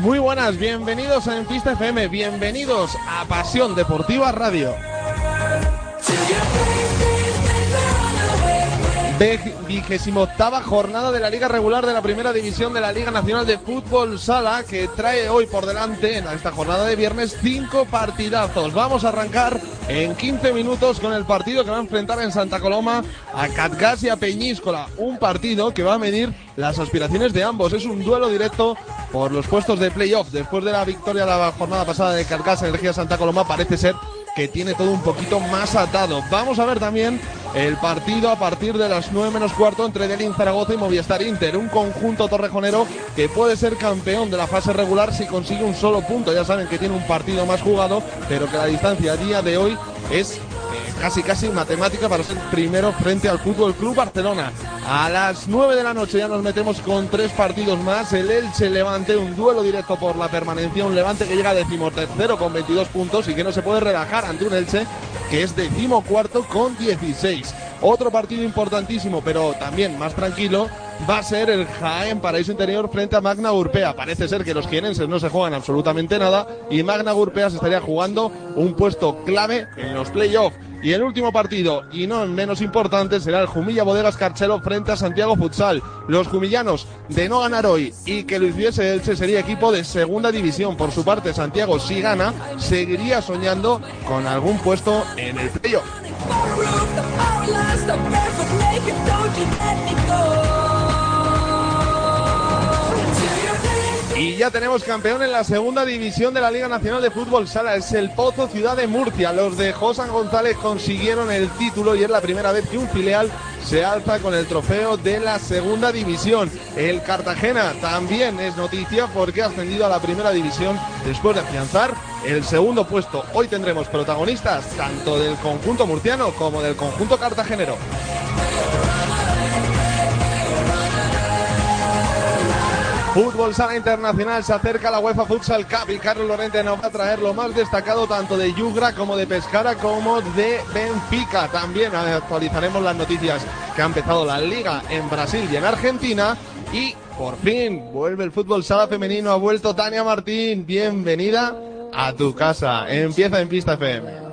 Muy buenas, bienvenidos a En Pista FM, bienvenidos a Pasión Deportiva Radio. Vigésimo octava jornada de la Liga Regular de la Primera División de la Liga Nacional de Fútbol Sala, que trae hoy por delante, en esta jornada de viernes, cinco partidazos. Vamos a arrancar en 15 minutos con el partido que va a enfrentar en Santa Coloma a Catgas y a Peñíscola. Un partido que va a medir las aspiraciones de ambos. Es un duelo directo por los puestos de playoff. Después de la victoria de la jornada pasada de Catgas Energía Santa Coloma, parece ser que tiene todo un poquito más atado. Vamos a ver también el partido a partir de las 9 menos cuarto entre Delin Zaragoza y Movistar Inter. Un conjunto torrejonero que puede ser campeón de la fase regular si consigue un solo punto. Ya saben que tiene un partido más jugado, pero que la distancia a día de hoy es casi casi matemática para ser primero frente al Fútbol Club Barcelona. A las 9 de la noche ya nos metemos con tres partidos más. El Elche Levante, un duelo directo por la permanencia. Un Levante que llega a decimotercero con 22 puntos y que no se puede relajar ante un Elche que es decimocuarto con 16. Otro partido importantísimo, pero también más tranquilo, va a ser el Jaén Paraíso Interior frente a Magna Urpea. Parece ser que los quienenses no se juegan absolutamente nada y Magna Urpea se estaría jugando un puesto clave en los playoffs. Y el último partido, y no menos importante, será el Jumilla Bodegas Carchelo frente a Santiago Futsal. Los jumillanos, de no ganar hoy y que lo hiciese Elche, sería equipo de segunda división. Por su parte, Santiago, si gana, seguiría soñando con algún puesto en el playoff. Y ya tenemos campeón en la segunda división de la Liga Nacional de Fútbol Sala. Es el Pozo Ciudad de Murcia. Los de Josan González consiguieron el título y es la primera vez que un filial se alza con el trofeo de la segunda división. El Cartagena también es noticia porque ha ascendido a la primera división después de afianzar el segundo puesto. Hoy tendremos protagonistas tanto del conjunto murciano como del conjunto cartagenero. Fútbol Sala Internacional se acerca a la UEFA Futsal Cup y Carlos Lorente nos va a traer lo más destacado tanto de Yugra como de Pescara como de Benfica. También actualizaremos las noticias que ha empezado la liga en Brasil y en Argentina. Y por fin vuelve el fútbol sala femenino. Ha vuelto Tania Martín. Bienvenida a tu casa. Empieza en Pista FM.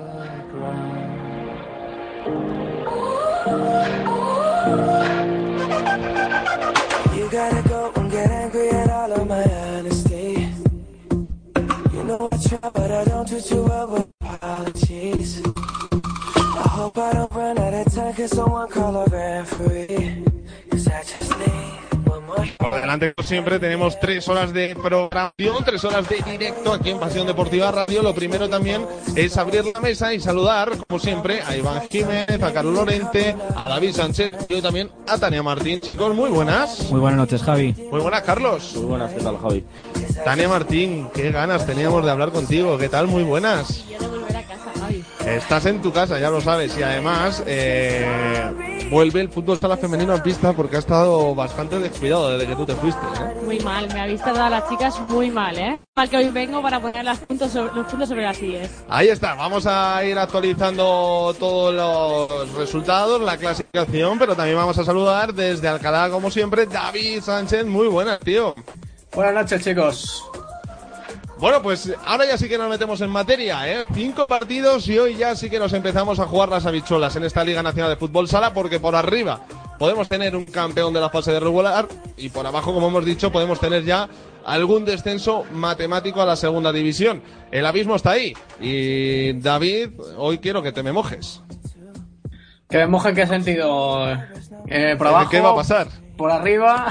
I try, but I don't do too well with apologies. I hope I don't run out of time, cause someone call a referee. Cause I just. Por delante, como siempre, tenemos tres horas de programación, tres horas de directo aquí en Pasión Deportiva Radio. Lo primero también es abrir la mesa y saludar, como siempre, a Iván Jiménez, a Carlos Lorente, a David Sánchez y hoy también a Tania Martín. Chicos, muy buenas. Muy buenas noches, Javi. Muy buenas, Carlos. Muy buenas, ¿qué tal, Javi? Tania Martín, qué ganas teníamos de hablar contigo. ¿Qué tal? Muy buenas. Estás en tu casa, ya lo sabes. Y además, eh, vuelve el fútbol sala femenino en pista porque ha estado bastante descuidado desde que tú te fuiste. ¿eh? Muy mal, me habéis tratado a las chicas muy mal, ¿eh? Mal que hoy vengo para poner los puntos sobre, los puntos sobre las IES. Ahí está, vamos a ir actualizando todos los resultados, la clasificación, pero también vamos a saludar desde Alcalá, como siempre, David Sánchez. Muy buenas, tío. Buenas noches, chicos. Bueno, pues ahora ya sí que nos metemos en materia, ¿eh? Cinco partidos y hoy ya sí que nos empezamos a jugar las habichuelas en esta Liga Nacional de Fútbol Sala porque por arriba podemos tener un campeón de la fase de regular y por abajo, como hemos dicho, podemos tener ya algún descenso matemático a la segunda división. El abismo está ahí y David, hoy quiero que te me mojes. ¿Que me moje en qué sentido? Eh, ¿Por abajo? ¿Qué va a pasar? ¿Por arriba?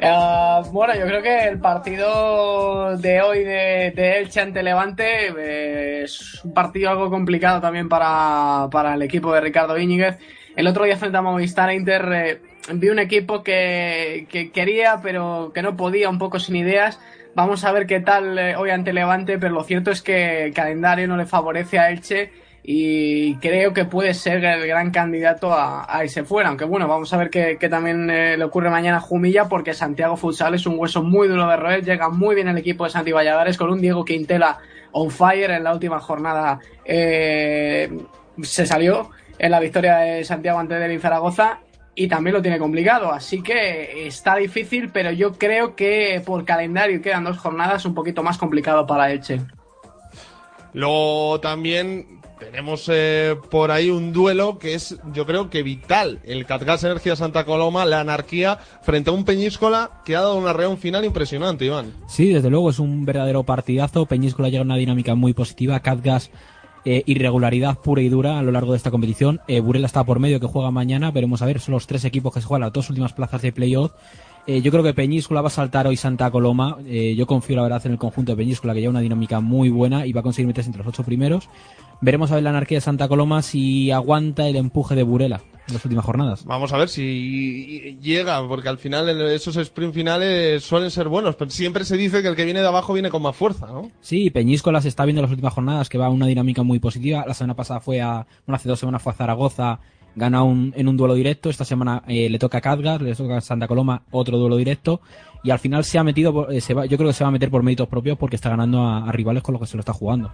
Uh, bueno, yo creo que el partido de hoy de, de Elche ante Levante eh, es un partido algo complicado también para, para, el equipo de Ricardo Íñiguez. El otro día frente a Movistar Inter eh, vi un equipo que, que, quería pero que no podía, un poco sin ideas. Vamos a ver qué tal eh, hoy ante Levante, pero lo cierto es que el calendario no le favorece a Elche y creo que puede ser el gran candidato a, a irse fuera. Aunque bueno, vamos a ver qué, también eh, le ocurre mañana a Jumilla, porque Santiago Futsal es un hueso muy duro de roer. Llega muy bien el equipo de Santi Valladares con un Diego Quintela on fire en la última jornada. Eh, se salió en la victoria de Santiago ante Delin Zaragoza. y también lo tiene complicado. Así que está difícil, pero yo creo que por calendario quedan dos jornadas un poquito más complicado para Elche. Luego también tenemos eh, por ahí un duelo que es, yo creo que vital. El Catgas Energía Santa Coloma, la anarquía, frente a un Peñíscola que ha dado una reunión final impresionante, Iván. Sí, desde luego es un verdadero partidazo. Peñíscola llega a una dinámica muy positiva. Catgas eh, irregularidad pura y dura a lo largo de esta competición. Eh, Burela está por medio que juega mañana. Veremos a ver, son los tres equipos que se juegan las dos últimas plazas de playoff. Eh, yo creo que Peñíscola va a saltar hoy Santa Coloma. Eh, yo confío, la verdad, en el conjunto de Peñíscola, que lleva una dinámica muy buena y va a conseguir meterse entre los ocho primeros. Veremos a ver la anarquía de Santa Coloma si aguanta el empuje de Burela en las últimas jornadas. Vamos a ver si llega, porque al final esos sprint finales suelen ser buenos, pero siempre se dice que el que viene de abajo viene con más fuerza, ¿no? Sí, Peñíscola se está viendo en las últimas jornadas que va a una dinámica muy positiva. La semana pasada fue a, bueno, hace dos semanas fue a Zaragoza gana un, en un duelo directo. Esta semana eh, le toca a Cadgas, le toca a Santa Coloma otro duelo directo. Y al final se ha metido, eh, se va, yo creo que se va a meter por méritos propios porque está ganando a, a rivales con los que se lo está jugando.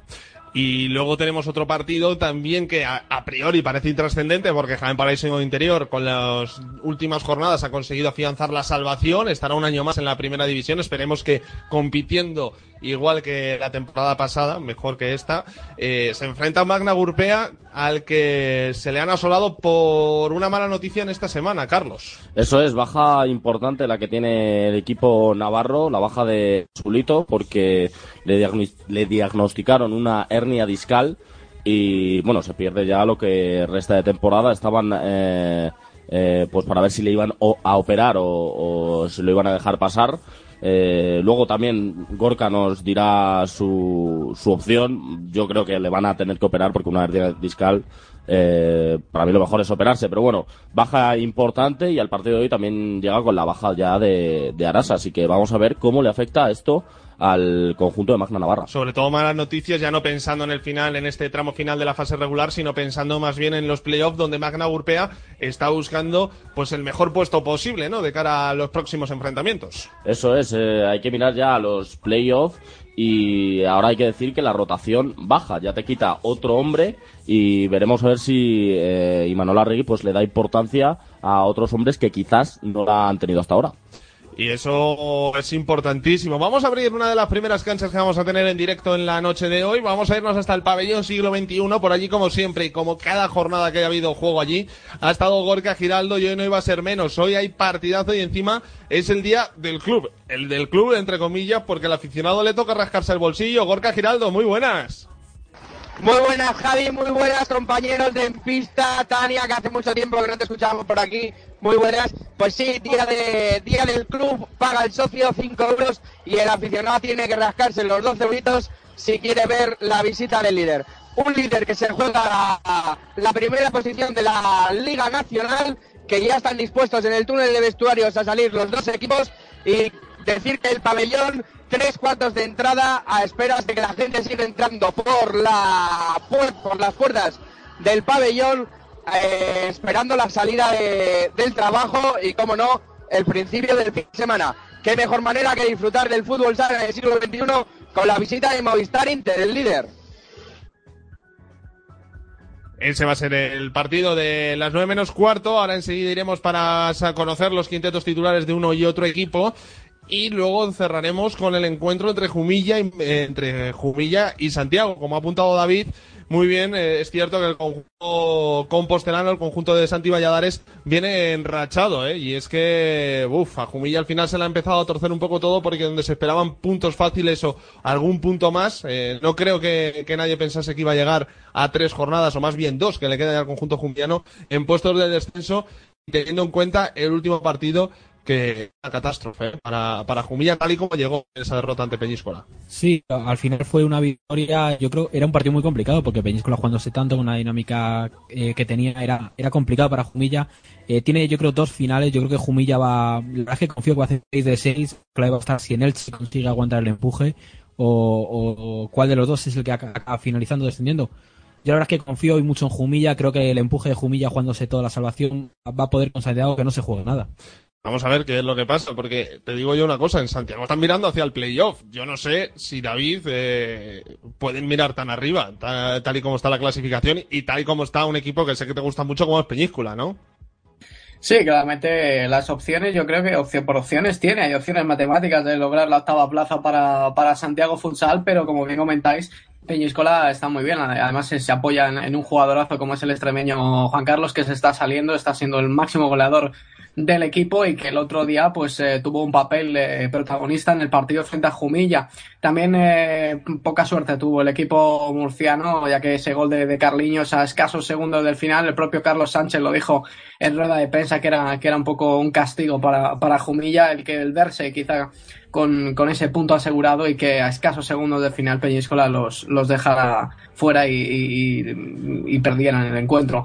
Y luego tenemos otro partido también que a, a priori parece intrascendente porque Jaén Paraíso Interior con las últimas jornadas ha conseguido afianzar la salvación, estará un año más en la primera división, esperemos que compitiendo igual que la temporada pasada, mejor que esta, eh, se enfrenta a Magna Gurpea al que se le han asolado por una mala noticia en esta semana, Carlos. Eso es, baja importante la que tiene el equipo navarro, la baja de Zulito, porque le, diagn le diagnosticaron una hernia discal y bueno, se pierde ya lo que resta de temporada. Estaban eh, eh, pues para ver si le iban a operar o, o si lo iban a dejar pasar. Eh, luego también Gorka nos dirá su, su opción. Yo creo que le van a tener que operar porque una hernia discal, eh, para mí lo mejor es operarse. Pero bueno, baja importante y al partido de hoy también llega con la baja ya de, de Arasa. Así que vamos a ver cómo le afecta esto al conjunto de Magna Navarra. Sobre todo malas noticias, ya no pensando en el final, en este tramo final de la fase regular, sino pensando más bien en los playoffs donde Magna Urpea está buscando pues el mejor puesto posible, ¿no? De cara a los próximos enfrentamientos. Eso es, eh, hay que mirar ya a los playoffs y ahora hay que decir que la rotación baja, ya te quita otro hombre y veremos a ver si eh, Imanol Arregui pues le da importancia a otros hombres que quizás no la han tenido hasta ahora. Y eso es importantísimo. Vamos a abrir una de las primeras canchas que vamos a tener en directo en la noche de hoy. Vamos a irnos hasta el pabellón siglo XXI. Por allí, como siempre, y como cada jornada que haya habido juego allí, ha estado Gorka Giraldo y hoy no iba a ser menos. Hoy hay partidazo y encima es el día del club. El del club, entre comillas, porque al aficionado le toca rascarse el bolsillo. Gorka Giraldo, muy buenas. Muy buenas, Javi, muy buenas, compañeros de Pista, Tania, que hace mucho tiempo que no te escuchábamos por aquí. Muy buenas. Pues sí, día, de, día del club, paga el socio 5 euros y el aficionado tiene que rascarse los 12 euritos si quiere ver la visita del líder. Un líder que se juega la, primera posición de la Liga Nacional, que ya están dispuestos en el túnel de vestuarios a salir los dos equipos y decir que el pabellón tres cuartos de entrada a esperas de que la gente siga entrando por la por las puertas del pabellón eh, esperando la salida de, del trabajo y como no el principio del fin de semana qué mejor manera que disfrutar del fútbol sala en el siglo XXI con la visita de Movistar Inter el líder ese va a ser el partido de las nueve menos cuarto. Ahora enseguida iremos para conocer los quintetos titulares de uno y otro equipo y luego cerraremos con el encuentro entre Jumilla y, eh, entre Jumilla y Santiago. Como ha apuntado David, muy bien, eh, es cierto que el conjunto compostelano, el conjunto de Santi Valladares, viene enrachado, ¿eh? Y es que, uff, a Jumilla al final se le ha empezado a torcer un poco todo porque donde se esperaban puntos fáciles o algún punto más, eh, no creo que, que, nadie pensase que iba a llegar a tres jornadas o más bien dos que le quedan al conjunto jumillano en puestos de descenso, teniendo en cuenta el último partido que una catástrofe para, para Jumilla tal y como llegó esa derrota ante Peñíscola. Sí, al final fue una victoria, yo creo, era un partido muy complicado porque Peñíscola jugándose tanto con una dinámica eh, que tenía era, era complicado para Jumilla. Eh, tiene yo creo dos finales, yo creo que Jumilla va, la verdad es que confío que va a hacer 6 de 6, clave va a estar si en él se consigue aguantar el empuje o, cuál de los dos es el que acaba finalizando descendiendo. Yo la verdad es que confío hoy mucho en Jumilla, creo que el empuje de Jumilla jugándose toda la salvación va a poder con Santiago que no se juegue nada. Vamos a ver qué es lo que pasa, porque te digo yo una cosa, en Santiago están mirando hacia el playoff. Yo no sé si David eh, pueden mirar tan arriba, tal, y como está la clasificación y tal y como está un equipo que sé que te gusta mucho como es Peñíscola, ¿no? Sí, claramente las opciones, yo creo que opción por opciones tiene, hay opciones matemáticas de lograr la octava plaza para, para Santiago Futsal, pero como bien comentáis, Peñíscola está muy bien, además se, apoya en, un jugadorazo como es el extremeño Juan Carlos, que se está saliendo, está siendo el máximo goleador del equipo y que el otro día pues eh, tuvo un papel protagonista en el partido frente a Jumilla. También eh, poca suerte tuvo el equipo murciano, ya que ese gol de, Carliños a escasos segundos del final, el propio Carlos Sánchez lo dijo en rueda de prensa que era, que era un poco un castigo para, para Jumilla, el que el verse quizá con, con ese punto asegurado y que a escasos segundos del final Peñíscola los, los dejara fuera y, y perdieran el encuentro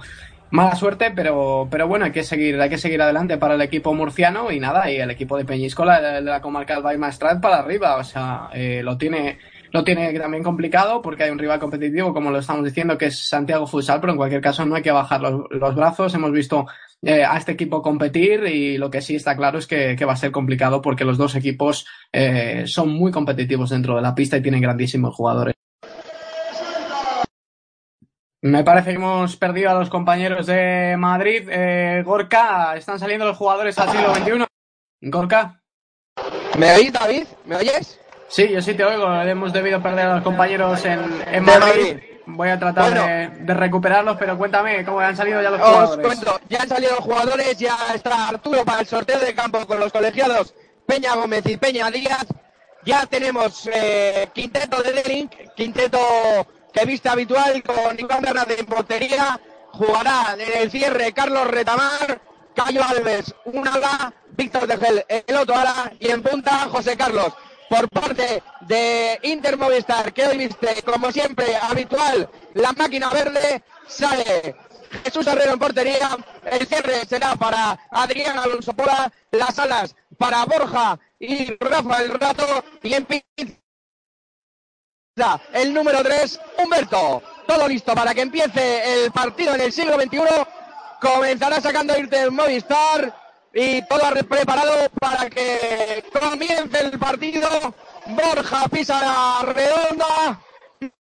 mala suerte, pero, pero bueno, hay que seguir, hay que seguir adelante para el equipo murciano y nada, y el equipo de Peñíscola de, la comarca del Maestrat para arriba, o sea, eh, lo tiene, lo tiene también complicado porque hay un rival competitivo, como lo estamos diciendo, que es Santiago Futsal, pero en cualquier caso no hay que bajar los, los brazos, hemos visto eh, a este equipo competir y lo que sí está claro es que, que va a ser complicado porque los dos equipos eh, son muy competitivos dentro de la pista y tienen grandísimos jugadores. Me parece que hemos perdido a los compañeros de Madrid. Eh, Gorka, están saliendo los jugadores al siglo XXI. Gorka. ¿Me oís, David? ¿Me oyes? Sí, yo sí te oigo. Hemos debido perder a los compañeros en, en Madrid. Madrid. Voy a tratar bueno, de, de, recuperarlos, pero cuéntame cómo han salido ya los os jugadores. Cuento, ya han salido los jugadores, ya está Arturo para el sorteo de campo con los colegiados Peña Gómez y Peña Díaz. Ya tenemos eh, quinteto de Delink, quinteto que viste habitual con Iván Bernat en portería. Jugará en el cierre Carlos Retamar, Cayo Alves, un ala, Víctor Tejel, el otro ala, y en punta José Carlos. Por parte de Inter Movistar, que hoy viste, como siempre, habitual, la máquina verde, sale Jesús Herrero en portería. El cierre será para Adrián Alonso Pola, las alas para Borja y Rafael Rato, y en el número 3, Humberto. Todo listo para que empiece el partido en el siglo XXI. Comenzará sacando irte el Movistar y todo preparado para que comience el partido. Borja pisa la redonda,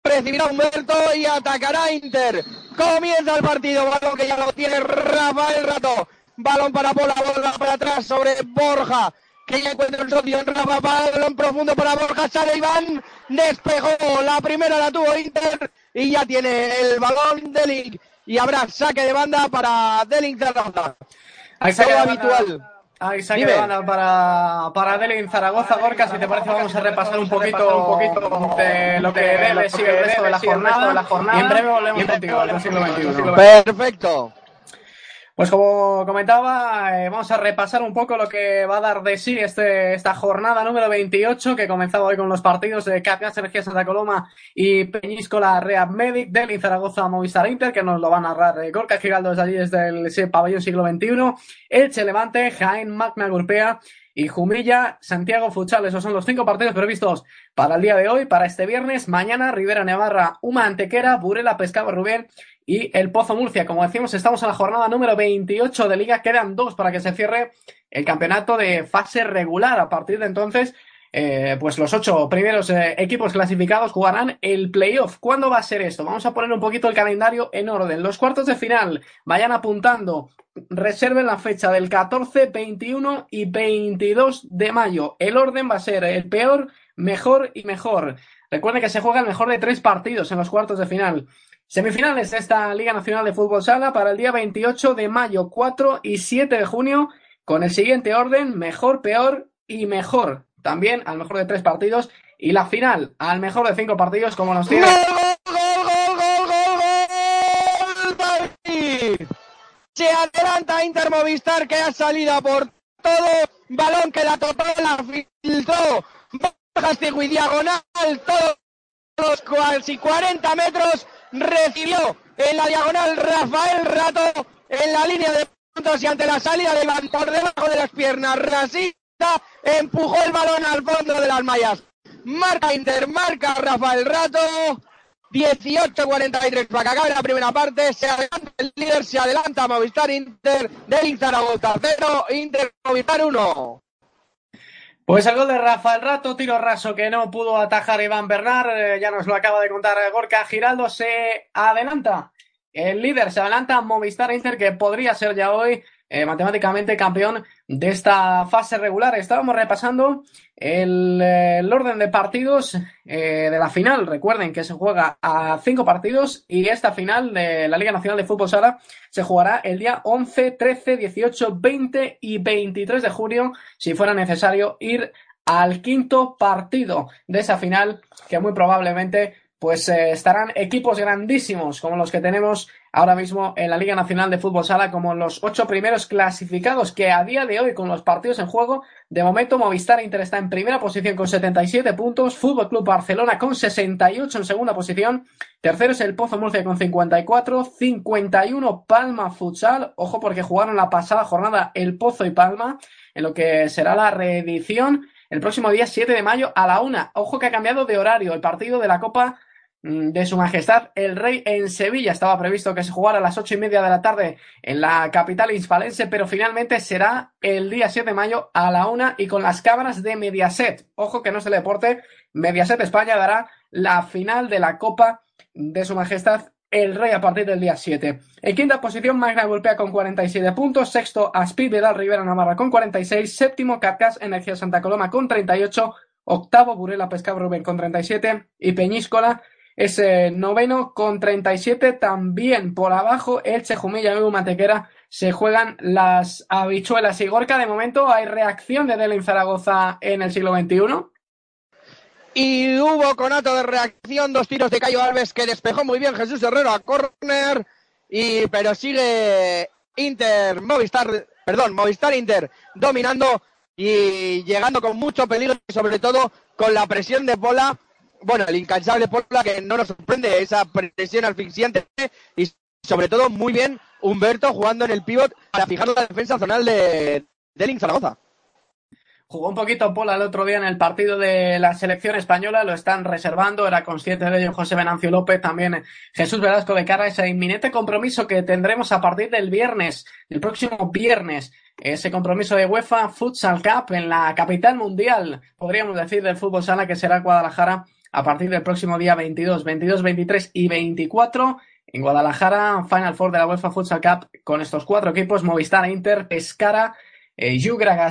recibirá Humberto y atacará Inter. Comienza el partido, balón que ya lo tiene Rafael Rato. Balón para Pola, bola para atrás sobre Borja que ya encuentra el socio en Rafa balón profundo para Borja, sale Iván, despejó, la primera la tuvo Inter y ya tiene el balón de Link y habrá saque de banda para Delink Zaragoza. Hay saque de habitual. Hay saque de banda para, para Delink Zaragoza, Gorka, si te parece vamos a repasar un poquito, un poquito de lo que debe sigue el resto de la jornada, de la jornada y en breve volvemos contigo al siglo XXI. Perfecto. Pues como comentaba, eh, vamos a repasar un poco lo que va a dar de sí este, esta jornada número 28 que comenzaba hoy con los partidos de Capias Energía Santa Coloma y Peñíscola Real Medic del Zaragoza Movistar Inter que nos lo va a narrar eh, Gorka Gigaldo desde allí desde el sí, pabellón siglo XXI, Elche Levante, Jaén Magna Gurpea y Jumilla, Santiago Futsal. Esos son los cinco partidos previstos para el día de hoy, para este viernes. Mañana, Rivera Navarra, Uma Antequera, Burela Pescado Rubén y el Pozo Murcia. Como decimos, estamos en la jornada número 28 de liga. Quedan dos para que se cierre el campeonato de fase regular. A partir de entonces, eh, pues los ocho primeros eh, equipos clasificados jugarán el playoff. ¿Cuándo va a ser esto? Vamos a poner un poquito el calendario en orden. Los cuartos de final vayan apuntando. Reserven la fecha del 14, 21 y 22 de mayo. El orden va a ser el peor, mejor y mejor. Recuerden que se juega el mejor de tres partidos en los cuartos de final. Semifinales de esta Liga Nacional de Fútbol Sala para el día 28 de mayo, 4 y 7 de junio, con el siguiente orden, mejor, peor y mejor. También al mejor de tres partidos y la final al mejor de cinco partidos, como nos tiene. Se adelanta Inter Movistar que ha salido por todo. Balón que la tocó, la filtró. Y diagonal, todos los casi 40 metros recibió en la diagonal Rafael Rato en la línea de puntos y ante la salida de Iván debajo de las piernas Rasita empujó el balón al fondo de las mallas. Marca Inter, marca Rafael Rato. 18-43 para que la primera parte. Se adelanta el líder, se adelanta Movistar Inter del Zaragoza 0, Inter Movistar 1. Pues el gol de Rafael Rato, tiro raso que no pudo atajar Iván Bernard, eh, ya nos lo acaba de contar Gorka Giraldo, se adelanta. El líder se adelanta Movistar Inter, que podría ser ya hoy eh, matemáticamente campeón de esta fase regular. Estábamos repasando el, orden de partidos eh, de la final. Recuerden que se juega a cinco partidos y esta final de la Liga Nacional de Fútbol Sala se jugará el día 11, 13, 18, 20 y 23 de junio si fuera necesario ir al quinto partido de esa final que muy probablemente pues eh, estarán equipos grandísimos como los que tenemos ahora mismo en la Liga Nacional de Fútbol Sala como los ocho primeros clasificados que a día de hoy con los partidos en juego de momento Movistar Inter está en primera posición con 77 puntos, Fútbol Club Barcelona con 68 en segunda posición, tercero es el Pozo Murcia con 54, 51 Palma Futsal, ojo porque jugaron la pasada jornada el Pozo y Palma en lo que será la reedición el próximo día 7 de mayo a la una. Ojo que ha cambiado de horario el partido de la Copa de Su Majestad el Rey en Sevilla. Estaba previsto que se jugara a las ocho y media de la tarde en la capital hispalense, pero finalmente será el día 7 de mayo a la una y con las cámaras de Mediaset. Ojo que no se le deporte. Mediaset España dará la final de la Copa de Su Majestad el Rey a partir del día 7. En quinta posición, Magna Golpea con 47 puntos. Sexto, Aspid Vedal Rivera Navarra con 46. Séptimo, Carcas Energía Santa Coloma con 38. Octavo, Burela Pescado Rubén con 37. Y Peñíscola es noveno con 37. También por abajo, Elche, Jumilla y Mantequera se juegan las habichuelas. Y Gorka, de momento, hay reacción de Delin Zaragoza en el siglo XXI. Y hubo conato de reacción, dos tiros de Cayo Alves que despejó muy bien Jesús Herrero a córner. Y, pero sigue Inter, Movistar, perdón, Movistar Inter dominando y llegando con mucho peligro y sobre todo con la presión de Pola. Bueno, el incansable Pola que no nos sorprende esa presión asfixiante y sobre todo muy bien Humberto jugando en el pivot para fijar la defensa zonal de, de Zaragoza. Jugó un poquito Pola el otro día en el partido de la selección española, lo están reservando, era consciente de ello José Venancio López, también Jesús Velasco de cara a ese inminente compromiso que tendremos a partir del viernes, el próximo viernes, ese compromiso de UEFA Futsal Cup en la capital mundial, podríamos decir, del fútbol sala que será Guadalajara a partir del próximo día 22, 22, 23 y 24 en Guadalajara, Final Four de la UEFA Futsal Cup con estos cuatro equipos, Movistar, Inter, Pescara, eh, Jugra,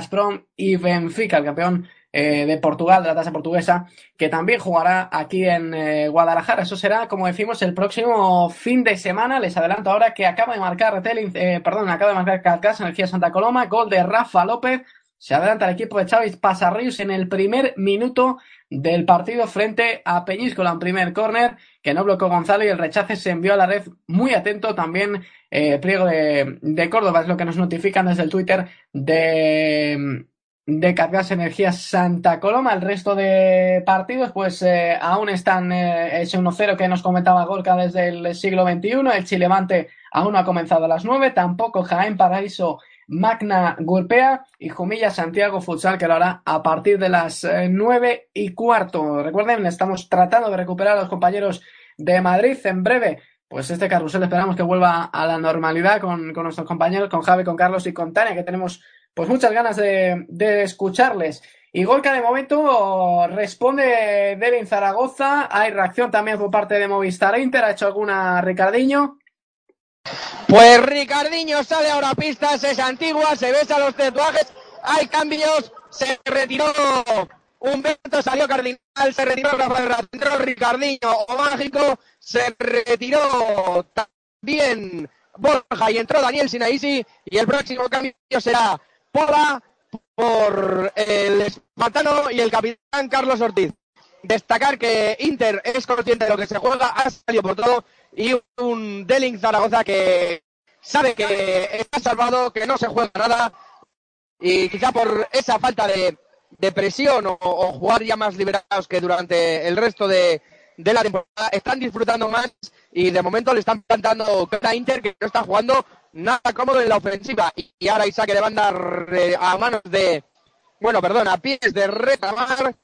y Benfica, el campeón eh, de Portugal, de la tasa portuguesa, que también jugará aquí en eh, Guadalajara. Eso será, como decimos, el próximo fin de semana. Les adelanto ahora que acaba de marcar eh, perdón, acaba de marcar Calcás, Energía Santa Coloma, gol de Rafa López. Se adelanta el equipo de Chávez Pasarrius en el primer minuto del partido frente a Peñíscola en primer córner, que no bloqueó Gonzalo y el rechace se envió a la red muy atento también eh, Pliego de, Córdoba, es lo que nos notifican desde el Twitter de, de Cargas Energía Santa Coloma. El resto de partidos, pues eh, aún están eh, ese 1-0 que nos comentaba Gorka desde el siglo XXI. El Chilevante aún no ha comenzado a las 9, tampoco Jaén Paraíso Magna Gurpea y Jumilla Santiago Futsal, que lo hará a partir de las eh, nueve y cuarto. Recuerden, estamos tratando de recuperar a los compañeros de Madrid en breve. Pues este carrusel esperamos que vuelva a la normalidad con, con nuestros compañeros, con Javi, con Carlos y con Tania, que tenemos pues muchas ganas de, escucharles. Y Golka de momento responde Devin Zaragoza. Hay reacción también por parte de Movistar Inter. Ha hecho alguna Ricardiño. Pues Ricardiño sale ahora a pistas, es antigua, se besa los tatuajes, hay cambios, se retiró. Humberto, salió Cardinal, se retiró Rafael entró Ricardiño, o Mágico, se retiró. También Borja y entró Daniel Sinaisi y el próximo cambio será Pola por el espartano y el capitán Carlos Ortiz. Destacar que Inter es consciente de lo que se juega, ha salido por todo y un Deling Zaragoza que sabe que está salvado, que no se juega nada y quizá por esa falta de, de presión o, jugar ya más liberados que durante el resto de, de, la temporada están disfrutando más y de momento le están plantando a Inter que no está jugando nada cómodo en la ofensiva. Y, y ahora Isaac le van a dar eh, a manos de bueno, perdón, a pies de retamar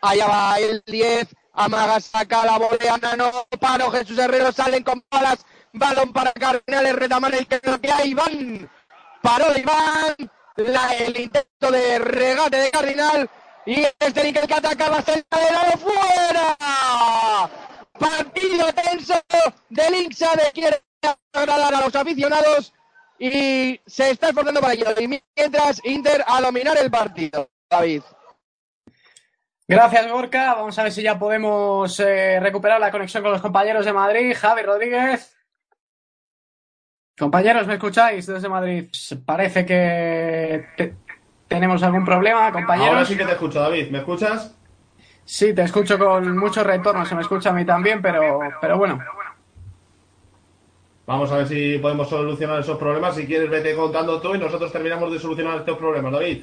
allá va el 10 Amaga saca la volea, no paro, Jesús Herrero salen con balas, balón para Cardenales, Retamar el que hay, Iván, paró Iván, la, el intento de regate de Cardinal, y este el que ataca la celda de lado fuera. Partido tenso del Inxa de quiere agradar a los aficionados y se está esforzando para ello. Y mientras Inter a dominar el partido, David. Gracias, Gorka. Vamos a ver si ya podemos eh, recuperar la conexión con los compañeros de Madrid. Javi Rodríguez. Compañeros, ¿me escucháis desde Madrid? Parece que te- tenemos algún problema, compañeros. Ahora sí que te escucho, David. ¿Me escuchas? Sí, te escucho con mucho retorno, se me escucha a mí también, pero, pero bueno. Vamos a ver si podemos solucionar esos problemas. Si quieres, vete contando tú y nosotros terminamos de solucionar estos problemas, David.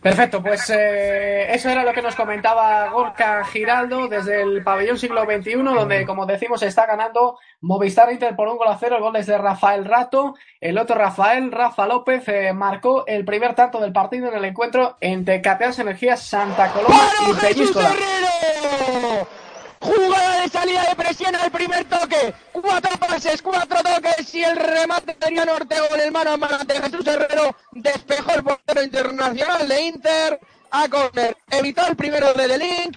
Perfecto, pues eh, eso era lo que nos comentaba Gorka Giraldo desde el pabellón siglo XXI, donde, como decimos, está ganando Movistar Inter por un gol a cero. El gol es de Rafael Rato. El otro Rafael, Rafa López, eh, marcó el primer tanto del partido en el encuentro entre Cateas Energías Santa Coloma y ¡Paro Jesús Peñíscola. Herrero! Jugada de salida de presión al primer toque. Cuatro pases, cuatro toques y el remate de Adrián Ortega en el mano a mano de Jesús Herrero. Despejó el portero internacional de Inter a corner. Evitó el primero de The Link.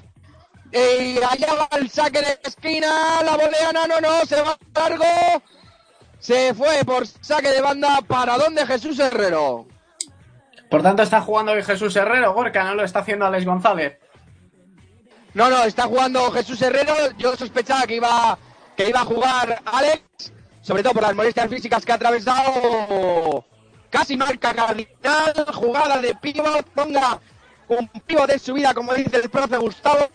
Y allá va el saque de esquina. La volea, no, no, se va largo. Se fue por saque de banda para donde Jesús Herrero. Por tanto, está jugando hoy Jesús Herrero. Gorka no lo está haciendo Alex González. No, no, está jugando Jesús Herrero. Yo sospechaba que iba, que iba a jugar Alex, sobre todo por las molestias físicas que ha atravesado. Casi marca cardinal, jugada de pívot, ponga un pívot de su vida, como dice el profe Gustavo,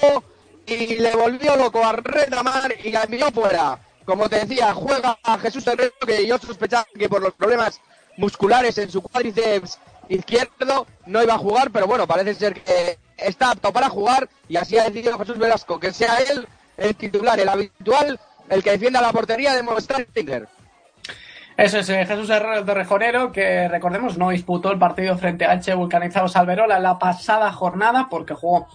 y le volvió loco a retamar y la envió fuera. Como te decía, juega Jesús Herrero, que yo sospechaba que por los problemas musculares en su cuádriceps izquierdo no iba a jugar, pero bueno, parece ser que está apto para jugar y así ha decidido Jesús Velasco, que sea él el titular, el habitual, el que defienda la portería de Movistar. Eso es eh, Jesús Herrero el Torrejonero, que recordemos no disputó el partido frente a H Vulcanizados Alberola la pasada jornada porque jugó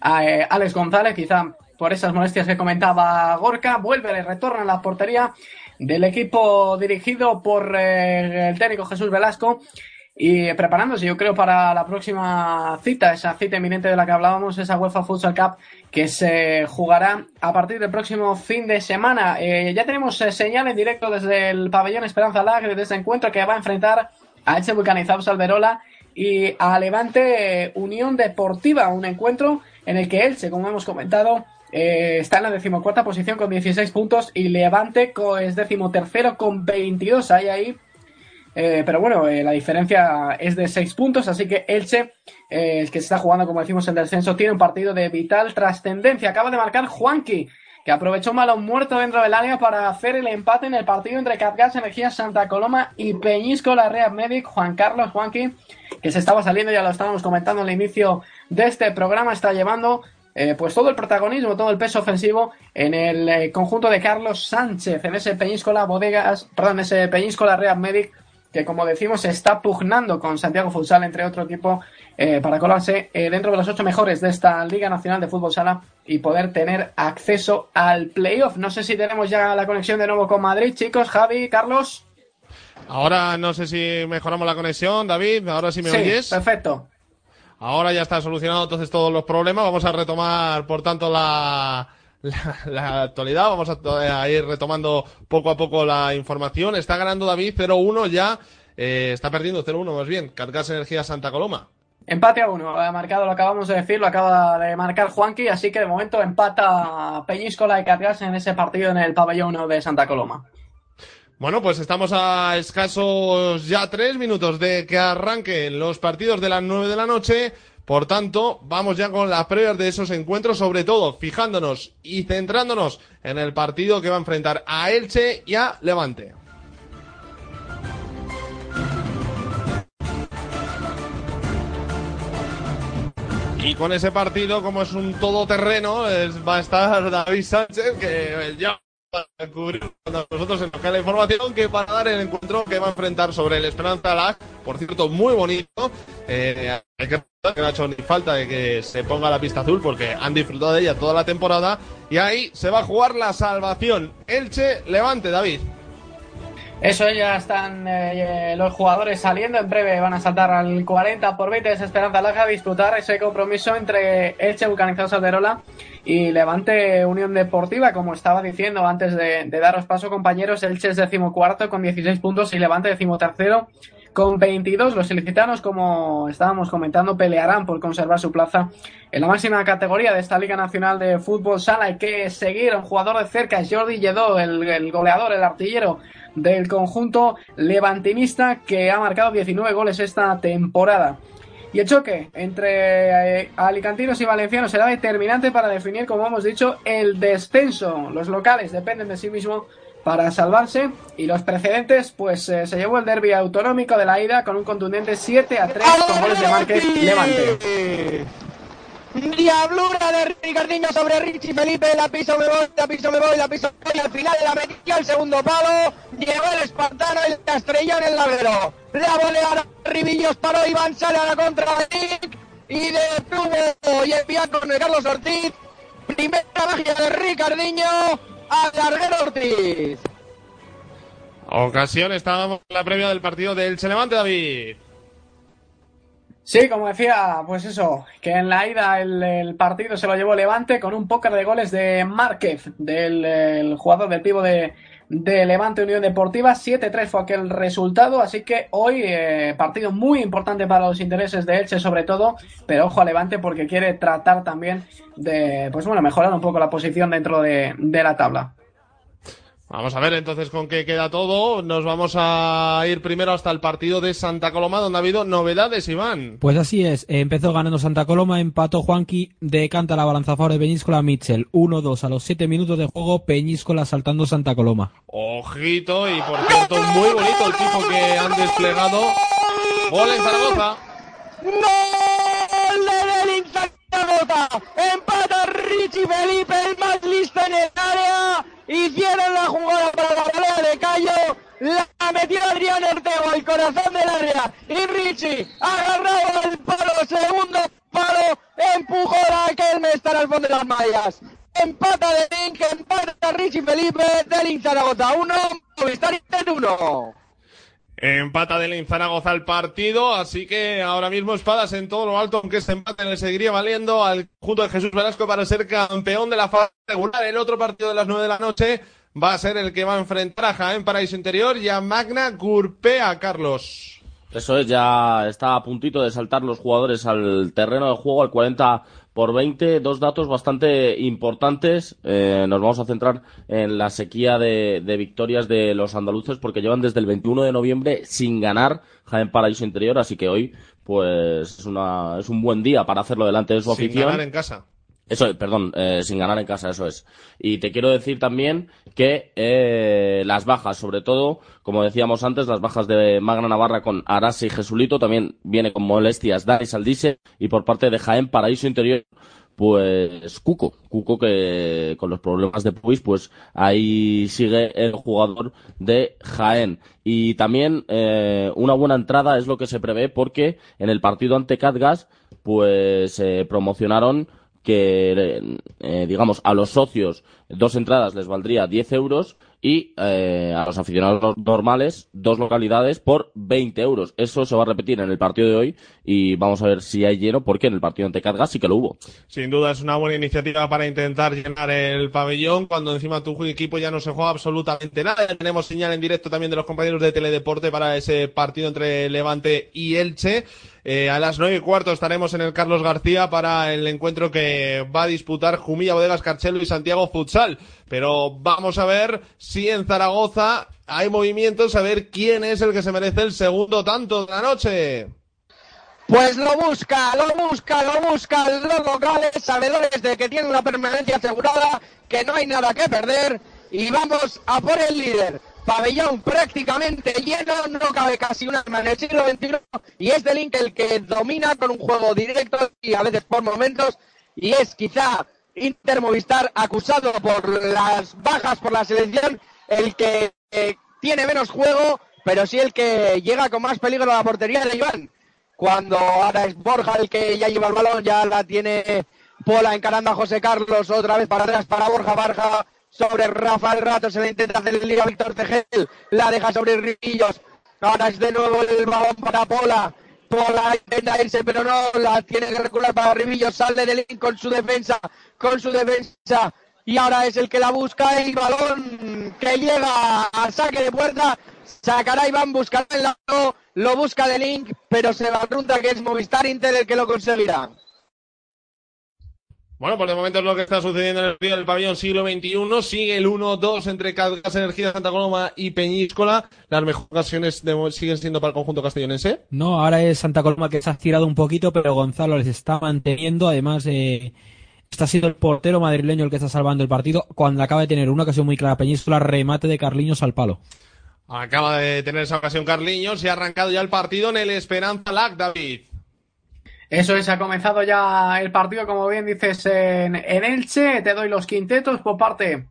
a eh, Alex González, quizá por esas molestias que comentaba Gorka. Vuelve, le retorna a la portería del equipo dirigido por eh, el técnico Jesús Velasco y preparándose, yo creo, para la próxima cita, esa cita inminente de la que hablábamos, esa UEFA Futsal Cup que se jugará a partir del próximo fin de semana. Eh, ya tenemos eh, señal en directo desde el pabellón Esperanza Lag, desde ese encuentro que va a enfrentar a Eche Vulcanizados Alberola y a Levante eh, Unión Deportiva, un encuentro en el que Elche, como hemos comentado, eh, está en la decimocuarta posición con 16 puntos y Levante es decimotercero con 22. Hay ahí eh, pero bueno, eh, la diferencia es de 6 puntos, así que Elche, eh, el que se está jugando, como decimos, el descenso, tiene un partido de vital trascendencia. Acaba de marcar Juanqui, que aprovechó un balón muerto dentro del área para hacer el empate en el partido entre Catgas Energía Santa Coloma y Peñisco la Real Medic. Juan Carlos Juanqui, que se estaba saliendo, ya lo estábamos comentando al inicio de este programa, está llevando pues todo el protagonismo, todo el peso ofensivo en el conjunto de Carlos Sánchez, en ese Peñíscola Bodegas, perdón, ese Peñíscola Real Medic que como decimos está pugnando con Santiago Futsal, entre otro equipo, eh, para colarse eh, dentro de los ocho mejores de esta Liga Nacional de Fútbol Sala y poder tener acceso al playoff. No sé si tenemos ya la conexión de nuevo con Madrid, chicos, Javi, Carlos. Ahora no sé si mejoramos la conexión, David. Ahora sí me sí, oyes. perfecto. Ahora ya está solucionado entonces todos los problemas. Vamos a retomar, por tanto, la, la, la actualidad. Vamos a, ir retomando poco a poco la información. Está ganando David 0-1 ya. eh, está perdiendo 0-1 más bien. Cargas Energía Santa Coloma. Empate a uno, ha marcado, lo acabamos de decir, lo acaba de marcar Juanqui, así que de momento empata Peñíscola y Catgas en ese partido en el pabellón 1 de Santa Coloma. Bueno, pues estamos a escasos ya tres minutos de que arranquen los partidos de las nueve de la noche. Por tanto, vamos ya con las previas de esos encuentros, sobre todo fijándonos y centrándonos en el partido que va a enfrentar a Elche y a Levante. Y con ese partido, como es un todoterreno, es- va a estar David Sánchez, que ya va a cubrir cuando nosotros en la información que para dar el encuentro que va a enfrentar sobre el Esperanza Lag, por cierto, muy bonito. Eh, hay que que no ha hecho ni falta de que se ponga la pista azul porque han disfrutado de ella toda la temporada. Y ahí se va a jugar la salvación. Elche, Levante, David. Eso ya están eh, los jugadores saliendo. En breve van a saltar al 40 por 20 de Esperanza Laja a disputar ese compromiso entre Elche Vulcanizados Salderola y Levante Unión Deportiva. Como estaba diciendo antes de, de daros paso, compañeros, Elche es decimocuarto con 16 puntos y Levante decimotercero con 22. Los ilicitanos, como estábamos comentando, pelearán por conservar su plaza en la máxima categoría de esta Liga Nacional de Fútbol Sala. Hay que seguir a un jugador de cerca, Jordi Lledó, el, goleador, el artillero del conjunto levantinista que ha marcado 19 goles esta temporada. Y el choque entre eh, alicantinos y valencianos será determinante para definir, como hemos dicho, el descenso. Los locales dependen de sí mismos para salvarse y los precedentes, pues eh, se llevó el derby autonómico de la ida con un contundente 7 a 3 con goles de Márquez Levante. Diablura de Ricardinho sobre Richie Felipe, la piso me voy, la piso me voy, la piso me voy, al final la metió el segundo palo, llegó el espartano y la estrelló en el lavero. La volea Ribillos paró, Iván sale a la contra de y de Plumo y envía con Carlos Ortiz. Primera magia de Ricardinho a Larguero Ortiz. Ocasión, estábamos en la previa del partido del Levante, David. Sí, como decía, pues eso, que en la ida el, el, partido se lo llevó Levante con un póker de goles de Márquez, del el jugador del pivo de, de Levante Unión Deportiva. 7-3 fue aquel resultado, así que hoy eh, partido muy importante para los intereses de Elche sobre todo, pero ojo a Levante porque quiere tratar también de, pues bueno, mejorar un poco la posición dentro de, de la tabla. Vamos a ver entonces con qué queda todo. Nos vamos a ir primero hasta el partido de Santa Coloma, donde ha habido novedades, Iván. Pues así es. Empezó ganando Santa Coloma, empató Juanqui, decanta la balanza a favor de Peñíscola Mitchell. 1-2 a los 7 minutos de juego, Peñíscola saltando Santa Coloma. Ojito, y por cierto, muy bonito el tipo que han desplegado. Gol en Zaragoza. ¡Gol de Zaragoza! Richie Felipe, el más listo en el área. Hicieron la jugada para la pelea de Cayo. La metió Adrián Ortego al corazón del área. Y Richie agarrado al palo. Segundo palo. Empujó a aquel Mestar al fondo de las mallas. Empata de Link. Empata Richie Felipe. De Link Zaragoza 1. Movistar 1. Empata de Zaragoza al partido, así que ahora mismo espadas en todo lo alto, aunque este empate le seguiría valiendo al junto de Jesús Velasco para ser campeón de la fase regular. El otro partido de las nueve de la noche va a ser el que va a enfrentar a Jaén Paraíso Interior y a Magna Gurpea, Carlos. Eso es, ya está a puntito de saltar los jugadores al terreno de juego al 40 por 20, dos datos bastante importantes. Eh, nos vamos a centrar en la sequía de, de, victorias de los andaluces porque llevan desde el 21 de noviembre sin ganar Jaén Paraíso Interior, así que hoy pues es, una, es un buen día para hacerlo delante de su sin afición. ganar en casa. Eso, perdón, eh, sin ganar en casa, eso es. Y te quiero decir también que eh, las bajas, sobre todo, como decíamos antes, las bajas de Magna Navarra con Arase y Jesulito, también viene con molestias Dani Saldise y por parte de Jaén Paraíso Interior, pues Cuco, Cuco que con los problemas de Puis, pues ahí sigue el jugador de Jaén. Y también eh, una buena entrada es lo que se prevé porque en el partido ante Catgas, pues eh, promocionaron que, eh, digamos, a los socios dos entradas les valdría 10 euros y eh, a los aficionados normales dos localidades por 20 euros. Eso se va a repetir en el partido de hoy y vamos a ver si hay lleno porque en el partido ante Catgas sí que lo hubo. Sin duda es una buena iniciativa para intentar llenar el pabellón cuando encima tu equipo ya no se juega absolutamente nada. Tenemos señal en directo también de los compañeros de Teledeporte para ese partido entre Levante y Elche. Eh, a las nueve y cuarto estaremos en el Carlos García para el encuentro que va a disputar Jumilla Bodegas Carchelo y Santiago Futsal. Pero vamos a ver si en Zaragoza hay movimientos, a ver quién es el que se merece el segundo tanto de la noche. Pues lo busca, lo busca, lo busca los locales, sabedores de que tienen una permanencia asegurada, que no hay nada que perder y vamos a por el líder pabellón prácticamente lleno, no cabe casi una en el siglo XXI y es Link el que domina con un juego directo y a veces por momentos y es quizá Inter Movistar acusado por las bajas por la selección el que eh, tiene menos juego pero sí el que llega con más peligro a la portería de Iván cuando ahora es Borja el que ya lleva el balón ya la tiene Pola encarando a José Carlos otra vez para atrás para Borja Barja sobre Rafael Rato, se le intenta hacer el lío a Víctor Tejel, la deja sobre Riquillos, ahora es de nuevo el balón para Pola, Pola intenta irse, pero no, la tiene que recular para Rivillos, sale de Link con su defensa, con su defensa, y ahora es el que la busca, el balón que llega a saque de puerta, sacará Iván, buscará el lado, lo busca de Link, pero se la pregunta que es Movistar Inter el que lo conseguirá. Bueno, por el momento es lo que está sucediendo en el río del pabellón siglo XXI. Sigue el 1-2 entre Gas Energía Santa Coloma y Peñíscola. Las mejores ocasiones de- siguen siendo para el conjunto castellonense. No, ahora es Santa Coloma que se ha tirado un poquito, pero Gonzalo les está manteniendo. Además, eh, está siendo el portero madrileño el que está salvando el partido. Cuando acaba de tener una ocasión muy clara Peñíscola, remate de Carliños al palo. Acaba de tener esa ocasión Carliños y ha arrancado ya el partido en el Esperanza Lac, David. Eso es, ha comenzado ya el partido, como bien dices, en, Elche. Te doy los quintetos por parte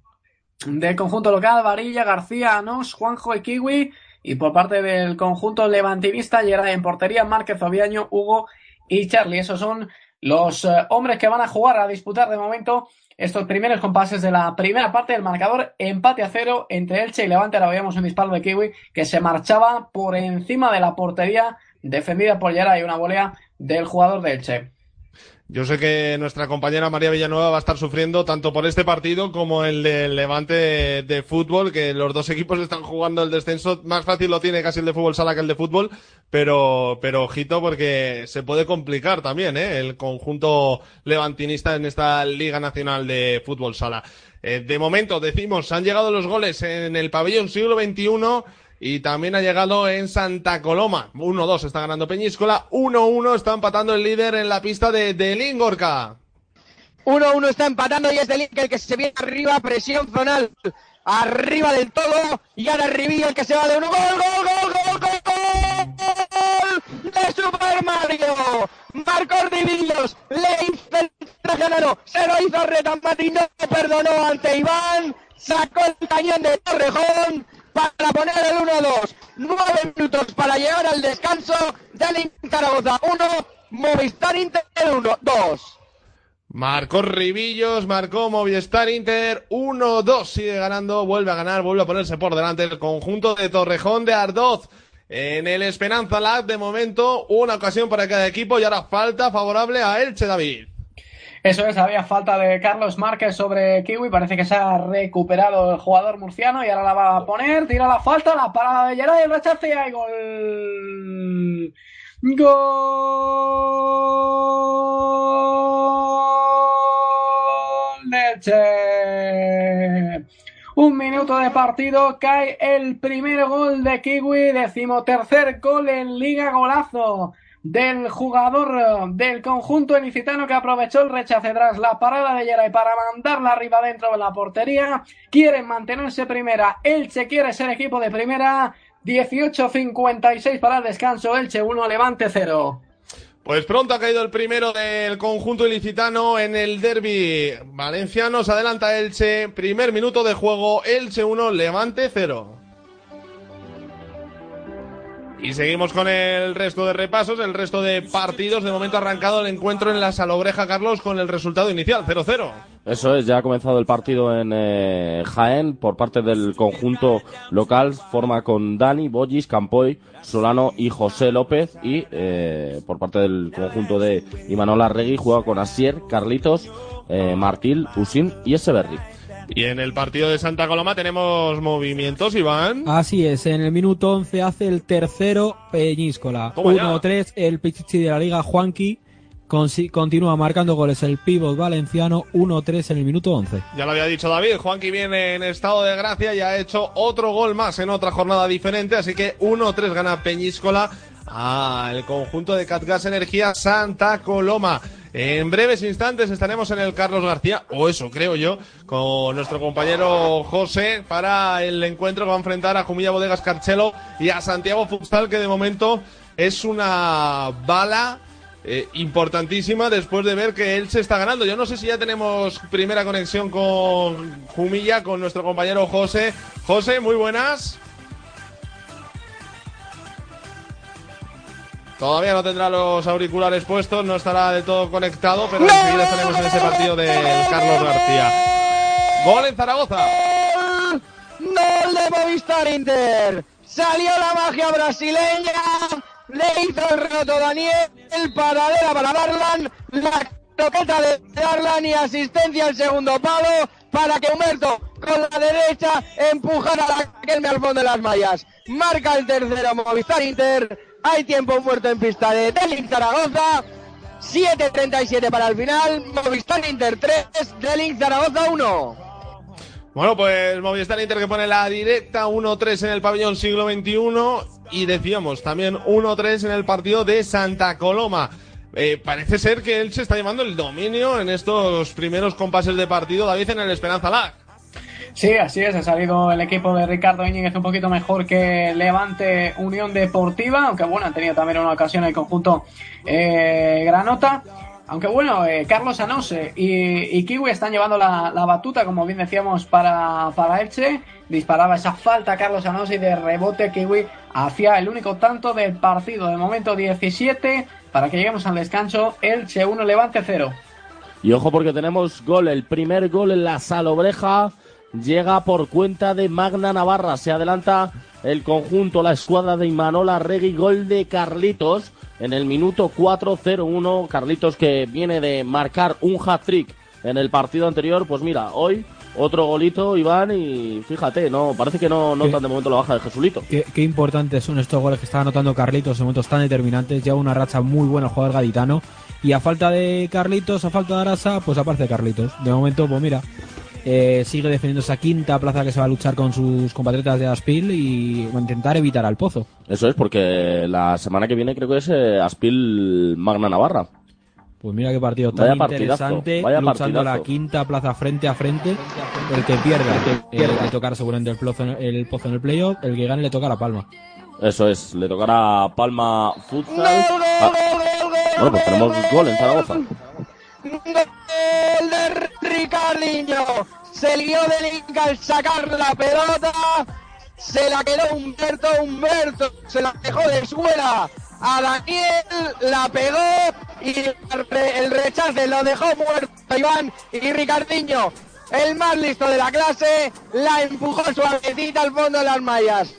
del conjunto local, Varilla, García, Anos, Juanjo y Kiwi. Y por parte del conjunto levantinista, Gerard en portería, Márquez, Oviaño, Hugo y Charlie. Esos son los eh, hombres que van a jugar, a disputar de momento estos primeros compases de la primera parte del marcador. Empate a cero entre Elche y Levante. Ahora veíamos un disparo de Kiwi que se marchaba por encima de la portería defendida por Gerard y una volea del jugador de Elche. Yo sé que nuestra compañera María Villanueva va a estar sufriendo tanto por este partido como el del Levante de, de fútbol, que los dos equipos están jugando el descenso. Más fácil lo tiene casi el de fútbol sala que el de fútbol, pero, pero ojito porque se puede complicar también, ¿eh? El conjunto levantinista en esta Liga Nacional de Fútbol Sala. Eh, de momento, decimos, han llegado los goles en el pabellón siglo XXI y también ha llegado en Santa Coloma. 1-2 está ganando Peñíscola. 1-1 está empatando el líder en la pista de, de Lingorca. 1-1 está empatando y es de Link el que se viene arriba, presión zonal. Arriba del todo y ahora Rivillo el que se va de uno. ¡Gol, gol, gol, gol, gol, gol! ¡De Super Mario! Marcó Rivillos, le hizo el trajanero, se lo hizo Retamati, no perdonó ante Iván, sacó el cañón de Torrejón para poner el 1-2. Nueve minutos para llegar al descanso del Zaragoza. 1, Movistar Inter 1, 2. Marcó Ribillos, marcó Movistar Inter 1-2. Sigue ganando, vuelve a ganar, vuelve a ponerse por delante el conjunto de Torrejón de Ardoz. En el Esperanza Lab, de momento, una ocasión para cada equipo y ahora falta favorable a Elche, David. Eso es, había falta de Carlos Márquez sobre Kiwi. Parece que se ha recuperado el jugador murciano y ahora la va a poner. Tira la falta, la parada de y el rechace y gol. Gol. Un minuto de partido, cae el primer gol de Kiwi, decimotercer gol en Liga Golazo del jugador eh, del conjunto ilicitano que aprovechó el rechace tras la parada de Yeray para mandarla arriba dentro de la portería. Quieren mantenerse primera. Elche quiere ser equipo de primera. 18-56 para el descanso. Elche 1, Levante 0. Pues pronto ha caído el primero del conjunto ilicitano en el derby valenciano. Se adelanta Elche. Primer minuto de juego. Elche 1, Levante 0. Y seguimos con el resto de repasos, el resto de partidos. De momento ha arrancado el encuentro en la Salobreja, Carlos, con el resultado inicial, 0-0. Eso es, ya ha comenzado el partido en eh, Jaén por parte del conjunto local. Forma con Dani, Bollis, Campoy, Solano y José López. Y eh, por parte del conjunto de Imanol Arregui juega con Asier, Carlitos, eh, Martil, Usin y Eseberri. Y en el partido de Santa Coloma tenemos movimientos, Iván. Así es, en el minuto 11 hace el tercero Peñíscola. Toma ya. 1-3 el Pichichi de la Liga, Juanqui. Continúa marcando goles el pívot valenciano 1-3 en el minuto 11. Ya lo había dicho David, Juanqui viene en estado de gracia y ha hecho otro gol más en otra jornada diferente, así que 1-3 gana Peñíscola al conjunto de Catgas Energía Santa Coloma. En breves instantes estaremos en el Carlos García, o eso creo yo, con nuestro compañero José para el encuentro que va a enfrentar a Jumilla Bodegas Carchelo y a Santiago Futsal, que de momento es una bala eh, importantísima después de ver que él se está ganando. Yo no sé si ya tenemos primera conexión con Jumilla, con nuestro compañero José. José, muy buenas. Todavía no tendrá los auriculares puestos, no estará de todo conectado, pero enseguida estaremos en ese partido del Carlos García. Gol en Zaragoza. ¡Gol! ¡Gol de Movistar Inter! Salió la magia brasileña, le hizo el reto Daniel, el paradera para Darlan, la toqueta de Darlan y asistencia al segundo palo para que Humberto con la derecha empujara a la Kelme al fondo de las mallas. Marca el tercero Movistar Inter, hay tiempo muerto en pista de Delink Zaragoza, 7.37 para el final, Movistar Inter 3, Delink Zaragoza 1. Bueno, pues Movistar Inter que pone la directa 1-3 en el pabellón siglo XXI y decíamos también 1-3 en el partido de Santa Coloma. Eh, parece ser que él se está llevando el dominio en estos primeros compases de partido, David, en el Esperanza Lag. Sí, así es, ha salido el equipo de Ricardo Íñiguez un poquito mejor que Levante Unión Deportiva, aunque bueno, han tenido también una ocasión el conjunto eh, Granota. Aunque bueno, eh, Carlos Anose y, y, Kiwi están llevando la, la, batuta, como bien decíamos, para, para Elche. Disparaba esa falta Carlos Anose y de rebote Kiwi hacía el único tanto del partido. De momento 17 para que lleguemos al descanso. Elche 1, Levante 0. Y ojo porque tenemos gol, el primer gol en la Salobreja llega por cuenta de Magna Navarra. Se adelanta el conjunto, la escuadra de Imanola Regui, gol de Carlitos en el minuto 4-0-1. Carlitos que viene de marcar un hat-trick en el partido anterior. Pues mira, hoy otro golito, Iván, y fíjate, no parece que no notan de momento la baja de Jesulito. Qué, qué, importantes son estos goles que está anotando Carlitos en momentos tan determinantes. Lleva una racha muy buena el jugador gaditano. Y a falta de Carlitos, a falta de Arasa, pues aparece Carlitos. De momento, pues mira, eh, sigue defendiendo esa quinta plaza que se va a luchar con sus compatriotas de Aspil y intentar evitar al pozo. Eso es, porque la semana que viene creo que es eh, Aspil Magna Navarra. Pues mira qué partido tan Vaya interesante, vaya luchando partidazo. la quinta plaza frente a frente. El que pierda eh, le tocará seguramente el pozo, el pozo en el playoff, el que gane le toca la palma. Eso es, le tocará a Palma Futsal. ¡Gol, gol, Ah, bueno, pues tenemos gol en Zaragoza. Gol de Ricardinho. Se lió de Link al sacar la pelota. Se la quedó Humberto. Humberto se la dejó de suela a Daniel. La pegó y el rechace lo dejó muerto Iván. Y Ricardinho, el más listo de la clase, la empujó suavecita al fondo de las mallas.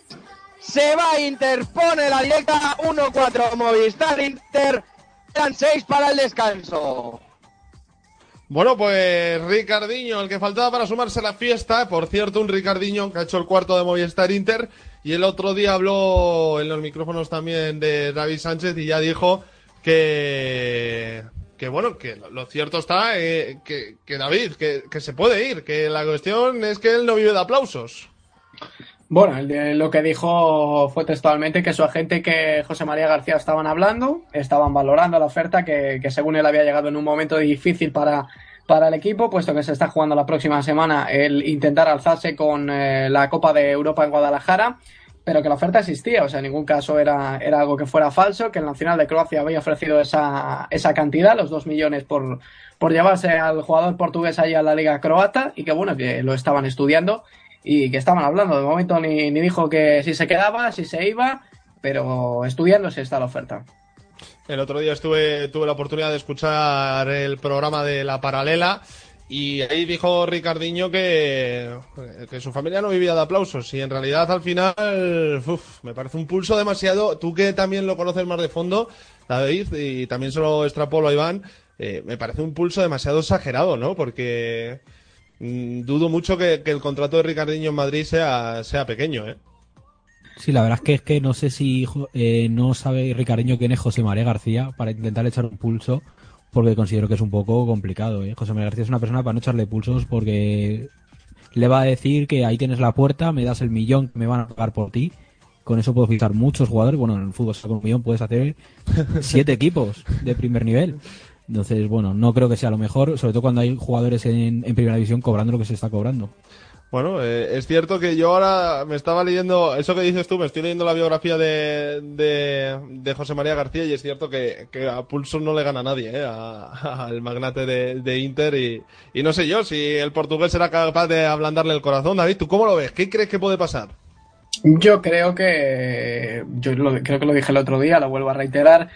Se va Inter, pone la directa 1-4 Movistar Inter. Quedan 6 para el descanso. Bueno, pues Ricardiño, el que faltaba para sumarse a la fiesta. Por cierto, un Ricardiño que ha hecho el cuarto de Movistar Inter. Y el otro día habló en los micrófonos también de David Sánchez y ya dijo que. Que bueno, que lo, cierto está eh, que, que David, que, que se puede ir, que la cuestión es que él no vive de aplausos. Bueno, lo que dijo fue textualmente que su agente que José María García estaban hablando, estaban valorando la oferta que, que según él había llegado en un momento difícil para, para el equipo, puesto que se está jugando la próxima semana el intentar alzarse con eh, la Copa de Europa en Guadalajara, pero que la oferta existía, o sea, en ningún caso era, era algo que fuera falso, que el Nacional de Croacia había ofrecido esa, esa cantidad, los dos millones por, por llevarse al jugador portugués ahí a la Liga Croata, y que bueno, que lo estaban estudiando y que estaban hablando. De momento ni, ni dijo que si se quedaba, si se iba, pero estudiándose está la oferta. El otro día estuve, tuve la oportunidad de escuchar el programa de La Paralela y ahí dijo Ricardiño que, que su familia no vivía de aplausos y en realidad al final me parece un pulso demasiado, tú que también lo conoces más de fondo, David, y también se lo extrapolo a Iván, eh, me parece un pulso demasiado exagerado, ¿no? Porque dudo mucho que, que el contrato de Ricardiño en Madrid sea, sea pequeño, ¿eh? Sí, la verdad es que es que no sé si eh, no sabe Ricardeño quién es José María García para intentar echar un pulso, porque considero que es un poco complicado. ¿eh? José María García es una persona para no echarle pulsos porque le va a decir que ahí tienes la puerta, me das el millón que me van a pagar por ti. Con eso puedo fichar muchos jugadores. Bueno, en el fútbol con un millón puedes hacer siete equipos de primer nivel. Entonces, bueno, no creo que sea lo mejor, sobre todo cuando hay jugadores en, en primera división cobrando lo que se está cobrando. Bueno, eh, es cierto que yo ahora me estaba leyendo, eso que dices tú, me estoy leyendo la biografía de, de, de José María García y es cierto que, que a pulso no le gana nadie, ¿eh? a- al magnate de, de Inter y, y no sé yo si el portugués será capaz de ablandarle el corazón. David, ¿tú cómo lo ves? ¿Qué crees que puede pasar? Yo creo que, yo lo- creo que lo dije el otro día, lo vuelvo a reiterar,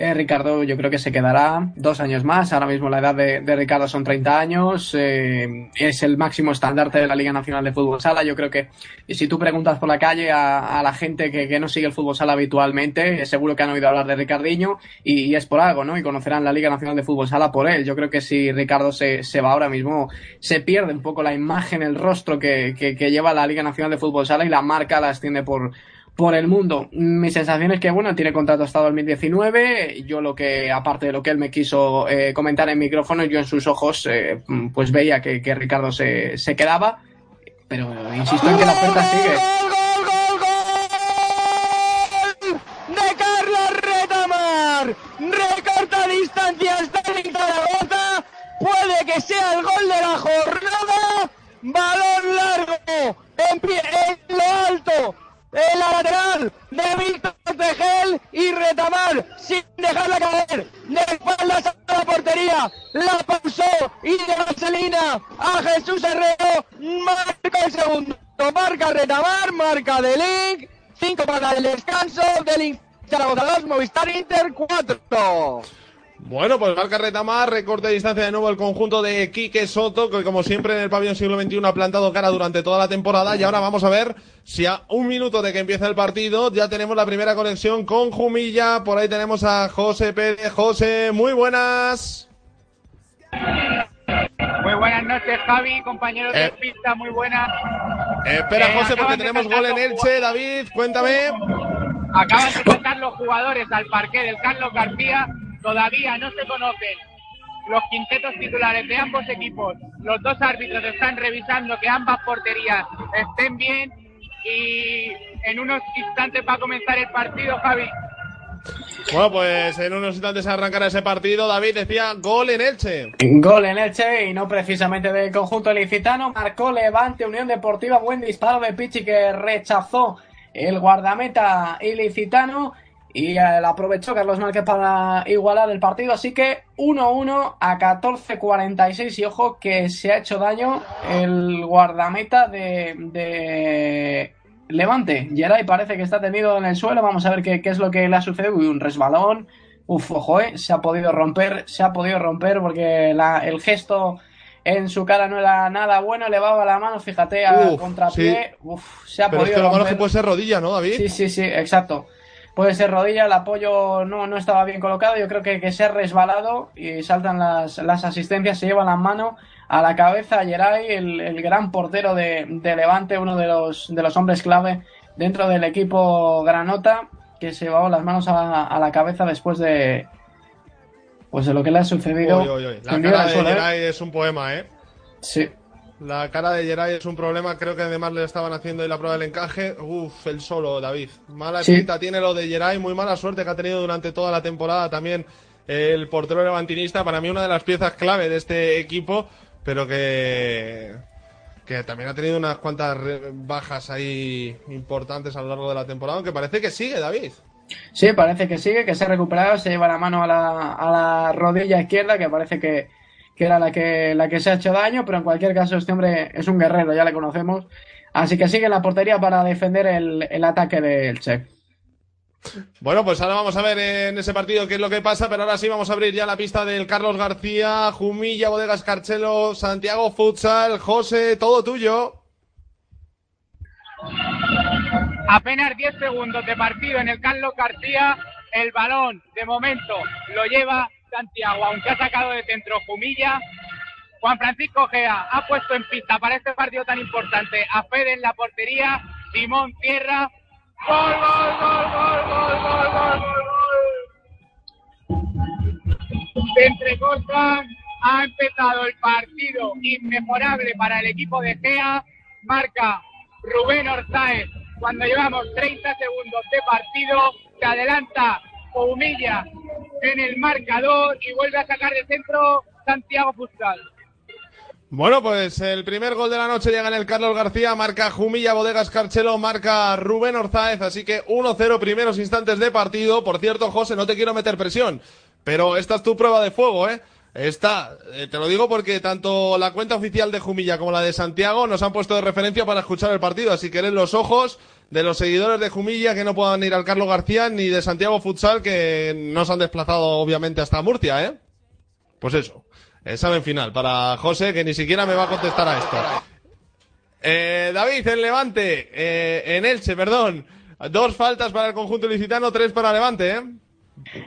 Eh, Ricardo yo creo que se quedará dos años más. Ahora mismo la edad de, Ricardo son 30 años. Eh, es el máximo estandarte de la Liga Nacional de Fútbol Sala. Yo creo que y si tú preguntas por la calle a, a la gente que, no sigue el fútbol sala habitualmente, seguro que han oído hablar de Ricardiño y, es por algo, ¿no? Y conocerán la Liga Nacional de Fútbol Sala por él. Yo creo que si Ricardo se, se va ahora mismo, se pierde un poco la imagen, el rostro que, que, que lleva la Liga Nacional de Fútbol Sala y la marca la extiende por por el mundo. Mi sensación es que, bueno, tiene contrato hasta 2019. Yo lo que, aparte de lo que él me quiso eh, comentar en micrófono, yo en sus ojos, eh, pues veía que, que Ricardo se, se, quedaba. Pero insisto en que la oferta sigue. ¡De Carlos Retamar! ¡Recorta distancias de Zaragoza! ¡Puede que sea el gol de la jornada! ¡Balón largo! En, pie, en lo alto en la lateral de Víctor Tejel y Retamar sin dejarla caer. De espaldas a la portería la pausó y de vaselina a Jesús Herrero marca el segundo. Marca Retamar marca de Link 5 para el descanso de Link Zaragoza 2 Movistar Inter 4 bueno, pues marca Retamar, recorte de distancia de nuevo el conjunto de Quique Soto, que como siempre en el pabellón siglo XXI ha plantado cara durante toda la temporada. Y ahora vamos a ver si a un minuto de que empiece el partido ya tenemos la primera conexión con Jumilla. Por ahí tenemos a José Pérez. José, muy buenas. Muy buenas noches, Javi, compañeros eh, de pista, muy buenas. Eh, espera, eh, José, porque tenemos gol en Elche. David, cuéntame. Acaban de saltar los jugadores al parque del Carlos García Todavía no se conocen los quintetos titulares de ambos equipos. Los dos árbitros están revisando que ambas porterías estén bien y en unos instantes va a comenzar el partido, Javi. Bueno, pues en unos instantes arrancará ese partido. David decía gol en Elche. Gol en Elche y no precisamente del conjunto licitano. Marcó Levante Unión Deportiva. Buen disparo de Pichi que rechazó el guardameta ilicitano y la aprovechó Carlos Márquez para igualar el partido. Así que 1-1 a 14-46. Y ojo que se ha hecho daño el guardameta de, de Levante. Geray parece que está tendido en el suelo. Vamos a ver qué, qué es lo que le ha sucedido. Uy, un resbalón. Uf, ojo, eh. Se ha podido romper. Se ha podido romper porque la, el gesto en su cara no era nada bueno. Elevaba la mano, fíjate, a Uf, contrapié. sí. Uf, se ha Pero es podido que malo romper. que puede ser rodilla, ¿no, David? Sí, sí, sí, exacto. Puede ser rodilla, el apoyo no, no estaba bien colocado. Yo creo que, que se ha resbalado y saltan las, las asistencias, se lleva la mano a la cabeza Geray, el, el gran portero de, de, Levante, uno de los, de los hombres clave dentro del equipo Granota, que se llevaba las manos a, a la cabeza después de, pues de lo que le ha sucedido. La cara de ¿eh? Geray es un poema, ¿eh? Sí. La cara de Geray es un problema, creo que además le estaban haciendo ahí la prueba del encaje. Uf, el solo, David. Mala Sí. pinta tiene lo de Geray, muy mala suerte que ha tenido durante toda la temporada también el portero levantinista. Para mí una de las piezas clave de este equipo, pero que, que también ha tenido unas cuantas bajas ahí importantes a lo largo de la temporada, aunque parece que sigue, David. Sí, parece que sigue, que se ha recuperado, se lleva la mano a la, a la rodilla izquierda, que parece que, que era la que, la que se ha hecho daño, pero en cualquier caso este hombre es un guerrero, ya le conocemos. Así que sigue en la portería para defender el, el ataque del Che. Bueno, pues ahora vamos a ver en ese partido qué es lo que pasa, pero ahora sí vamos a abrir ya la pista del Carlos García, Jumilla, Bodegas Carchelo, Santiago Futsal, José, todo tuyo. Apenas 10 segundos de partido en el Carlos García. El balón, de momento, lo lleva Santiago, aunque ha sacado de centro Jumilla, Juan Francisco Gea ha puesto en pista para este partido tan importante a Fede en la portería, Simón Tierra. ¡Gol, gol, gol, gol, gol, gol, gol, gol! Ha empezado el partido inmejorable para el equipo de Gea. Marca Rubén Orzaez. Cuando llevamos 30 segundos de partido, se adelanta Humilla en el marcador y vuelve a sacar de centro Santiago Futsal. Bueno, pues el primer gol de la noche llega en el Carlos García, marca Jumilla, Bodegas Carchelo, marca Rubén Orzáez, así que 1-0 primeros instantes de partido. Por cierto, José, no te quiero meter presión, pero esta es tu prueba de fuego, ¿eh? Está, eh, te lo digo porque tanto la cuenta oficial de Jumilla como la de Santiago nos han puesto de referencia para escuchar el partido, así que eres los ojos de los seguidores de Jumilla que no puedan ir al Carlos García ni de Santiago Futsal que no se han desplazado obviamente hasta Murcia, ¿eh? Pues eso, examen final para José que ni siquiera me va a contestar a esto. Eh, David, en Levante, eh, en Elche, perdón, dos faltas para el conjunto licitano, tres para Levante, ¿eh?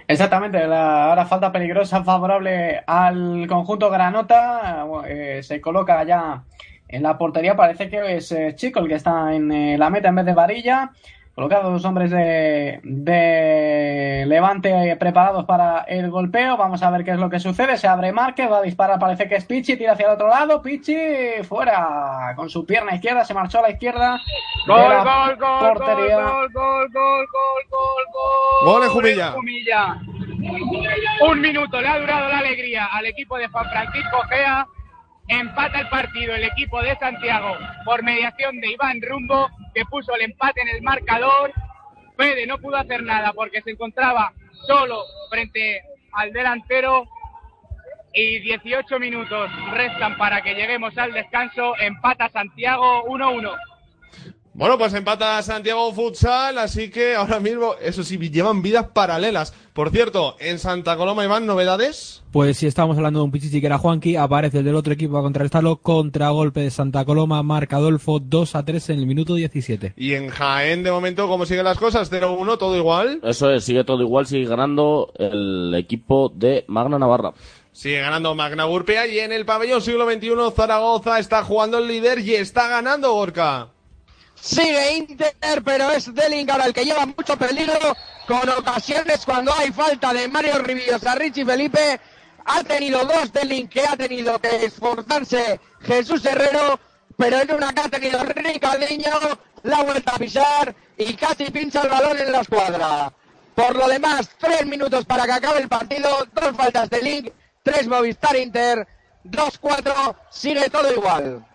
Exactamente, la, ahora falta peligrosa favorable al conjunto Granota. eh, se coloca ya en la portería. Parece que es eh, Chico el que está en eh, la meta en vez de Varilla. Colocados dos hombres de, de Levante preparados para el golpeo. Vamos a ver qué es lo que sucede. Se abre Márquez, va a disparar. Parece que es Pichi, tira hacia el otro lado. Pichi fuera con su pierna izquierda. Se marchó a la izquierda. de Gol, la gol, gol, gol, portería. gol, gol, gol, gol, gol, gol. Gol de Jumilla. Jumilla. Un minuto le ha durado la alegría al equipo de Juan Francisco Gea. Empata el partido el equipo de Santiago por mediación de Iván Rumbo, que puso el empate en el marcador. Fede no pudo hacer nada porque se encontraba solo frente al delantero. Y 18 minutos restan para que lleguemos al descanso. Empata Santiago 1-1. Bueno, pues empata Santiago Futsal, así que ahora mismo, eso sí, llevan vidas paralelas. Por cierto, en Santa Coloma, Iván, ¿novedades? Pues si estábamos hablando de un Pichichi que era Juanqui, aparece el del otro equipo a contrarrestarlo. Contragolpe de Santa Coloma, marca Adolfo 2 a 3 en el minuto 17. Y en Jaén, de momento, ¿cómo siguen las cosas? 0-1, todo igual. Eso es, sigue todo igual, sigue ganando el equipo de Magna Navarra. Sigue ganando Magna Urpea y en el pabellón siglo XXI Zaragoza está jugando el líder y está ganando Gorka. Sigue Inter, pero es Deling ahora el que lleva mucho peligro con ocasiones cuando hay falta de Mario Rivillos a Richie Felipe. Ha tenido dos Deling que ha tenido que esforzarse Jesús Herrero, pero en una que ha tenido Ricardinho, la ha vuelto a pisar y casi pincha el balón en la escuadra. Por lo demás, tres minutos para que acabe el partido, dos faltas de Link, tres Movistar Inter, dos cuatro, sigue todo igual.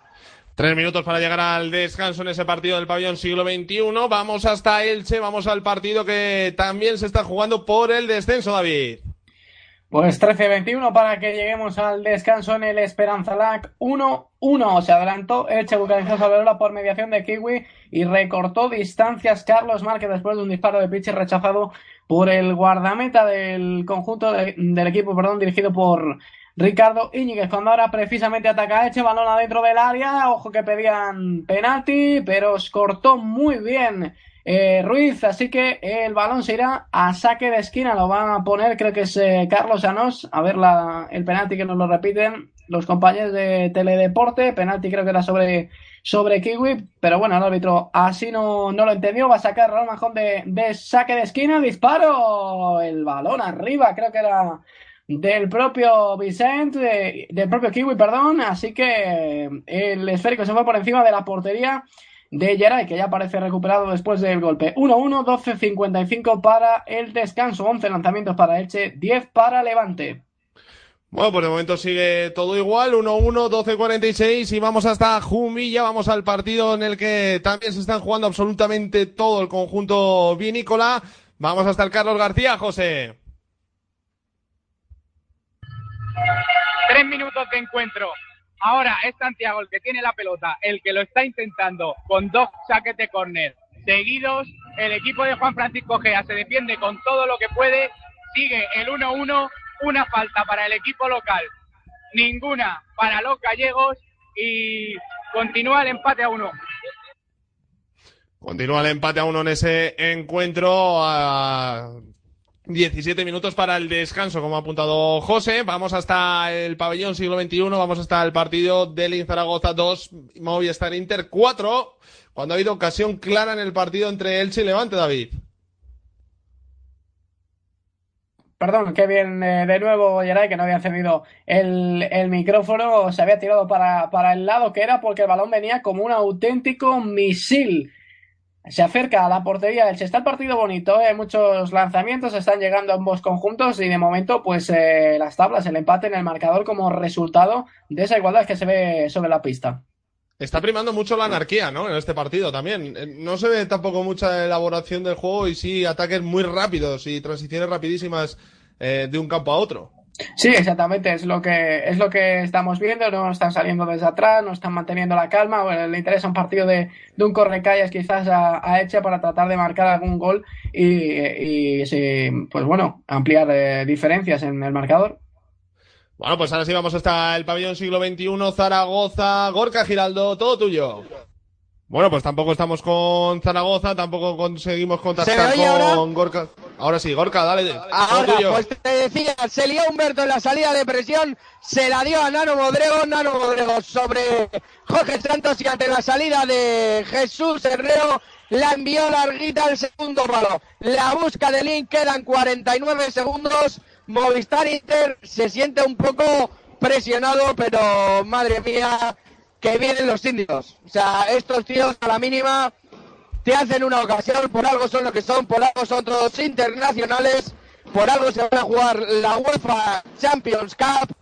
Tres minutos para llegar al descanso en ese partido del pabellón siglo XXI. Vamos hasta Elche, vamos al partido que también se está jugando por el descenso, David. Pues 13-21 para que lleguemos al descanso en el Esperanza Lac 1-1. Se adelantó Elche Bucaramanga Salvador por mediación de Kiwi y recortó distancias Carlos Márquez después de un disparo de pitch rechazado por el guardameta del conjunto de- del equipo, perdón, dirigido por Ricardo Íñiguez. Cuando ahora precisamente ataca Elche, balón adentro del área, ojo que pedían penalti, pero cortó muy bien eh, Ruiz, así que el balón se irá a saque de esquina, lo van a poner, creo que es eh, Carlos Anos, a ver la, el penalti que nos lo repiten los compañeros de Teledeporte, penalti creo que era sobre, sobre Kiwi, pero bueno, el árbitro así no, no lo entendió, va a sacar Raúl Majón de saque de esquina, disparo, el balón arriba, creo que era del propio Vicente, eh, del propio Kiwi, perdón, así que el esférico se fue por encima de la portería de Geray, que ya parece recuperado después del golpe. 1-1, 12-55 para el descanso, 11 lanzamientos para Elche, 10 para Levante. Bueno, pues de momento sigue todo igual, 1-1, 12-46 y vamos hasta Jumilla, vamos al partido en el que también se están jugando absolutamente todo el conjunto vinícola. Vamos hasta el Carlos García, José. Tres minutos de encuentro. Ahora es Santiago el que tiene la pelota, el que lo está intentando con dos saques de córner seguidos. El equipo de Juan Francisco Gea se defiende con todo lo que puede. Sigue el 1-1, una falta para el equipo local, ninguna para los gallegos y continúa el empate a uno. Continúa el empate a uno en ese encuentro. A 17 minutos para el descanso, como ha apuntado José. Vamos hasta el pabellón siglo XXI, vamos hasta el partido del Zaragoza 2, Movistar Inter 4, cuando ha habido ocasión clara en el partido entre Elche y Levante, David. Perdón, qué bien eh, de nuevo, Geray, que no había encendido el, el micrófono, se había tirado para, para el lado que era porque el balón venía como un auténtico misil. Se acerca a la portería del Está el partido bonito, hay muchos lanzamientos, están llegando ambos conjuntos y de momento, pues eh, las tablas, el empate en el marcador como resultado de esa igualdad que se ve sobre la pista. Está primando mucho la anarquía, ¿no? En este partido también. Eh, No se ve tampoco mucha elaboración del juego y sí ataques muy rápidos y transiciones rapidísimas eh, de un campo a otro. Sí, exactamente, es lo que es lo que estamos viendo, no están saliendo desde atrás, no están manteniendo la calma, bueno, le interesa un partido de, de un correcalles quizás a, a Eche para tratar de marcar algún gol y, y sí, pues bueno, ampliar eh, diferencias en el marcador. Bueno, pues ahora sí vamos hasta el pabellón siglo XXI, Zaragoza, Gorka Giraldo, todo tuyo. Bueno, pues tampoco estamos con Zaragoza, tampoco conseguimos contactar ¿Se me oye con ahora? Gorka. Ahora sí, Gorka, dale. Ahora, tuyo. pues te decía, se lió Humberto en la salida de presión, se la dio a Nano Modrego, Nano Modrego sobre Jorge Santos y ante la salida de Jesús Herrero, la envió larguita al segundo palo. La busca de Link, quedan 49 segundos. Movistar Inter se siente un poco presionado, pero madre mía, que vienen los indios. O sea, estos tíos a la mínima te hacen una ocasión, por algo son lo que son, por algo son todos internacionales, por algo se van a jugar la UEFA Champions Cup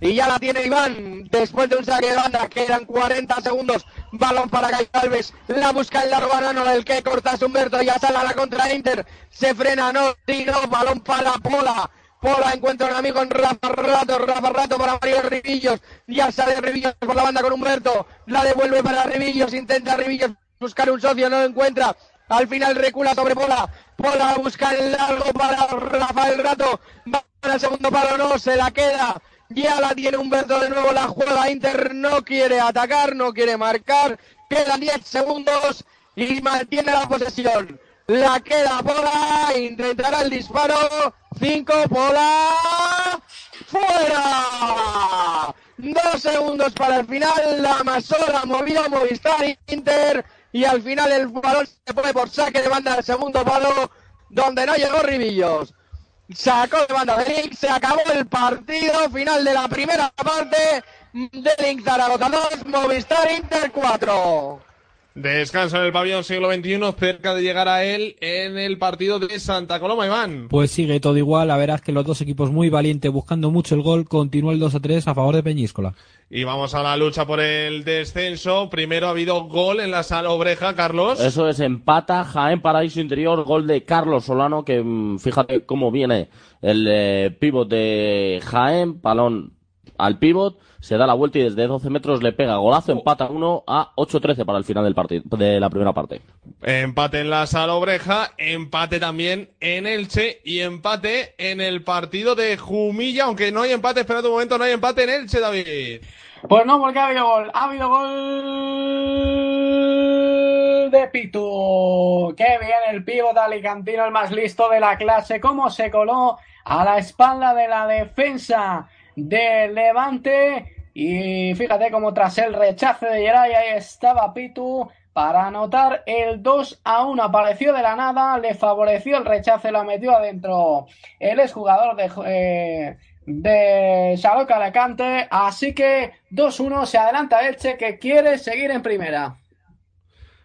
y ya la tiene Iván después de un saque de banda, quedan 40 segundos, balón para Kai Alves, la busca el largo anano del que corta Humberto, ya sale a la contra Inter, se frena, no, tiro, balón para Pola, Pola encuentra un amigo en Rafa Rato, Rafa Rato para Mario Rivillos, ya sale Rivillos por la banda con Humberto, la devuelve para Rivillos, intenta Rivillos buscar un socio, no lo encuentra. Al final recula sobre Pola. Pola busca el largo para Rafael Rato. Va para el segundo palo, no, se la queda. Ya la tiene Humberto de nuevo, la juega Inter, no quiere atacar, no quiere marcar. Quedan 10 segundos y mantiene la posesión. La queda Pola, intentará el disparo. 5, Pola. ¡Fuera! Dos segundos para el final, la Masola movió Movistar Inter y al final el balón se pone por saque de banda del segundo palo donde no llegó Ribillos. Sacó de banda de se acabó el partido final de la primera parte de Link Zaragoza 2, Movistar Inter 4. Descanso en el pabellón siglo XXI, cerca de llegar a él en el partido de Santa Coloma, Iván. Pues sigue todo igual, la verdad es que los dos equipos muy valientes buscando mucho el gol, continúa el 2 a 3 a favor de Peñíscola. Y vamos a la lucha por el descenso. Primero ha habido gol en la sala Obreja, Carlos. Eso es, empata Jaén Paraíso Interior, gol de Carlos Solano, que mm, fíjate cómo viene el eh, pívot de Jaén, balón al pívot, se da la vuelta y desde 12 metros le pega golazo, empata 1 a 8-13 para el final del partido, de la primera parte. Empate en la sala Obreja, empate también en Elche y empate en el partido de Jumilla, aunque no hay empate, espera un momento, no hay empate en Elche, David. Pues no, porque ha habido gol. Ha habido gol de Pitu. Qué bien el pívot alicantino, el más listo de la clase. Cómo se coló a la espalda de la defensa de Levante. Y fíjate cómo tras el rechace de Geray, ahí estaba Pitu para anotar el 2 a 1. Apareció de la nada, le favoreció el rechace, la metió adentro el exjugador de, eh, de Xaloc Alicante. Así que 2-1 se adelanta Elche que quiere seguir en primera.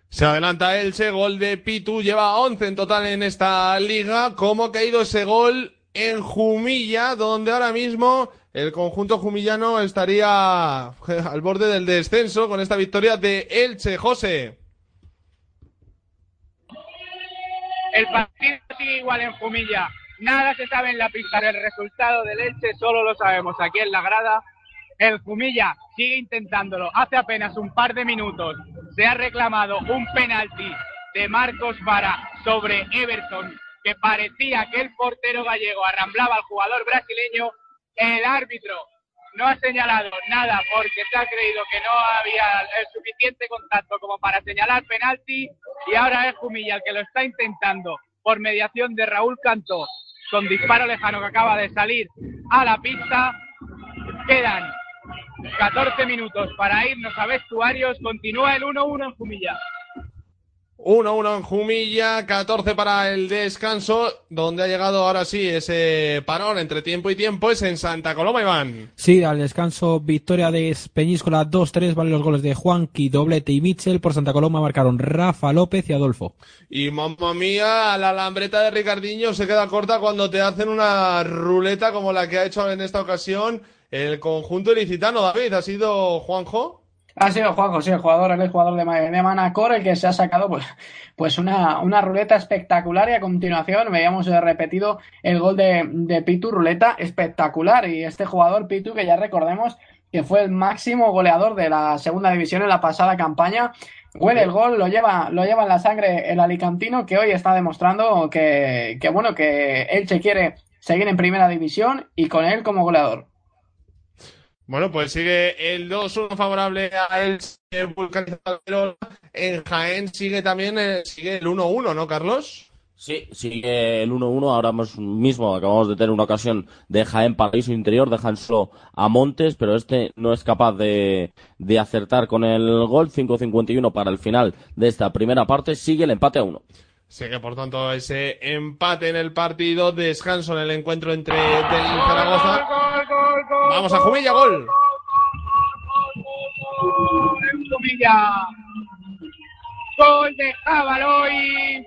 Se adelanta Elche, gol de Pitu, lleva 11 en total en esta liga. ¿Cómo ha caído ese gol en Jumilla, donde ahora mismo el conjunto jumillano estaría al borde del descenso con esta victoria de Elche, José? El partido sigue igual en Jumilla. Nada se sabe en la pista del resultado del Elche, solo lo sabemos aquí en la grada. El Jumilla sigue intentándolo. Hace apenas un par de minutos se ha reclamado un penalti de Marcos Vara sobre Everton, que parecía que el portero gallego arramblaba al jugador brasileño. El árbitro no ha señalado nada porque se ha creído que no había el suficiente contacto como para señalar penalti y ahora es Jumilla el que lo está intentando por mediación de Raúl Cantó con disparo lejano que acaba de salir a la pista. Quedan 14 minutos para irnos a vestuarios. Continúa el 1-1 en Jumilla. 1-1 en Jumilla, 14 para el descanso, donde ha llegado ahora sí ese parón entre tiempo y tiempo, es en Santa Coloma, Iván. Sí, al descanso, victoria de Peñíscola 2-3, valen los goles de Juanqui, Doblete y Mitchell. Por Santa Coloma marcaron Rafa López y Adolfo. Y mamma mía, la lambreta de Ricardiño se queda corta cuando te hacen una ruleta como la que ha hecho en esta ocasión el conjunto ilicitano. David, ¿ha sido Juanjo? Ha sido Juanjo, sí, el jugador, el jugador de, de Manacor, el que se ha sacado pues, pues una, una ruleta espectacular y a continuación veíamos repetido el gol de, de Pitu, ruleta espectacular y este jugador Pitu que ya recordemos que fue el máximo goleador de la segunda división en la pasada campaña. Huele el gol, lo lleva, lo lleva en la sangre el alicantino que hoy está demostrando que, que bueno, que él se quiere seguir en primera división y con él como goleador. Bueno, pues sigue el 2-1 favorable a el vulcanizador. En Jaén sigue también el, sigue el 1-1, ¿no, Carlos? Sí, sigue el 1-1. Ahora mismo acabamos de tener una ocasión de Jaén Paraíso Interior. Dejan solo a Montes, pero este no es capaz de, de acertar con el gol. 5-51 para el final de esta primera parte. Sigue el empate a 1. Sigue, por tanto, ese empate en el partido. Descanso en el encuentro entre Delin y Zaragoza. Vamos a Jumilla, gol. Jumilla. Gol de Jabaloy.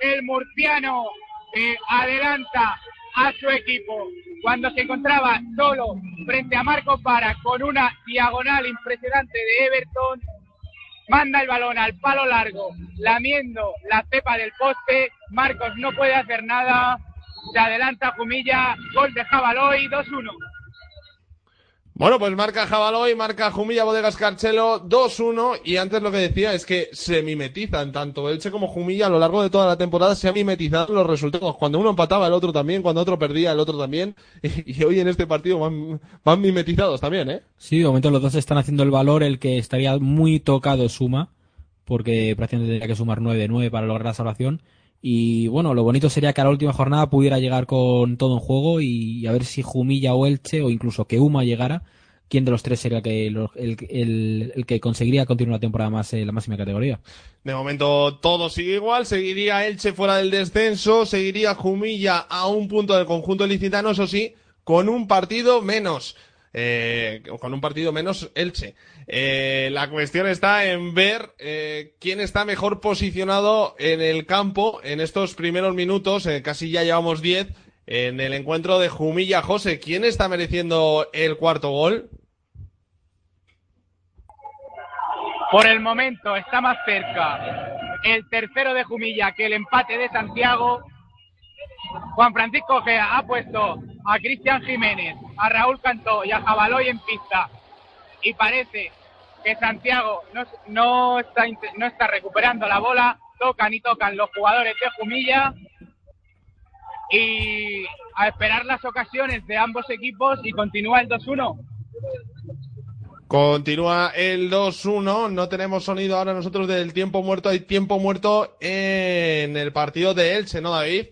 El murciano eh, adelanta a su equipo cuando se encontraba solo frente a Marco Para con una diagonal impresionante de Everton manda el balón al palo largo, lamiendo la cepa del poste, Marcos no puede hacer nada, se adelanta Jumilla, gol de Jabaloy, 2-1. Bueno, pues marca Jabaloy, marca Jumilla Bodegas Carchelo 2-1 y antes lo que decía es que se mimetizan tanto Elche como Jumilla a lo largo de toda la temporada se han mimetizado los resultados. Cuando uno empataba el otro también, cuando otro perdía el otro también y, hoy en este partido van, van, mimetizados también, ¿eh? Sí, de momento los dos están haciendo el valor, el que estaría muy tocado suma porque prácticamente tendría que sumar 9-9 para lograr la salvación. Y bueno, lo bonito sería que a la última jornada pudiera llegar con todo en juego y, a ver si Jumilla o Elche o incluso que Uma llegara, quién de los tres sería el, el, el, que conseguiría continuar la temporada más en la máxima categoría. De momento todo sigue igual, seguiría Elche fuera del descenso, seguiría Jumilla a un punto del conjunto licitano, eso sí, con un partido menos. Eh, con un partido menos Elche. Eh, la cuestión está en ver eh, quién está mejor posicionado en el campo en estos primeros minutos, casi ya llevamos 10, en el encuentro de Jumilla José. ¿Quién está mereciendo el cuarto gol? Por el momento está más cerca el tercero de Jumilla que el empate de Santiago. Juan Francisco Gea ha puesto a Cristian Jiménez, a Raúl Cantó y a Jabaloy en pista. Y parece que Santiago no, está, no está recuperando la bola. Tocan y tocan los jugadores de Jumilla. Y a esperar las ocasiones de ambos equipos y continúa el 2-1. Continúa el 2-1. No tenemos sonido ahora nosotros del tiempo muerto. Hay tiempo muerto en el partido de Elche, ¿no, David?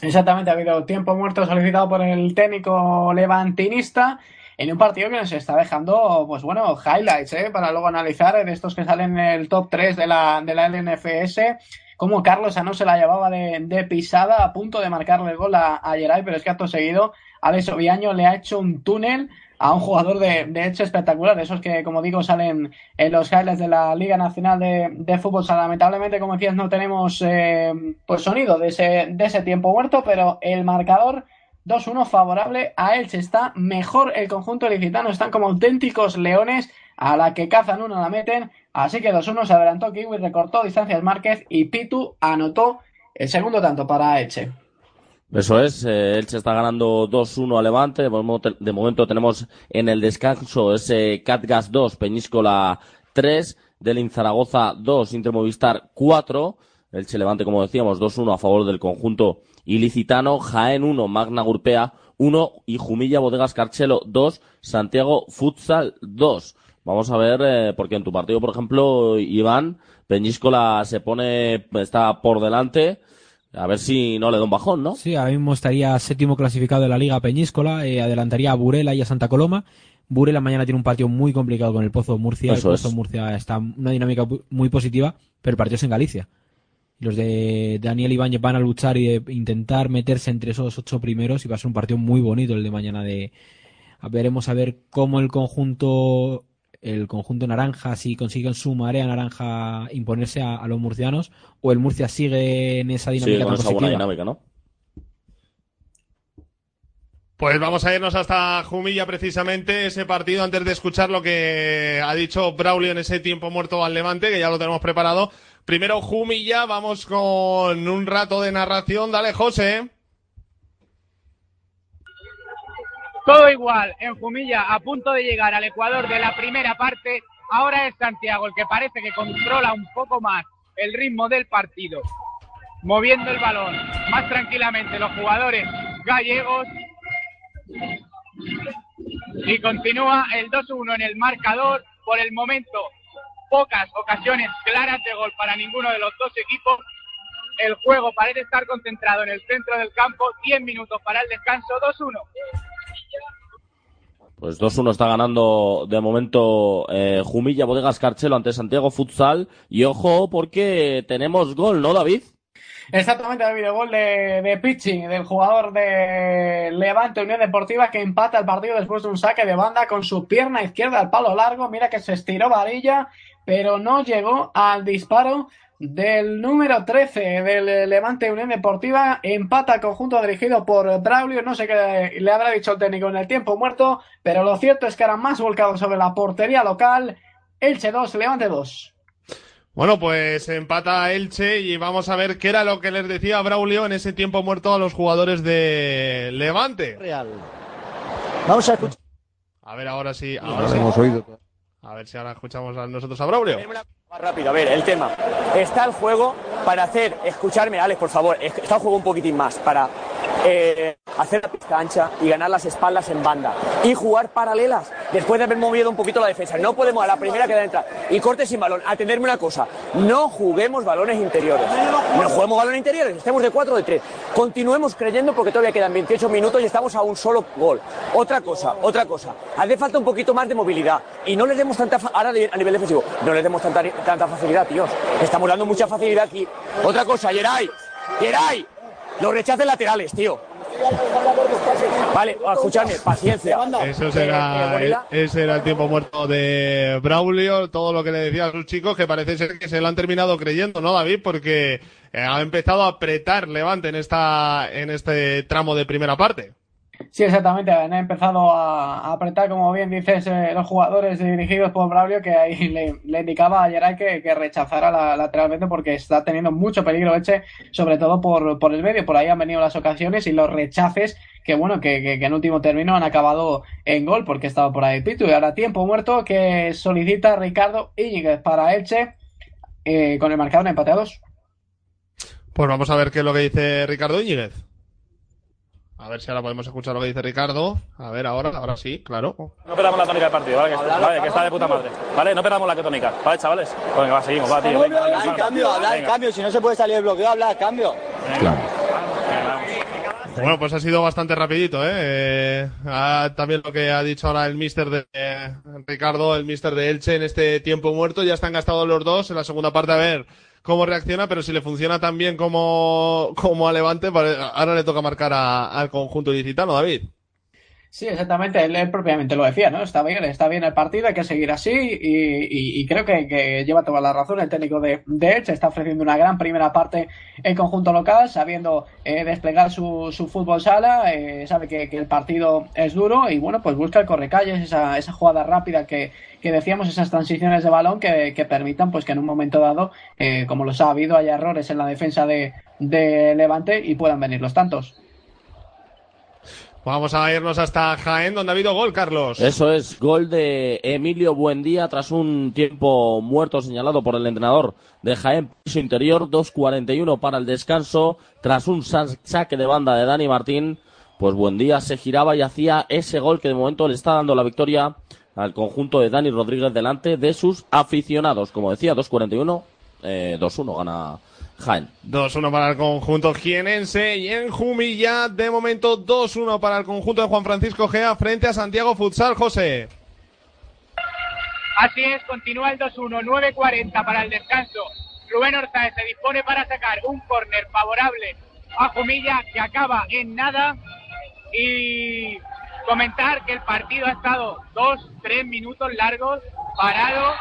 Exactamente, ha habido tiempo muerto solicitado por el técnico levantinista en un partido que nos está dejando, pues bueno, highlights, ¿eh? Para luego analizar de estos que salen en el top 3 de la, de la LNFS. Como Carlos no se la llevaba de, pisada a punto de marcarle el gol a, a pero es que acto seguido Alex Oviaño le ha hecho un túnel a un jugador de, de hecho espectacular, esos que, como digo, salen en los highlights de la Liga Nacional de, Fútbol. lamentablemente, como decías, no tenemos eh, pues sonido de ese, de ese tiempo muerto, pero el marcador 2-1 favorable a Elche. Está mejor el conjunto licitano, están como auténticos leones a la que cazan uno la meten. Así que 2-1 se adelantó Kiwi, recortó distancias Márquez y Pitu anotó el segundo tanto para Elche. Eso es, eh, Elche está ganando 2-1 a Levante. De momento tenemos en el descanso ese Catgas 2, Peñíscola 3, del Zaragoza 2, Intermovistar 4. Elche Levante, como decíamos, 2-1 a favor del conjunto ilicitano. Jaén 1, Magna Gurpea 1 y Jumilla Bodegas Carchelo 2, Santiago Futsal 2. Vamos a ver, eh, porque en tu partido, por ejemplo, Iván, Peñíscola se pone, está por delante a ver si no le da un bajón, ¿no? Sí, ahora mismo estaría séptimo clasificado de la Liga Peñíscola, eh, adelantaría a Burela y a Santa Coloma. Burela mañana tiene un partido muy complicado con el Pozo Murcia. el Pozo Murcia está una dinámica muy positiva, pero el partido es en Galicia. Los de Daniel Ibáñez van a luchar y intentar meterse entre esos ocho primeros y va a ser un partido muy bonito el de mañana de veremos a ver cómo el conjunto el conjunto naranja, si consiguen su marea naranja imponerse a, los murcianos, o el Murcia sigue en esa dinámica buena dinámica, ¿no? Pues vamos a irnos hasta Jumilla precisamente, ese partido, antes de escuchar lo que ha dicho Braulio en ese tiempo muerto al Levante, que ya lo tenemos preparado. Primero Jumilla, vamos con un rato de narración. Dale, José. Todo igual, en Jumilla, a punto de llegar al Ecuador de la primera parte. Ahora es Santiago el que parece que controla un poco más el ritmo del partido, moviendo el balón más tranquilamente los jugadores gallegos. Y continúa el 2-1 en el marcador. Por el momento, pocas ocasiones claras de gol para ninguno de los dos equipos. El juego parece estar concentrado en el centro del campo. 10 minutos para el descanso. 2-1. Pues 2-1 está ganando de momento eh, Jumilla Bodegas Carchelo ante Santiago Futsal. Y ojo, porque tenemos gol, ¿no, David? Exactamente, David, el gol de, de pitching del jugador de Levante Unión Deportiva que empata el partido después de un saque de banda con su pierna izquierda al palo largo. Mira que se estiró varilla, pero no llegó al disparo del número 13 del Levante Unión Deportiva. Empata el conjunto dirigido por Braulio. No sé qué le habrá dicho el técnico en el tiempo muerto, pero lo cierto es que eran más volcados sobre la portería local. Elche 2, Levante 2. Bueno, pues empata Elche y vamos a ver qué era lo que les decía Braulio en ese tiempo muerto a los jugadores de Levante. Real. Vamos a escuchar. A ver, ahora sí. Ahora sí. hemos oído. A ver si ahora escuchamos a nosotros a Braulio. Rápido, a ver, el tema. Está el juego para hacer, escucharme, Alex, por favor, es- está el juego un poquitín más, para eh, hacer la pista ancha y ganar las espaldas en banda. Y jugar paralelas, después de haber movido un poquito la defensa. No podemos a la primera que da entrada. Y corte sin balón. Atenderme una cosa, no juguemos balones interiores. No juguemos balones interiores, estemos de 4 o de 3. Continuemos creyendo porque todavía quedan 28 minutos y estamos a un solo gol. Otra cosa, otra cosa. Hace falta un poquito más de movilidad. Y no les demos tanta, ahora a nivel defensivo, no les demos tanta, tanta facilidad, tíos. Estamos dando mucha facilidad aquí. Otra cosa, Geray, Geray, los rechaces laterales, tío. Vale, escuchadme, paciencia. Eso Eh, será, eh, Gorila, ese era el tiempo muerto de Braulio, todo lo que le decía a sus chicos, que parece ser que se lo han terminado creyendo, ¿no, David? Porque eh, ha empezado a apretar Levante en esta, en este tramo de primera parte. Sí, exactamente. Han empezado a apretar, como bien dices, eh, los jugadores dirigidos por Braulio, que ahí le, indicaba a Geray que, que rechazara la- lateralmente porque está teniendo mucho peligro Eche, sobre todo por, por el medio. Por ahí han venido las ocasiones y los rechaces que, bueno, que, que- en último término han acabado en gol porque estaba por ahí Pitu. Y ahora tiempo muerto que solicita Ricardo Íñiguez para Elche eh, con el marcador en empate a dos. Pues vamos a ver qué es lo que dice Ricardo Íñiguez. A ver si ahora podemos escuchar lo que dice Ricardo. A ver, ahora, ahora sí, claro. No perdamos la tónica del partido, ¿vale? Que, vale, que está de puta madre. ¿Vale? No perdamos la tónica. ¿Vale, chavales? Venga, va, seguimos, va, tío. Venga, cambio, habla en Venga. cambio. Si no se puede salir del bloqueo, habla en cambio. Bueno, pues ha sido bastante rapidito, ¿eh? Eh, ah, también lo que ha dicho ahora el mister de eh, Ricardo, el mister de Elche en este tiempo muerto. Ya están gastados los dos en la segunda parte a ver cómo reacciona, pero si le funciona tan bien como, como a Levante, ahora le toca marcar al conjunto ilicitano, David. Sí, exactamente, él, propiamente lo decía, ¿no? Está bien, está bien el partido, hay que seguir así y creo que, que lleva toda la razón el técnico de, de Elche, está ofreciendo una gran primera parte en conjunto local, sabiendo eh, desplegar su, su fútbol sala, eh, sabe que, que el partido es duro y bueno, pues busca el correcalles, esa, esa jugada rápida que, que decíamos, esas transiciones de balón que, que permitan pues que en un momento dado, eh, como los ha habido, haya errores en la defensa de, de Levante y puedan venir los tantos. Vamos a irnos hasta Jaén, donde ha habido gol, Carlos. Eso es, gol de Emilio Buendía tras un tiempo muerto señalado por el entrenador de Jaén, piso interior, 2.41 para el descanso, tras un sa- saque de banda de Dani Martín, pues Buendía se giraba y hacía ese gol que de momento le está dando la victoria al conjunto de Dani Rodríguez delante de sus aficionados. Como decía, 2.41, eh, 2-1 gana Jaén. 2-1 para el conjunto jienense y en Jumilla, de momento 2-1 para el conjunto de Juan Francisco Gea frente a Santiago Futsal, José. Así es, continúa el 2-1, 9.40 para el descanso. Rubén Orzáez se dispone para sacar un córner favorable a Jumilla que acaba en nada. Y comentar que el partido ha estado dos, tres minutos largos, parado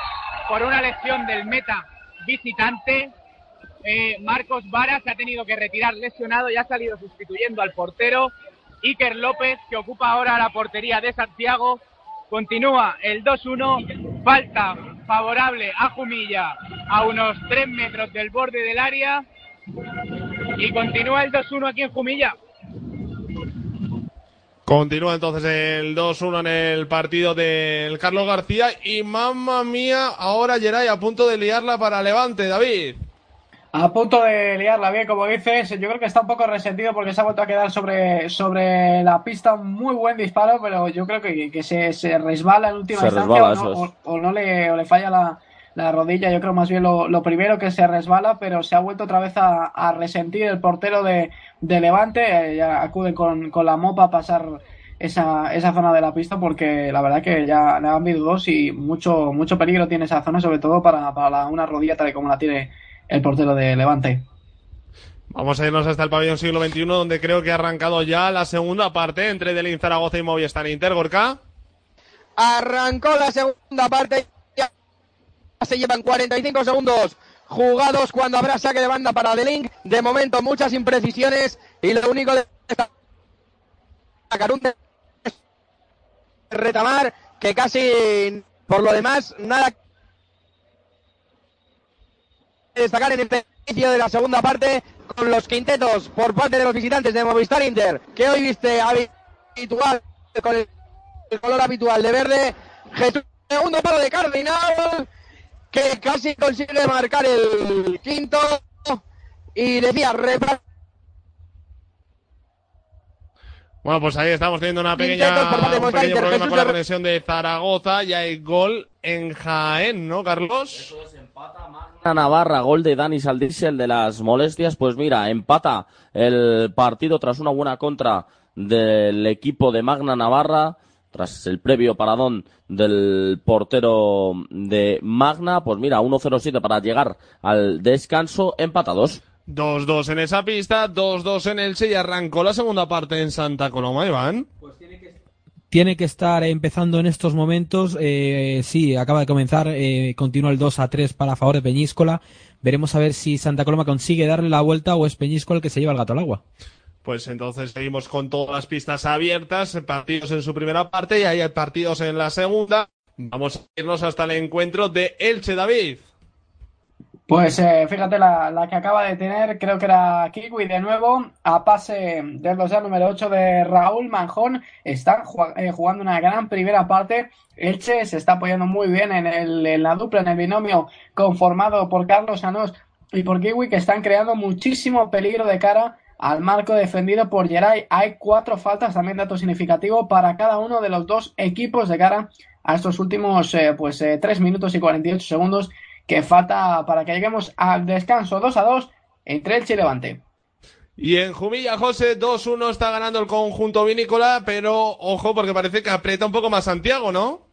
por una lesión del meta visitante. Eh, Marcos Vara se ha tenido que retirar lesionado y ha salido sustituyendo al portero Iker López, que ocupa ahora la portería de Santiago. Continúa el 2-1. Falta favorable a Jumilla a unos 3 metros del borde del área. Y continúa el 2-1 aquí en Jumilla. Continúa entonces el 2-1 en el partido del Carlos García y mamma mía, ahora Geray a punto de liarla para Levante, David. A punto de liarla bien, como dices, yo creo que está un poco resentido porque se ha vuelto a quedar sobre, sobre la pista. Muy buen disparo, pero yo creo que, que se, se resbala en última Se instancia o, no, o- o no le, o le falla la, la rodilla. Yo creo más bien lo, lo primero que se resbala, pero se ha vuelto otra vez a, a resentir el portero de, de Levante. eh, ya acude con, con la mopa a pasar esa, esa zona de la pista porque la verdad que ya le han habido dos y mucho, mucho peligro tiene esa zona, sobre todo para, para la- una rodilla tal y como la tiene el portero de Levante. Vamos a irnos hasta el pabellón siglo XXI, donde creo que ha arrancado ya la segunda parte entre Delin Zaragoza y Movistar Inter, Gorka. Arrancó la segunda parte. Ya se llevan 45 segundos jugados cuando habrá saque de banda para The Link. De momento, muchas imprecisiones. Y lo único de sacar un retamar que casi por lo demás nada destacar en este inicio de la segunda parte con los quintetos por parte de los visitantes de Movistar Inter que hoy viste habitual con el el color habitual de verde. Jesús, segundo palo de Cardinal, que casi consigue marcar el quinto. Y decía, repra- Bueno, pues ahí estamos teniendo una pequeña, un pequeño problema con la conexión de Zaragoza y hay gol en Jaén, ¿no, Carlos? Magna Navarra, gol de Dani Saldís, el de las molestias. Pues mira, empata el partido tras una buena contra del equipo de Magna Navarra, tras el previo paradón del portero de Magna. Pues mira, 1-0-7 para llegar al descanso, empatados. 2-2 en esa pista, 2-2 en Elche y arrancó la segunda parte en Santa Coloma, Iván. Tiene que estar empezando en estos momentos. eh, sí, acaba de comenzar. eh, continúa el 2 a 3 para favor de Peñíscola. Veremos a ver si Santa Coloma consigue darle la vuelta o es Peñíscola el que se lleva el gato al agua. Pues entonces seguimos con todas las pistas abiertas, partidos en su primera parte y hay partidos en la segunda. Vamos a irnos hasta el encuentro de Elche, David. Pues eh, fíjate la, la que acaba de tener, creo que era Kiwi de nuevo, a pase del dorsal número 8 de Raúl Manjón. Están eh, jugando una gran primera parte. Elche se está apoyando muy bien en, el, en la dupla, en el binomio conformado por Carlos Anós y por Kiwi, que están creando muchísimo peligro de cara al marco defendido por Geray. Hay cuatro faltas, también dato significativo, para cada uno de los dos equipos de cara a estos últimos eh, pues eh, 3 minutos y 48 segundos que falta para que lleguemos al descanso 2 a 2 entre Elche y Levante. Y en Jumilla, José, 2-1 está ganando el conjunto vinícola, pero ojo porque parece que aprieta un poco más Santiago, ¿no?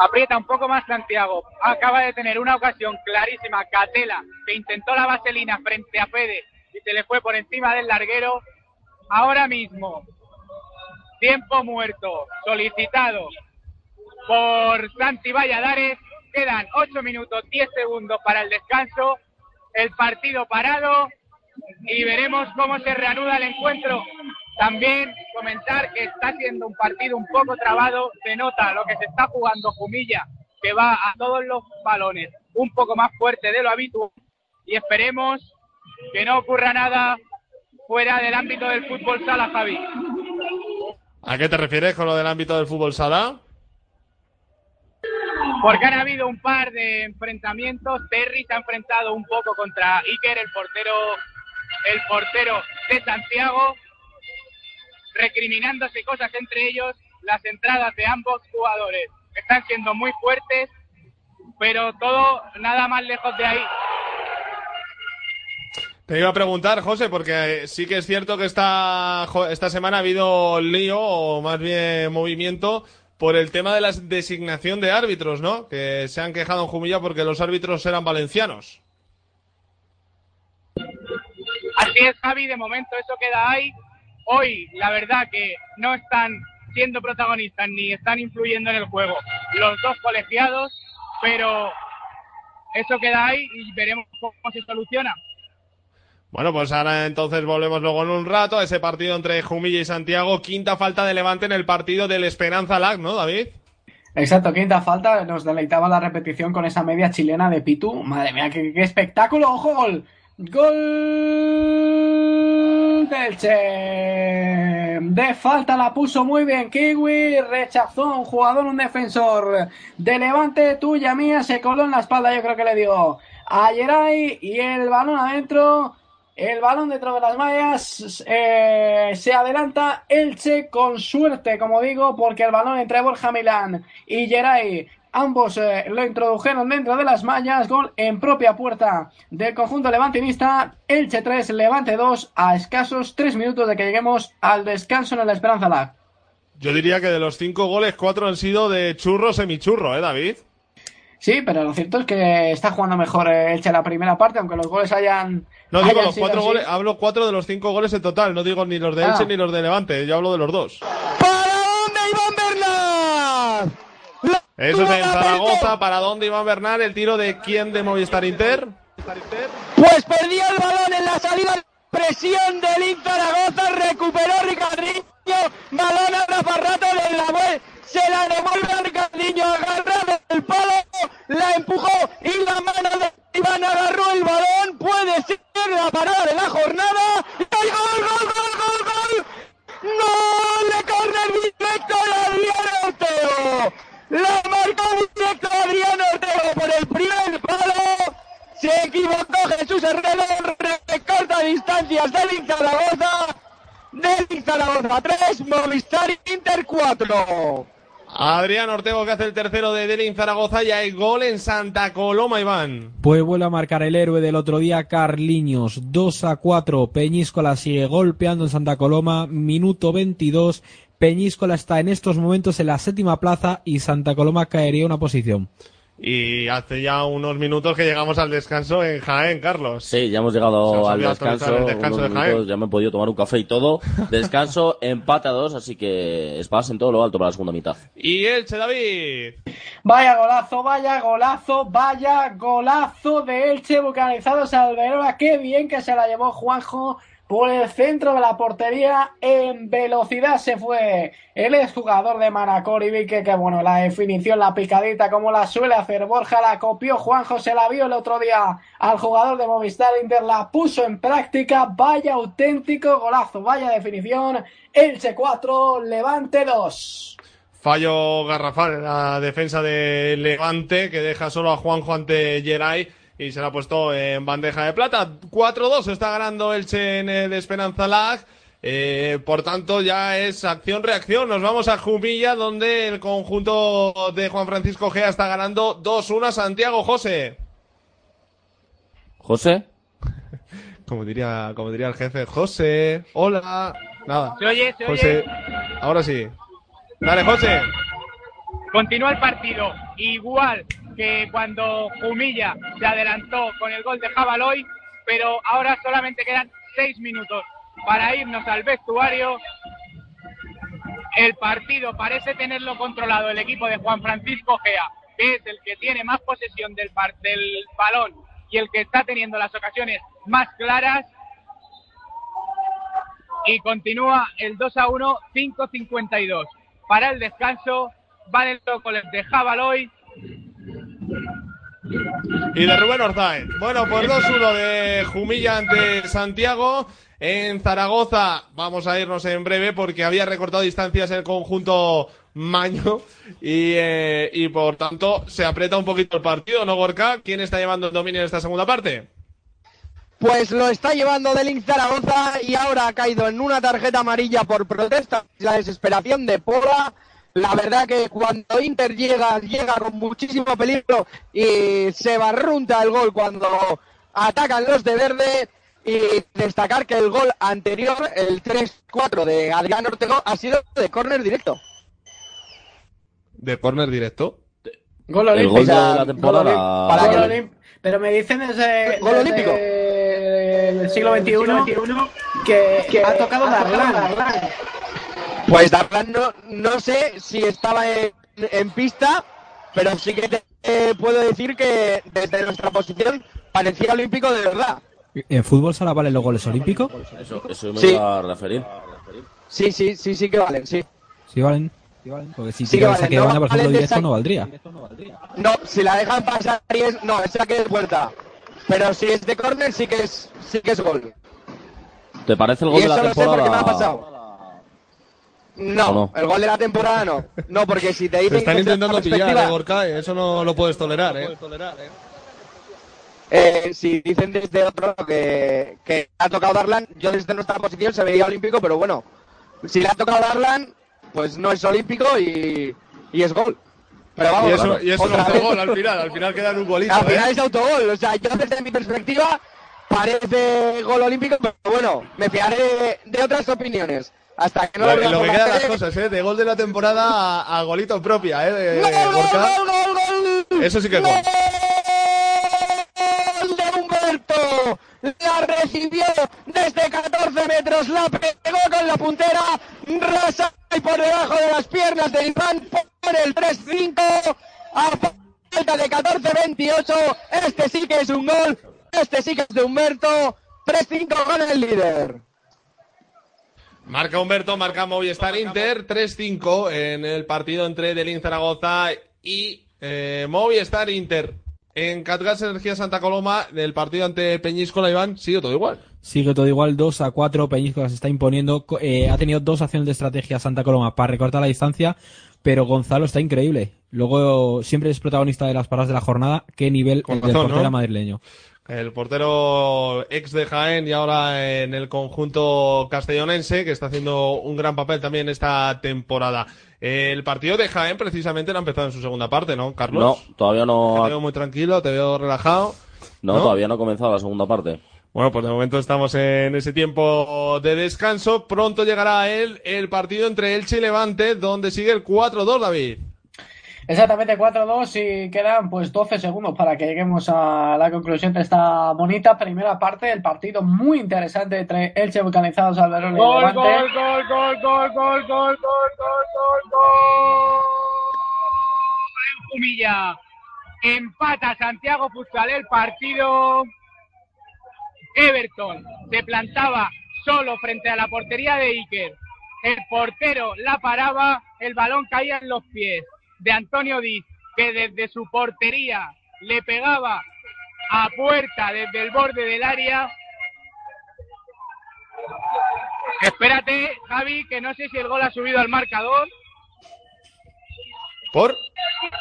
aprieta un poco más Santiago. Acaba de tener una ocasión clarísima, Catela, que intentó la vaselina frente a Fede y se le fue por encima del larguero. Ahora mismo, tiempo muerto, solicitado por Santi Valladares. Quedan 8 minutos 10 segundos para el descanso. El partido parado y veremos cómo se reanuda el encuentro. También comentar que está siendo un partido un poco trabado, se nota lo que se está jugando Jumilla, que va a todos los balones un poco más fuerte de lo habitual y esperemos que no ocurra nada fuera del ámbito del fútbol sala, Javi. ¿A qué te refieres con lo del ámbito del fútbol sala? Porque han habido un par de enfrentamientos. Terry se ha enfrentado un poco contra Iker, el portero, el portero de Santiago, recriminándose cosas entre ellos. Las entradas de ambos jugadores están siendo muy fuertes, pero todo nada más lejos de ahí. Te iba a preguntar, José, porque sí que es cierto que esta, esta semana ha habido lío, o más bien movimiento, por el tema de la designación de árbitros, ¿no? Que se han quejado en Jumilla porque los árbitros eran valencianos. Así es, Javi, de momento eso queda ahí. Hoy, la verdad que no están siendo protagonistas ni están influyendo en el juego los dos colegiados, pero eso queda ahí y veremos cómo se soluciona. Bueno, pues ahora entonces volvemos luego en un rato a ese partido entre Jumilla y Santiago. Quinta falta de Levante en el partido del Esperanza Lag, ¿no, David? Exacto, quinta falta. Nos deleitaba la repetición con esa media chilena de Pitu. Madre mía, qué, espectáculo. ¡Ojo, gol! Gol del Che. De falta la puso muy bien Kiwi. Rechazó un jugador, un defensor de Levante. Tuya mía se coló en la espalda. Yo creo que le dio a Geray. Y el balón adentro. El balón dentro de las mallas eh, se adelanta Elche con suerte, como digo, porque el balón entre Borja Milán y Geray, ambos eh, lo introdujeron dentro de las mallas, gol en propia puerta del conjunto levantinista, Elche 3, Levante 2, a escasos 3 minutos de que lleguemos al descanso en la Esperanza Lag. Yo diría que de los cinco goles, cuatro han sido de churro semichurro, ¿eh, David? Sí, pero lo cierto es que está jugando mejor eh, Elche la primera parte, aunque los goles hayan. No digo hayan los cuatro así. goles, hablo cuatro de los cinco goles en total, no digo ni los de Ah. Elche ni los de Levante, yo hablo de los dos. ¿Para dónde Iván Bernat? Eso es en Zaragoza, ¿para dónde Iván Bernal? ¿El tiro de quién de Movistar Inter? Pues perdió el balón en la salida de presión del Inter Zaragoza, recuperó Ricardinho, balón a Rafa Rato de la vuelta, se la devuelve a Ricardinho, agarra del palo, la empujó y la mano de Iván agarró el balón, puede ser la parada de la jornada, y ¡gol, gol, gol, gol, gol! ¡No! ¡Le corre directo a Adrián Ortego! ¡La marcó directo a Adrián Ortego por el primer palo! Se equivocó Jesús Herrero, recorta distancias del Zaragoza, del Zaragoza 3, Movistar Inter 4. Adrián Ortego que hace el tercero de Delin Zaragoza y hay gol en Santa Coloma, Iván. Pues vuelve a marcar el héroe del otro día, Carliños. 2 a 4. Peñíscola sigue golpeando en Santa Coloma. Minuto 22. Peñíscola está en estos momentos en la séptima plaza y Santa Coloma caería una posición. Y hace ya unos minutos que llegamos al descanso en Jaén, Carlos. Sí, ya hemos llegado al descanso. descanso unos de Jaén. minutos, ya me he podido tomar un café y todo. Descanso, empate a dos, así que espadas en todo lo alto para la segunda mitad. Y Elche, David. Vaya golazo, vaya golazo, vaya golazo de Elche Bucanizado Salverora. Qué bien que se la llevó Juanjo por el centro de la portería. En velocidad se fue el exjugador de Manacor que, que, bueno, la definición, la picadita, como la suele hacer Borja, la copió Juanjo, se la vio el otro día al jugador de Movistar Inter, la puso en práctica. Vaya auténtico golazo, vaya definición. Elche 4, Levante 2. Fallo garrafal en la defensa de Levante que deja solo a Juanjo ante Geray y se la ha puesto en bandeja de plata. 4-2 está ganando Elche en el Esperanza Lag. Eh, por tanto, ya es acción-reacción. Nos vamos a Jumilla, donde el conjunto de Juan Francisco Gea está ganando 2-1 a Santiago José. José. Como diría, como diría el jefe, José, hola. Nada. Se oye, se José, oye. ahora sí. Dale, José. Continúa el partido igual que cuando Jumilla se adelantó con el gol de Jabaloy, pero ahora solamente quedan seis minutos para irnos al vestuario. El partido parece tenerlo controlado el equipo de Juan Francisco Gea, que es el que tiene más posesión del, balón y el que está teniendo las ocasiones más claras. Y continúa el 2 a 1, 5-52. Para el descanso, los goles de Jabaloy Y de Rubén Orzáez. Bueno, pues 2-1 de Jumilla ante Santiago. En Zaragoza vamos a irnos en breve porque había recortado distancias el conjunto Maño y, eh, y por tanto se aprieta un poquito el partido, ¿no, Gorka? ¿Quién está llevando el dominio en esta segunda parte? Pues lo está llevando del Zaragoza y ahora ha caído en una tarjeta amarilla por protesta. La desesperación de Pola. La verdad que cuando Inter llega, llega con muchísimo peligro y se barrunta el gol cuando atacan los de verde. Y destacar que el gol anterior, el 3-4 de Adrián Ortego, ha sido de córner directo. De córner directo. Gol El olímpico. gol de O sea, la temporada. gol olí- para Gol gol olímpico. Pero me dicen desde, Gol desde olímpico. el siglo XXI que, ha tocado Darlan. Pues Darlan no, no sé si estaba en, en pista, pero sí que te eh, puedo decir que desde nuestra posición parecía olímpico de verdad. ¿En fútbol sala valen los goles olímpicos? Eso, eso me Sí. iba a referir. Sí, sí, sí, sí que valen, sí. ¿Sí valen? Porque si Sí que valen, no banda, por ejemplo, directo no valdría. No, si la dejan pasar y es... No, es saque de vuelta. Pero si es de córner sí que es, sí que es gol. ¿Te parece el Y gol de eso la lo sé porque me ha temporada? pasado. No, ¿O no? el gol de la temporada no. No, porque si te Te dicen están que desde intentando la pillar, perspectiva- eh, Gorka, eso no lo puedes tolerar, ¿eh? Eh, si dicen desde otro lado que, que ha tocado Darlan, yo desde nuestra posición se vería olímpico, pero bueno, si le ha tocado Darlan, pues no es olímpico y, y es gol. Pero vamos, Y eso, y eso es otra un vez- gol al final, al final queda en un golito, Al final ¿eh? es autogol, o sea, yo desde mi perspectiva parece gol olímpico, pero bueno, me fiaré de, de otras opiniones. Hasta que no Lo, lo, lo que quedan las tele. cosas, ¿eh? De gol de la temporada a, a golito propia, ¿eh? de- ¡Gol, gol, gol, gol, gol! Eso sí que es gol. ¡Gol de Humberto! La recibió desde 14 metros, la pegó con la puntera, rasa y por debajo de las piernas de Iván por el 3-5 a falta de 14-28. Este sí que es un gol, este sí que es de Humberto. 3-5 gana el líder. Marca Humberto, marca Movistar Inter, 3-5 en el partido entre Delín Zaragoza y eh, Movistar Inter. En Catgas Energía Santa Coloma, del partido ante Peñíscola, Iván, sigue todo igual. Sigue todo igual, 2 a 4, Peñíscola se está imponiendo. Eh, ha tenido dos acciones de estrategia Santa Coloma para recortar la distancia, pero Gonzalo está increíble. Luego siempre es protagonista de las paradas de la jornada. Qué nivel Con el del portero ¿no? madrileño. El portero ex de Jaén y ahora en el conjunto castellonense, que está haciendo un gran papel también esta temporada. El partido de Jaén precisamente lo ha empezado en su segunda parte, ¿no, Carlos? No, todavía Te no. veo muy tranquilo, te veo relajado. No, todavía no ha comenzado la segunda parte. Bueno, pues de momento estamos en ese tiempo de descanso. Pronto llegará el, el partido entre Elche y Levante, donde sigue el 4-2, David. Exactamente 4-2 y quedan pues 12 segundos para que lleguemos a la conclusión de esta bonita primera parte del partido muy interesante entre Elche Vulcanizados Alberón y Gol, Levante. gol, gol, gol, gol, gol, gol, gol, gol, gol, gol. Jumilla. Empata Santiago Futsal el partido. Everton se plantaba solo frente a la portería de Iker. El portero la paraba, el balón caía en los pies de Antonio Diz, que desde su portería le pegaba a puerta desde el borde del área Espérate, Javi, que no sé si el gol ha subido al marcador. ¿Por?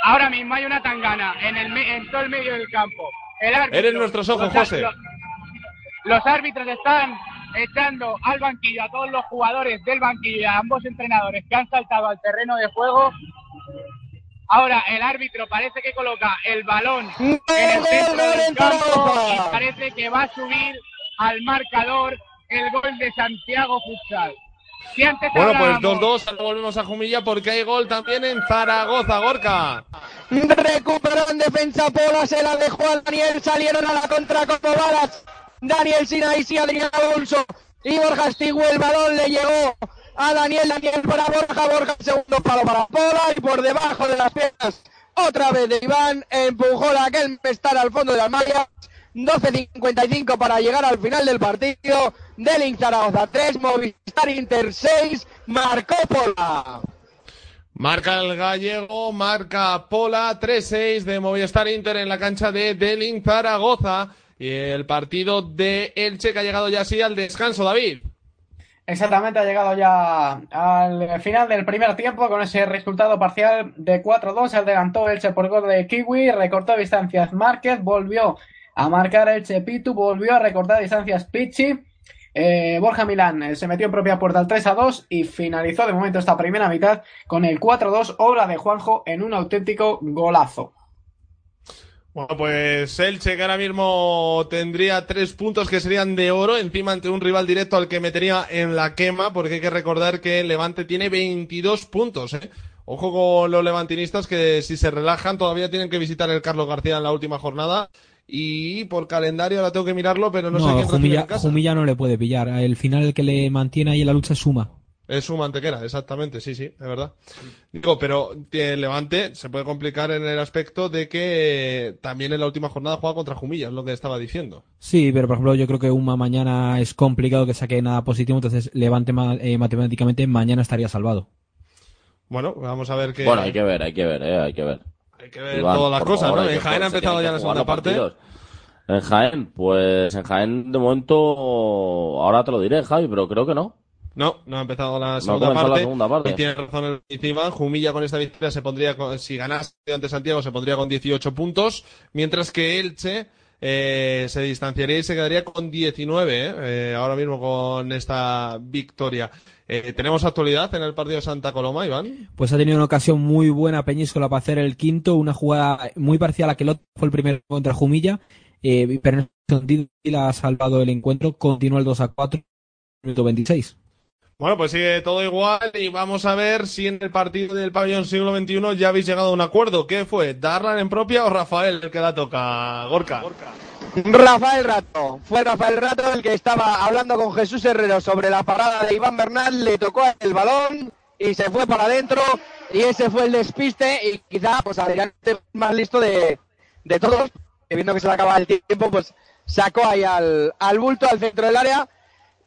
Ahora mismo hay una tangana en, el me- en todo el medio del campo. El árbitro- Eres nuestros ojos, los- José. Los, los árbitros están echando al banquillo a todos los jugadores del banquillo y a ambos entrenadores que han saltado al terreno de juego. Ahora el árbitro parece que coloca el balón en el gol, centro del en campo Zaragoza! y parece que va a subir al marcador el gol de Santiago Futsal. Si antes Bueno, pues hablábamos- 2-2, ahora volvemos a Jumilla porque hay gol también en Zaragoza, Gorka. Recuperó en defensa Pola, se la dejó a Daniel, salieron a la contra como balas. Daniel Sinaisi, Adrián Alonso y Borja Estigüe, el balón le llegó a Daniel, Daniel para Borja, Borja segundo palo para Pola y por debajo de las piernas otra vez de Iván, empujó la estar al fondo de las mallas. 12.55 para llegar al final del partido. Del Zaragoza 3, Movistar Inter 6, marcó Pola. Marca el gallego, marca Pola, 3-6 de Movistar Inter en la cancha de Delin Zaragoza. Y el partido de Elche que ha llegado ya así al descanso, David. Exactamente, ha llegado ya al final del primer tiempo con ese resultado parcial de 4-2. Adelantó Elche por gol de Kiwi, recortó distancias Márquez, volvió a marcar Elche Pitu, volvió a recortar distancias Pichi. Eh, Borja Milán eh, se metió en propia puerta al 3-2 y finalizó de momento esta primera mitad con el 4-2, obra de Juanjo en un auténtico golazo. Bueno, pues Elche que ahora mismo tendría tres puntos que serían de oro encima ante un rival directo al que metería en la quema, porque hay que recordar que el Levante tiene 22 puntos. ¿eh? Ojo con los levantinistas que si se relajan todavía tienen que visitar el Carlos García en la última jornada. Y por calendario ahora tengo que mirarlo, pero no, sé quién Jumilla, en casa. Jumilla no le puede pillar. El final el que le mantiene ahí en la lucha es Suma. Es su mantequera, exactamente, sí, sí, es verdad. Digo, pero eh, Levante se puede complicar en el aspecto de que eh, también en la última jornada juega contra Jumilla, es lo que estaba diciendo. Sí, pero por ejemplo, yo creo que Uma mañana es complicado que saque nada positivo, entonces Levante ma- eh, matemáticamente mañana estaría salvado. Bueno, vamos a ver qué. Bueno, hay que ver, hay que ver, eh, hay que ver. Hay que ver Iván, todas las cosas, favor, ¿no? En Jaén ha empezado ya la segunda parte. partidos. En Jaén, pues en Jaén de momento, ahora te lo diré, Javi, pero creo que no. No, no ha empezado la ha segunda comenzado la parte. segunda parte. Y tiene razón el encima. Jumilla con esta victoria se pondría, con- si ganase ante Santiago, se pondría con 18 puntos. Mientras que Elche eh, se distanciaría y se quedaría con 19, eh, eh, ahora mismo con esta victoria. Eh, ¿Tenemos actualidad en el partido de Santa Coloma, Iván? Pues ha tenido una ocasión muy buena Peñíscola para hacer el quinto, una jugada muy parecida a la que el otro fue el primero contra Jumilla, eh, pero la ha salvado el encuentro, continúa el 2 a 4, minuto 26. Bueno, pues sigue todo igual y vamos a ver si en el partido del pabellón siglo XXI ya habéis llegado a un acuerdo. ¿Qué fue? ¿Darlan en propia o Rafael el que la toca? Gorka. Rafael Rato. Fue Rafael Rato el que estaba hablando con Jesús Herrero sobre la parada de Iván Bernal, le tocó el balón y se fue para adentro y ese fue el despiste y quizá pues esté más listo de, de todos, que viendo que se le acaba el tiempo, pues sacó ahí al, al bulto al centro del área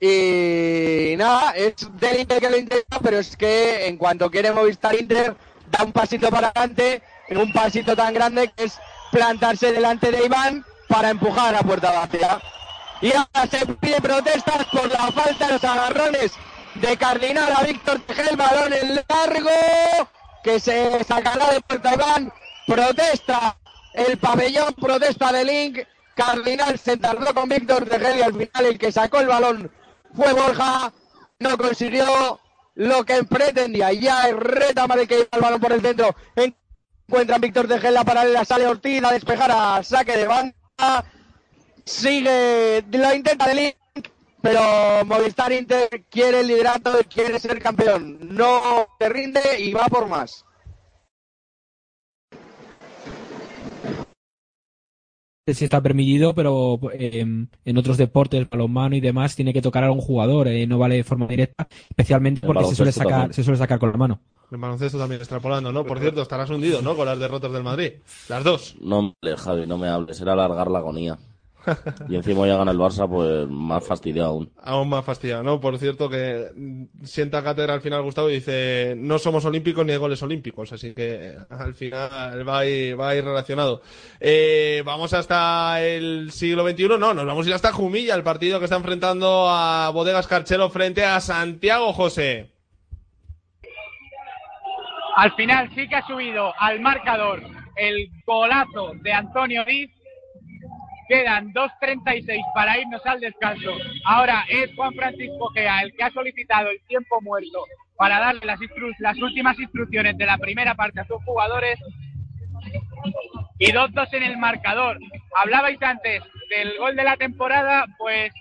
y nada, es del Inter que lo intenta, pero es que en cuanto quiere Movistar Inter da un pasito para adelante, en un pasito tan grande que es plantarse delante de Iván para empujar a puerta vacía. Y ahora se pide protestas por la falta de los agarrones de Cardinal a Víctor Tejel, balón en largo, que se sacará de puerta Iván, protesta el pabellón, protesta de Link, Cardinal se tardó con Víctor Tejel y al final el que sacó el balón fue Borja, no consiguió lo que pretendía, ya es retama de que iba el balón por el centro, encuentran Víctor Tejel la paralela, sale Ortiz a despejar a saque de banda, sigue, lo intenta de Link, pero Movistar Inter quiere el liderato y quiere ser campeón. No se rinde y va por más. Sí está permitido, pero eh, en otros deportes, balonmano y demás, tiene que tocar a un jugador, eh, no vale de forma directa, especialmente El porque se suele, sacar, también. se suele sacar con la mano. El baloncesto también extrapolando, ¿no? Por cierto, estarás hundido, ¿no? Con las derrotas del Madrid. Las dos. No me hables, Javi, no me hables, era alargar la agonía. Y encima ya gana el Barça, pues más fastidiado aún. Aún más fastidiado, ¿no? Por cierto, que sienta cátedra al final Gustavo y dice: No somos olímpicos ni de goles olímpicos, así que eh, al final va a ir, va a ir relacionado. Eh, vamos hasta el siglo XXI, no, nos vamos a ir hasta Jumilla, el partido que está enfrentando a Bodegas Carchelo frente a Santiago José. Al final sí que ha subido al marcador el golazo de Antonio Diz. Quedan 2.36 para irnos al descanso. Ahora es Juan Francisco Gea el que ha solicitado el tiempo muerto para darle las, últimas instrucciones de la primera parte a sus jugadores. Y 2-2 en el marcador. Hablabais antes del gol de la temporada, pues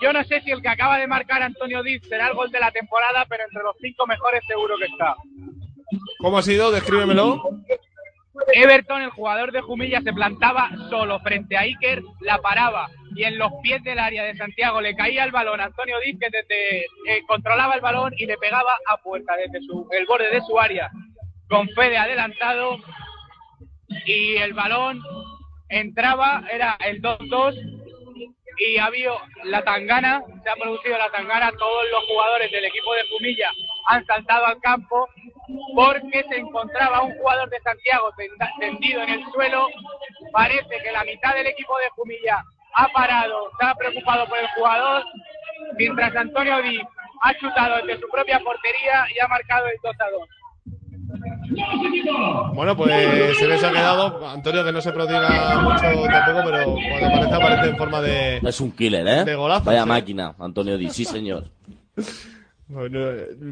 yo no sé si el que acaba de marcar Antonio Diz será el gol de la temporada, pero entre los cinco mejores seguro que está. ¿Cómo ha sido? Descríbemelo. Everton, el jugador de Jumilla, se plantaba solo frente a Iker, la paraba y en los pies del área de Santiago le caía el balón. Antonio Diz, que desde, eh, controlaba el balón y le pegaba a puerta desde su, el borde de su área, con Fede adelantado. Y el balón entraba, era el 2-2 y ha habido la tangana, se ha producido la tangana, todos los jugadores del equipo de Jumilla han saltado al campo porque se encontraba un jugador de Santiago tendido en el suelo. Parece que la mitad del equipo de Jumilla ha parado, está preocupado por el jugador, mientras Antonio Di ha chutado desde su propia portería y ha marcado el 2 a 2. Bueno, pues se les ha quedado. Antonio, que no se prodiga mucho tampoco, pero cuando aparece, aparece en forma de. Es un killer, ¿eh? De Vaya máquina, Antonio Di, sí señor. Bueno,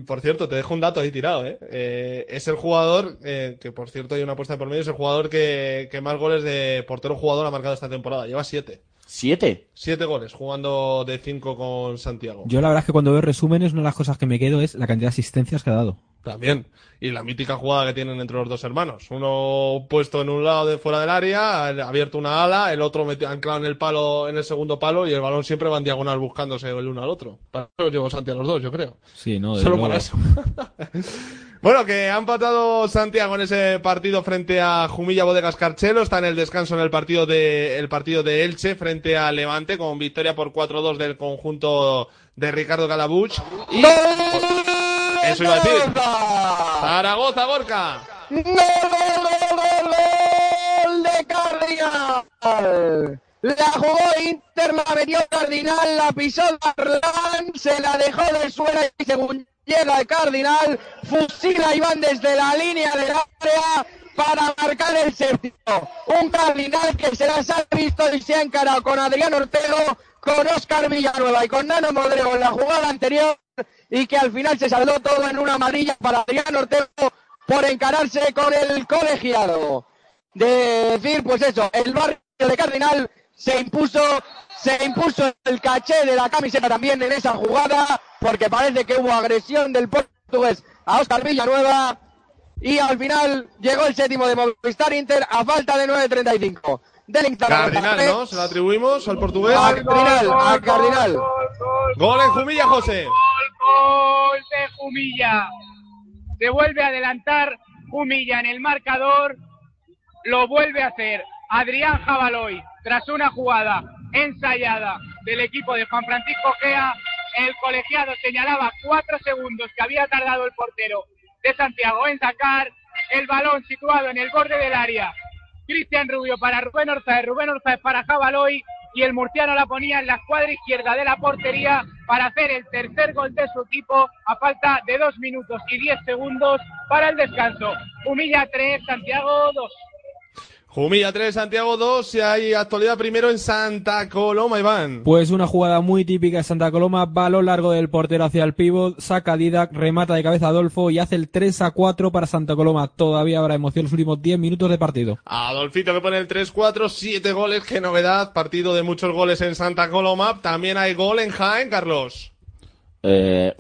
por cierto, te dejo un dato ahí tirado, ¿eh? Eh, es el jugador, eh, que por cierto hay una apuesta por medio, es el jugador que, que más goles de portero jugador ha marcado esta temporada. Lleva siete. ¿Siete? Siete goles, jugando de cinco con Santiago. Yo la verdad es que cuando veo resúmenes, una de las cosas que me quedo es la cantidad de asistencias que ha dado. También. Y la mítica jugada que tienen entre los dos hermanos. Uno puesto en un lado de fuera del área, abierto una ala, el otro metido, anclado en el palo, en el segundo palo, y el balón siempre va en diagonal buscándose el uno al otro. Para eso los llevo Santi a los dos, yo creo. Sí, no, de Solo para eso. bueno, que ha empatado Santiago en ese partido frente a Jumilla Bodegas Carchelo. Está en el descanso en el partido de, el partido de Elche frente a Levante con victoria por 4-2 del conjunto de Ricardo Calabuch. Y, eso iba a decir. Zaragoza, Gorka. ¡Gol, gol, gol, gol de Cardinal! La jugó Inter, la metió Cardinal, la pisó Darlan, se la dejó de suelo y según llega el Cardinal, fusila a Iván desde la línea del área para marcar el séptimo. Un Cardinal que se las ha visto y se ha encarado con Adrián Ortego, con Oscar Villanueva y con Nano Modrego en la jugada anterior y que al final se saldó todo en una amarilla para Adrián Ortego por encararse con el colegiado. De decir, pues eso, el barrio de Cardinal se impuso, se impuso el caché de la camiseta también en esa jugada, porque parece que hubo agresión del portugués a Oscar Villanueva y al final llegó el séptimo de Movistar Inter a falta de 9.35. Del Cardinal, ¿no? Se lo atribuimos al portugués. A Cardinal, a Cardinal. Gol en Jumilla, José. Gol de Jumilla. Se vuelve a adelantar Jumilla en el marcador. Lo vuelve a hacer Adrián Jabaloy tras una jugada ensayada del equipo de Juan Francisco Gea. El colegiado señalaba cuatro segundos que había tardado el portero de Santiago en sacar el balón situado en el borde del área. Cristian Rubio para Rubén Orzáez, Rubén Orzáez para Jabaloy y el murciano la ponía en la escuadra izquierda de la portería para hacer el tercer gol de su equipo a falta de dos minutos y diez segundos para el descanso. Humilla 3, Santiago 2. Jumilla 3, Santiago 2. Y hay actualidad primero en Santa Coloma, Iván. Pues una jugada muy típica de Santa Coloma, balón largo del portero hacia el pívot, saca Didac, remata de cabeza Adolfo y hace el 3 a 4 para Santa Coloma. Todavía habrá emoción los últimos 10 minutos de partido. Adolfito que pone el 3-4, 7 goles, qué novedad. Partido de muchos goles en Santa Coloma. También hay gol en Jaén, Carlos. Eh,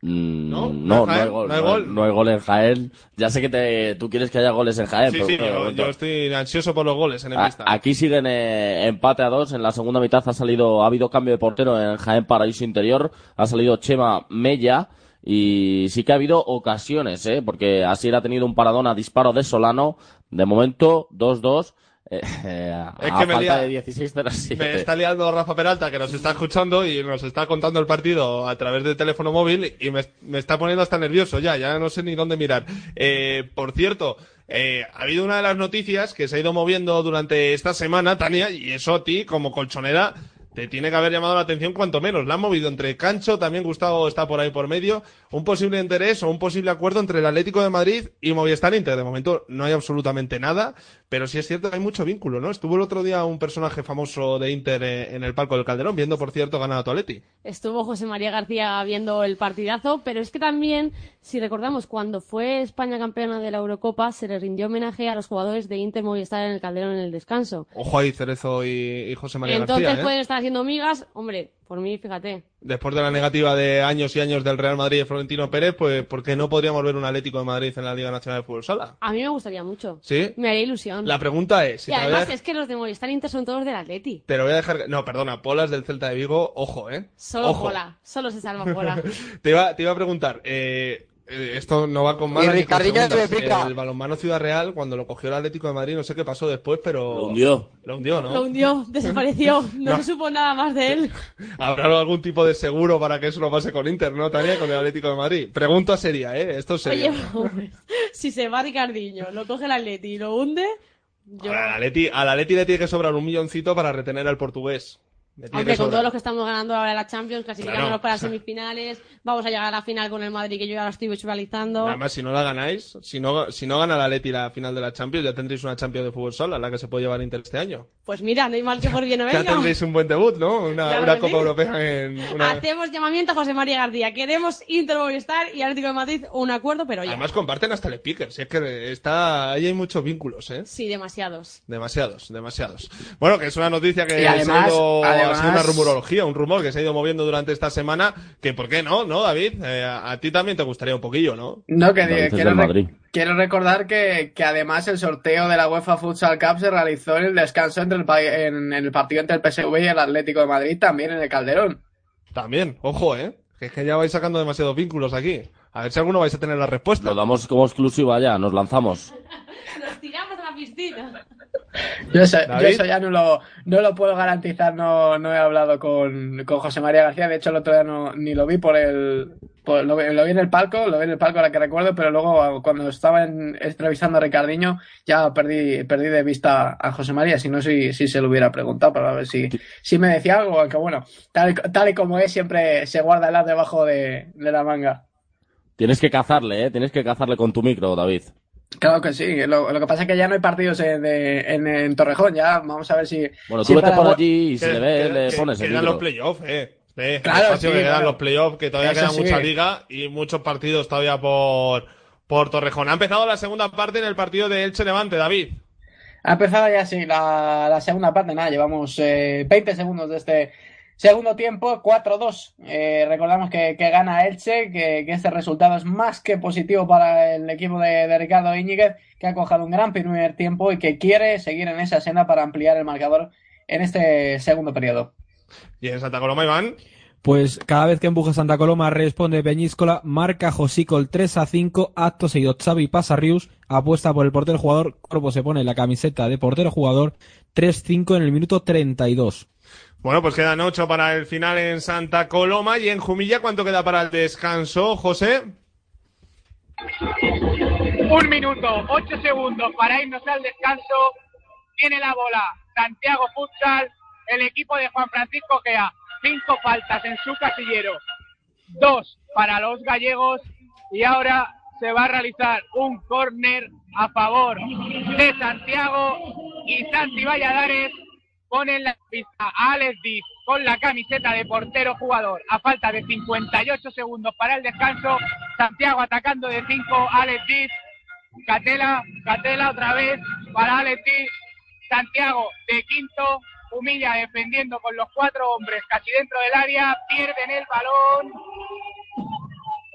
¿No? no, ¿No no, hay gol, ¿No hay gol? no hay gol en Jaén. Ya sé que te, tú quieres que haya goles en Jaén. Sí, pero sí, yo, estoy ansioso por los goles en el A-. Aquí siguen eh, empate a dos. En la segunda mitad ha salido, ha habido cambio de portero en Jaén Paraíso Interior. Ha salido Chema Mella. Y sí que ha habido ocasiones, ¿eh? Porque así ha tenido un paradón a disparo de Solano. De momento, 2-2. Eh, eh, a Es que me falta de 16 de las siete. Me está liando Rafa Peralta, que nos está escuchando y nos está contando el partido a través del teléfono móvil y me, me está poniendo hasta nervioso ya, ya no sé ni dónde mirar. Eh, por cierto, eh, ha habido una de las noticias que se ha ido moviendo durante esta semana, Tania, y eso a ti, como colchonera, te tiene que haber llamado la atención cuanto menos. La han movido entre Cancho, también Gustavo está por ahí por medio, un posible interés o un posible acuerdo entre el Atlético de Madrid y Movistar Inter. De momento no hay absolutamente nada, pero sí es cierto que hay mucho vínculo, ¿no? Estuvo el otro día un personaje famoso de Inter eh, en el palco del Calderón, viendo, por cierto, ganar a tu Atleti. Estuvo José María García viendo el partidazo, pero es que también, si recordamos, cuando fue España campeona de la Eurocopa, se le rindió homenaje a los jugadores de Inter Movistar en el Calderón en el descanso. Ojo ahí, Cerezo y, y José María Entonces García, ¿eh? pueden estar haciendo migas, hombre, por mí, fíjate. Después de la negativa de años y años del Real Madrid y de Florentino Pérez, pues ¿por qué no podríamos ver un Atlético de Madrid en la Liga Nacional de Fútbol Sala? A mí me gustaría mucho. ¿Sí? Me haría ilusión. La pregunta es, si y además es que los de Movistar Inter son todos del Atleti. te lo voy a dejar... No, perdona, Polas del Celta de Vigo, ojo, ¿eh? Solo Ojo. Pola, solo se salva Pola. Te iba, te iba a preguntar, eh, esto no va con ni con Ricardinho te explica. El balonmano Ciudad Real, cuando lo cogió el Atlético de Madrid, no sé qué pasó después, pero... Lo hundió. Lo hundió, ¿no? Lo hundió, desapareció, no, No. se supo nada más de él. Habrá algún tipo de seguro para que eso no pase con Inter, ¿no, Tania? Con el Atlético de Madrid. Pregunta seria, ¿eh? Esto es serio. Oye, hombre, si se va Ricardinho, lo coge el Atleti y lo hunde, yo... Al Atleti, al Atleti le tiene que sobrar un milloncito para retener al portugués. Que con todos los que estamos ganando ahora la Champions, clasificándonos Claro. para semifinales, vamos a llegar a la final con el Madrid, que yo ya lo estoy visualizando. Además, si no la ganáis, si no, si no gana el Atleti la final de la Champions, ya tendréis una Champions de fútbol sola, la que se puede llevar Inter este año. Pues mira, no hay mal que por bien no Ya venga. tendréis un buen debut, ¿no? Una, Claro una Copa sí. Europea en una... Hacemos llamamiento a José María García. Queremos Inter Movistar y Atlético de Madrid un acuerdo, pero ya. Además comparten hasta el picker, si es que está ahí hay muchos vínculos, ¿eh? Sí, demasiados. Demasiados, demasiados. Bueno, que es una noticia que además- se ha, ido, ha además- sido una rumorología, un rumor que se ha ido moviendo durante esta semana, que ¿por qué no, no, David? Eh, a, a ti también te gustaría un poquillo, ¿no? No, que quiero, Madrid. Quiero recordar que, que además el sorteo de la UEFA Futsal Cup se realizó en el descanso entre el, en, en el partido entre el PSV y el Atlético de Madrid, también en el Calderón. También, ojo, ¿eh? Que es que ya vais sacando demasiados vínculos aquí. A ver si alguno vais a tener la respuesta. Lo damos como exclusiva ya, nos lanzamos. Nos tiramos la piscina. Yo eso, yo David. eso ya no lo, no lo puedo garantizar, no, no he hablado con, con José María García, de hecho el otro día no, ni lo vi por el... por- lo, vi- lo vi en el palco, lo vi en el palco ahora que recuerdo, pero luego cuando estaba en- entrevistando a Ricardiño ya perdí, perdí de vista a José María, si no, si, si se lo hubiera preguntado para ver si, si me decía algo, aunque bueno, tal, y- tal y como es, siempre se guarda el as debajo de, de la manga. Tienes que cazarle, ¿eh? Tienes que cazarle con tu micro, David. Claro que sí, lo, lo que pasa es que ya no hay partidos en, de- en, en Torrejón, ya vamos a ver si... Bueno, si tú vete para- por allí y si le ves, que- le que- pones el quedan los playoffs, eh. Eh, Claro, sí, que quedan claro. los playoffs, que todavía Eso queda sí. mucha liga y muchos partidos todavía por, por Torrejón. Ha empezado la segunda parte en el partido de Elche Levante, David. Ha empezado ya, sí, la, la segunda parte. Nada, llevamos eh, 20 segundos de este segundo tiempo, 4-2. Eh, recordamos que, que gana Elche, que, que este resultado es más que positivo para el equipo de, de Ricardo Íñiguez, que ha cojado un gran primer tiempo y que quiere seguir en esa senda para ampliar el marcador en este segundo periodo. Y en Santa Coloma, Iván. Pues cada vez que empuja Santa Coloma responde Peñíscola, marca Josico el 3 a 5, acto seguido Xavi pasa Rius, apuesta por el portero jugador, Corvo se pone la camiseta de portero jugador, 3-5 en el minuto 32. Bueno, pues quedan ocho para el final en Santa Coloma y en Jumilla, ¿cuánto queda para el descanso, José? Un minuto, ocho segundos para irnos al descanso. Tiene la bola Santiago Futsal, el equipo de Juan Francisco Gea. Cinco faltas en su casillero, dos para los gallegos y ahora se va a realizar un córner a favor de Santiago y Santi Valladares pone en la pista a Alex Diz con la camiseta de portero jugador. A falta de 58 segundos para el descanso. Santiago atacando de 5, Alex Diz, Catela, Catela otra vez para Alex Diz, Santiago de quinto, humilla defendiendo con los cuatro hombres. Casi dentro del área, pierden el balón,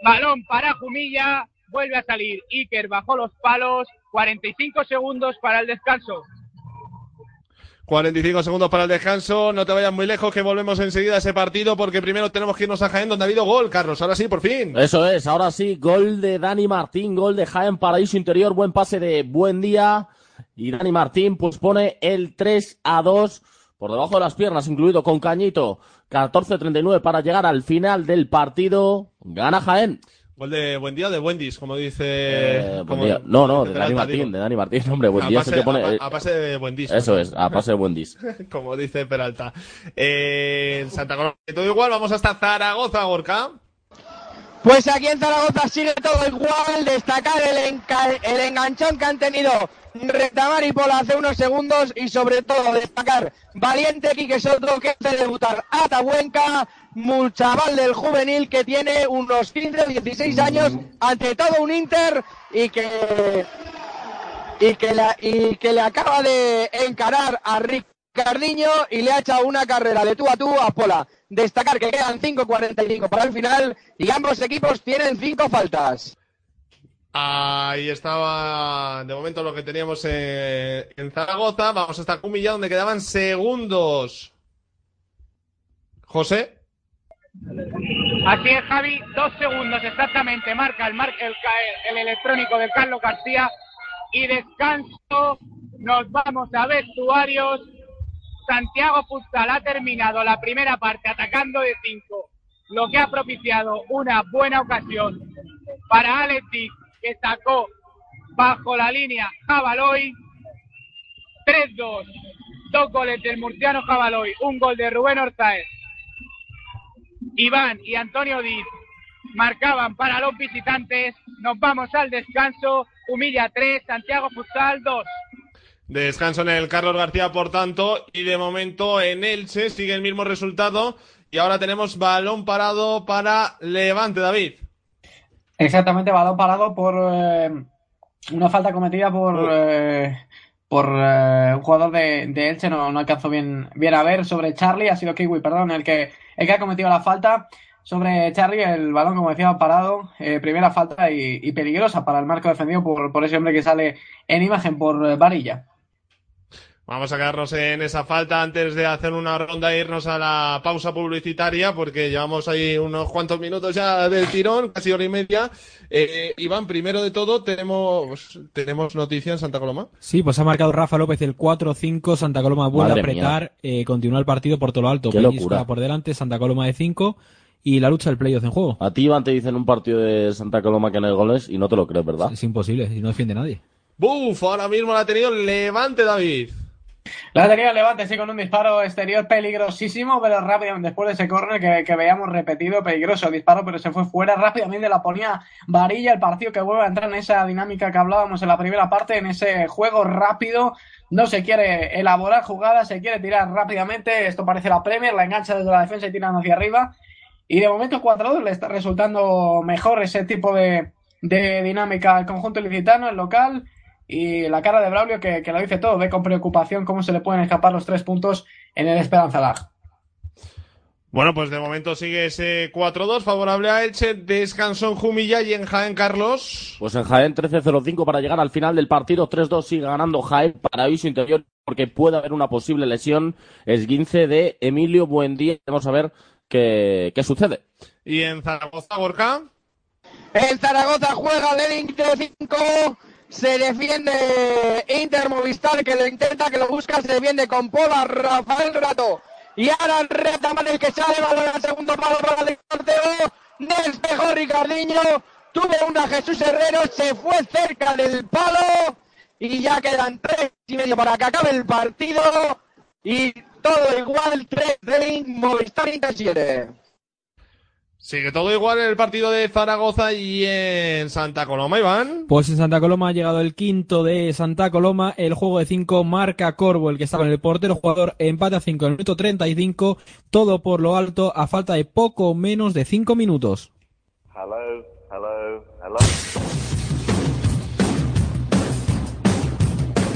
balón para Jumilla, vuelve a salir. Iker bajo los palos, 45 segundos para el descanso. 45 segundos para el descanso. No te vayas muy lejos, que volvemos enseguida a ese partido, porque primero tenemos que irnos a Jaén, donde ha habido gol, Carlos. Ahora sí, por fin. Eso es, ahora sí, gol de Dani Martín, gol de Jaén Paraíso Interior, buen pase de buen día. Y Dani Martín pues pone el 3 a 2 por debajo de las piernas, incluido con Cañito. 14-39 para llegar al final del partido. Gana Jaén. Gol de buen día o de Wendy's, como dice. Eh, buen como- día. No, no, de Dani Martín, de Dani Martín, hombre, buen A día pase- se te pone. a, pa- a pase de Wendy's. Eso es, a pase de buen dis. como dice Peralta. Eh, en Santa Coloma, todo igual, vamos hasta Zaragoza, Gorka. Pues aquí en Zaragoza sigue todo igual, destacar el, enca- el enganchón que han tenido Retamar y Pola hace unos segundos y sobre todo destacar Valiente Quique Soto que hace debutar a Tabuenca, un chaval del juvenil que tiene unos 15 o 16 años, ante todo un Inter y que y que, la- y que le acaba de encarar a Ricardiño y le ha echado una carrera de tú a tú a Pola. Destacar que quedan 5.45 para el final y ambos equipos tienen cinco faltas. Ahí estaba, de momento, lo que teníamos eh, en Zaragoza. Vamos hasta Cumilla, donde quedaban segundos. José. Así es, Javi, dos segundos exactamente marca el, mar- el, electrónico de Carlos García y descanso. Nos vamos a vestuarios. Santiago Futsal ha terminado la primera parte atacando de cinco, lo que ha propiciado una buena ocasión para Alex que sacó bajo la línea Jabaloy. 3-2, dos goles del murciano Jabaloy, un gol de Rubén Ortaez. Iván y Antonio Diz marcaban para los visitantes. Nos vamos al descanso. Humilla 3, Santiago Futsal 2. Descanso en el Carlos García, por tanto, y de momento en Elche sigue el mismo resultado. Y ahora tenemos balón parado para Levante, David. Exactamente, balón parado por eh, una falta cometida por, eh, por eh, un jugador de, de Elche, no, no alcanzó bien, bien a ver, sobre Charlie, ha sido Kiwi, perdón, el que, el que ha cometido la falta. Sobre Charlie, el balón, como decía, parado, eh, primera falta y, y peligrosa para el marco defendido por, por ese hombre que sale en imagen por eh, Varilla. Vamos a quedarnos en esa falta antes de hacer una ronda e irnos a la pausa publicitaria, porque llevamos ahí unos cuantos minutos ya del tirón, casi hora y media. Eh, Iván, primero de todo, tenemos, tenemos noticia en Santa Coloma. Sí, pues ha marcado Rafa López el 4-5, Santa Coloma vuelve Madre a apretar, eh, continúa el partido por todo lo alto. Qué locura. por delante, Santa Coloma de 5 y la lucha del playoff en juego. A ti, Iván, te dicen un partido de Santa Coloma que no hay goles y no te lo crees, ¿verdad? Es imposible, y no defiende nadie. Buf, ahora mismo la ha tenido Levante, David. La tenía Levante, sí, con un disparo exterior peligrosísimo, pero rápidamente después de ese córner que, veíamos repetido, peligroso el disparo, pero se fue fuera, rápidamente la ponía Varilla, el partido que vuelve a entrar en esa dinámica que hablábamos en la primera parte, en ese juego rápido, no se quiere elaborar jugadas, se quiere tirar rápidamente, esto parece la Premier, la engancha desde la defensa y tiran hacia arriba, y de momento 4-2 le está resultando mejor ese tipo de, de dinámica al conjunto ilicitano, el local, y la cara de Braulio que, que lo dice todo, ve con preocupación cómo se le pueden escapar los tres puntos en el Esperanza Lag. Bueno, pues de momento sigue ese 4-2 favorable a Elche, descansó en Jumilla y en Jaén, Carlos. Pues en Jaén 13-0-5 para llegar al final del partido. 3-2 sigue ganando Jaén para aviso interior porque puede haber una posible lesión. Esguince de Emilio Buendía. Vamos a ver qué, qué sucede. Y en Zaragoza, Gorka. El Zaragoza juega del Inter 5. Se defiende Inter Movistar que lo intenta, que lo busca. Se defiende con Pola, Rafael Rato. Y ahora el Retamal que sale balón al segundo palo para el sorteo. Despejó Ricardiño. Tuvo una Jesús Herrero. Se fue cerca del palo. Y ya quedan tres y medio para que acabe el partido. Y todo igual. 3 de Movistar Inter 7. Sigue todo igual en el partido de Zaragoza y en Santa Coloma, Iván. Pues en Santa Coloma ha llegado el quinto de Santa Coloma, el juego de 5 marca Corvo, el que estaba en el portero, jugador empate a 5 en el minuto 35, todo por lo alto a falta de poco menos de 5 minutos. Hello, hello, hello.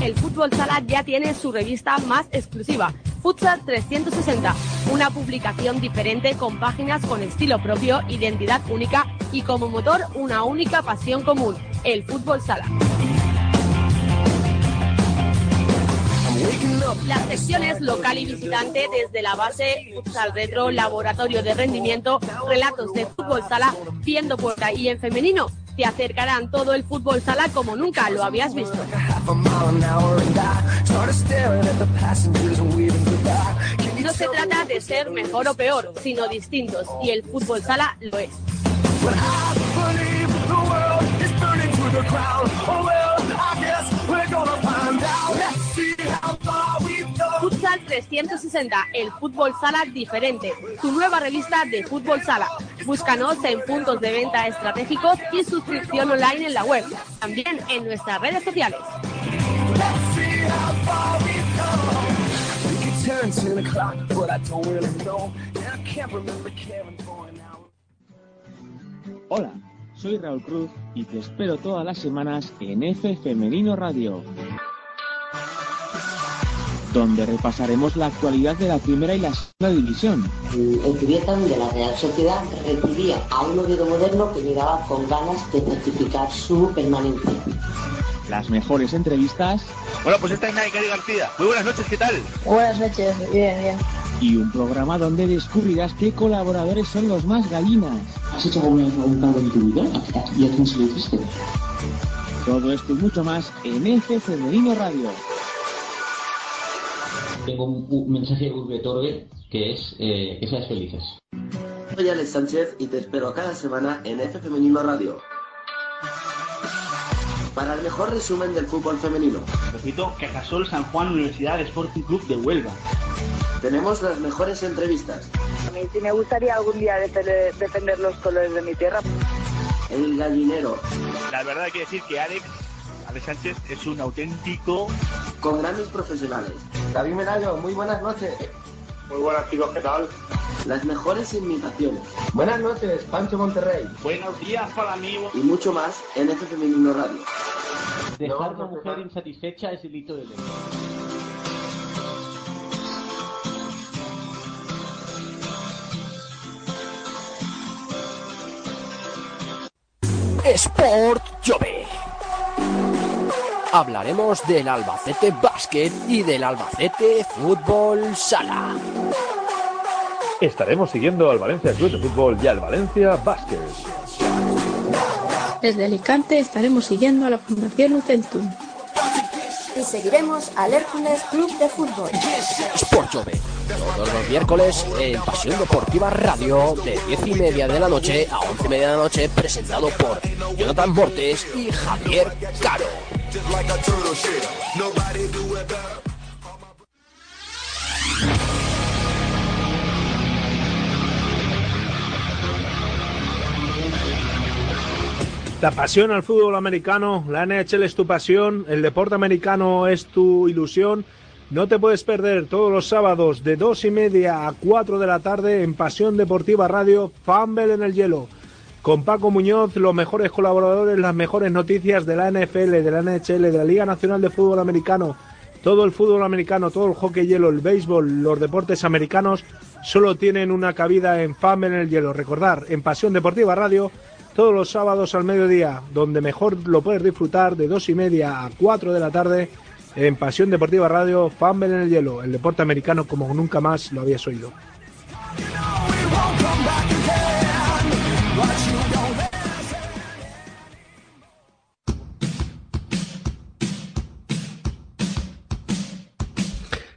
El Fútbol Sala ya tiene su revista más exclusiva, Futsal 360, una publicación diferente con páginas con estilo propio, identidad única y como motor una única pasión común, el fútbol sala. Las secciones local y visitante desde la base, futsal retro, laboratorio de rendimiento, relatos de fútbol sala, viendo puerta y en femenino, te acercarán todo el fútbol sala como nunca lo habías visto. No se trata de ser mejor o peor, sino distintos, y el fútbol sala lo es. Futsal 360, el fútbol sala diferente, tu nueva revista de fútbol sala. Búscanos en puntos de venta estratégicos y suscripción online en la web, también en nuestras redes sociales. Hola, soy Raúl Cruz y te espero todas las semanas en F Femenino Radio, donde repasaremos la actualidad de la primera y la segunda división. El Criatan de la Real Sociedad recibía a un Oviedo moderno que llegaba con ganas de certificar su permanencia. Las mejores entrevistas Bueno, pues esta es Naikari García. Muy buenas noches, ¿qué tal? Buenas noches, bien, bien. y un programa donde descubrirás qué colaboradores son los más galinas. ¿Has hecho alguna vez algún pago en tu vida? ¿Y a quién se lo hiciste? Todo esto y mucho más en F Femenino Radio. Tengo un, un mensaje Urbe Torbe que es eh, que seas felices. Soy Alex Sánchez y te espero cada semana en F Femenino Radio. Para el mejor resumen del fútbol femenino. Repito, Cajasol San Juan Universidad Sporting Club de Huelva. Tenemos las mejores entrevistas. A mí sí me gustaría algún día defender, defender los colores de mi tierra. El gallinero. La verdad hay que decir que Alex, Alex Sánchez es un auténtico con grandes profesionales. David Menayo, muy buenas noches. Muy buenas chicos, ¿qué tal? Las mejores imitaciones. Buenas noches, Pancho Monterrey. Buenos días para mí. Y mucho más en F Femenino Radio. Dejar una mujer insatisfecha es delito de ley. Sport Jove. Hablaremos del Albacete Basket y del Albacete Fútbol Sala. Estaremos siguiendo al Valencia Club de Fútbol y al Valencia Basket. Desde Alicante estaremos siguiendo a la Fundación Ucentum. Y seguiremos al Hércules Club de Fútbol. Sport Jove. Todos los miércoles en Pasión Deportiva Radio de 10 y media de la noche a 11 y media de la noche presentado por Jonathan Mortes y Javier Caro. La pasión al fútbol americano, la NHL es tu pasión, el deporte americano es tu ilusión. No te puedes perder todos los sábados de dos y media a 4 de la tarde en Pasión Deportiva Radio, Fumble en el Hielo. Con Paco Muñoz, los mejores colaboradores, las mejores noticias de la NFL, de la NHL, de la Liga Nacional de Fútbol Americano, todo el fútbol americano, todo el hockey hielo, el béisbol, los deportes americanos, solo tienen una cabida en Fumble en el Hielo. Recordar, en Pasión Deportiva Radio, todos los sábados al mediodía, donde mejor lo puedes disfrutar de dos y media a 4 de la tarde en Pasión Deportiva Radio, Fumble en el Hielo, el deporte americano como nunca más lo habías oído.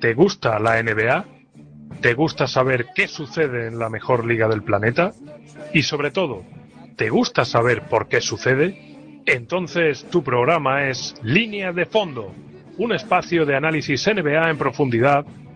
¿Te gusta la NBA? ¿Te gusta saber qué sucede en la mejor liga del planeta? Y sobre todo, ¿te gusta saber por qué sucede? Entonces tu programa es Línea de Fondo, un espacio de análisis NBA en profundidad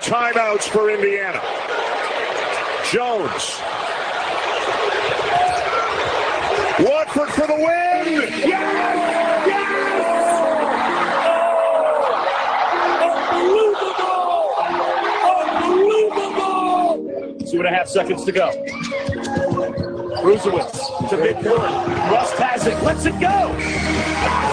Timeouts for Indiana. Jones. Watford for the win. Yes! Two and a half seconds to go. Brusewitz to midcourt. Rust has it. Lets it go.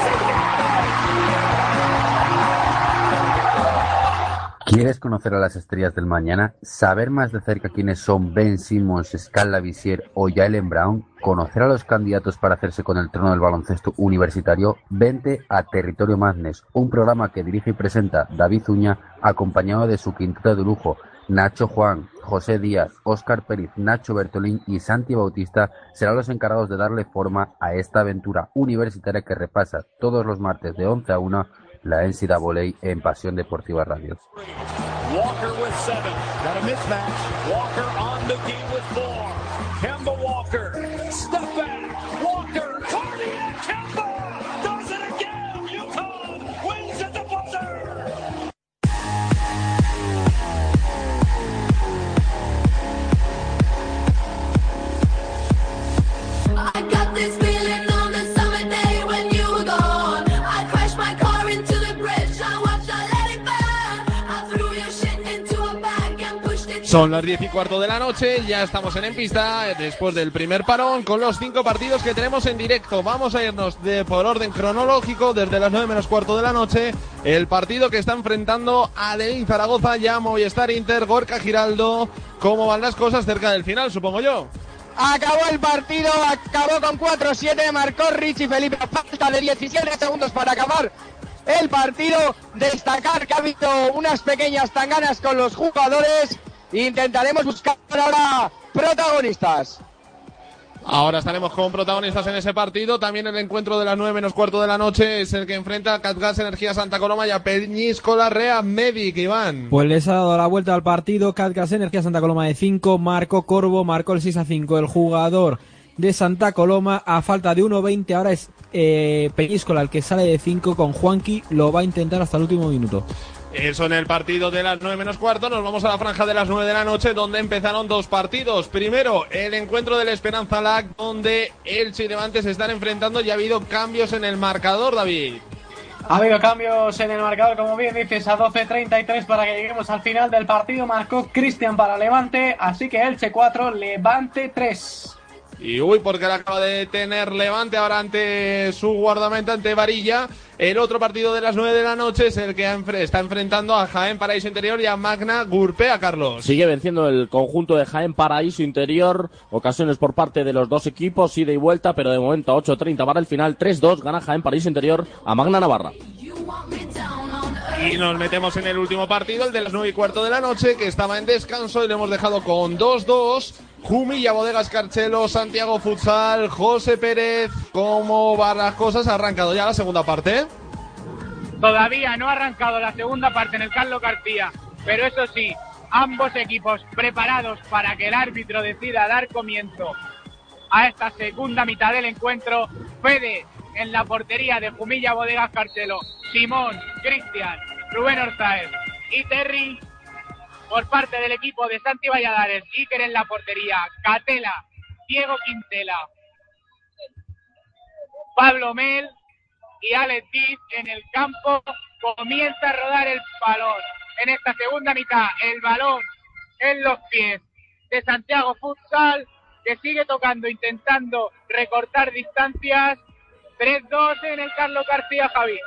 ¿Quieres conocer a las estrellas del mañana? ¿Saber más de cerca quiénes son Ben Simmons, Scala Visier o Jalen Brown? ¿Conocer a los candidatos para hacerse con el trono del baloncesto universitario? Vente a Territorio Madness, un programa que dirige y presenta David Uña, acompañado de su quinteto de lujo, Nacho Juan, José Díaz, Óscar Pérez, Nacho Bertolín y Santi Bautista serán los encargados de darle forma a esta aventura universitaria que repasa todos los martes de 11 a 1 la NCAA en Pasión Deportiva Radio. Walker with seven. Got a mismatch. Walker on McGee with four. Son las 10 y cuarto de la noche, ya estamos en Pista, después del primer parón, con los cinco partidos que tenemos en directo. Vamos a irnos de por orden cronológico, desde las 9 menos cuarto de la noche, el partido que está enfrentando a Leín Zaragoza, ya Movistar Inter, Gorka Giraldo. ¿Cómo van las cosas cerca del final, supongo yo? Acabó el partido, acabó con 4-7, marcó Richie Felipe, falta de 17 segundos para acabar el partido. Destacar que ha habido unas pequeñas tanganas con los jugadores. Intentaremos buscar ahora protagonistas. Ahora estaremos con protagonistas en ese partido. También el encuentro de las 9 menos cuarto de la noche es el que enfrenta a Catgas Energía Santa Coloma y a Peñíscola Rea Medic, Iván. Pues les ha dado la vuelta al partido. Catgas Energía Santa Coloma de 5. Marco Corvo marcó el 6 a 5. El jugador de Santa Coloma a falta de 1.20. Ahora es eh, Peñíscola el que sale de 5 con Juanqui. Lo va a intentar hasta el último minuto. Eso en el partido de las 9 menos cuarto. Nos vamos a la franja de las 9 de la noche, donde empezaron dos partidos. Primero, el encuentro del Esperanza Lac, donde Elche y Levante se están enfrentando y ha habido cambios en el marcador, David. Ha habido cambios en el marcador, como bien dices, a 12.33 para que lleguemos al final del partido. Marcó Cristian para Levante, así que Elche 4, Levante 3. Y uy, porque la acaba de tener Levante ahora ante su guardameta, ante Varilla. El otro partido de las 9 de la noche es el que está enfrentando a Jaén Paraíso Interior y a Magna Gurpea, Carlos. Sigue venciendo el conjunto de Jaén Paraíso Interior. Ocasiones por parte de los dos equipos, ida y vuelta, pero de momento a 8.30 para el final. 3-2 gana Jaén Paraíso Interior a Magna Navarra. Y nos metemos en el último partido, el de las 9 y cuarto de la noche, que estaba en descanso y lo hemos dejado con 2-2. Jumilla Bodegas Carchelo, Santiago Futsal, José Pérez. ¿Cómo van las cosas? ¿Ha arrancado ya la segunda parte? Todavía no ha arrancado la segunda parte en el Carlos García, pero eso sí, ambos equipos preparados para que el árbitro decida dar comienzo a esta segunda mitad del encuentro. Fede en la portería de Jumilla Bodegas Carchelo, Simón, Cristian, Rubén Orzaez y Terry por parte del equipo de Santi Valladares. Iker en la portería, Catela, Diego Quintela, Pablo Mel y Alex Diz en el campo. Comienza a rodar el balón. En esta segunda mitad, el balón en los pies de Santiago Futsal, que sigue tocando, intentando recortar distancias. 3-2 en el Carlos García Javi.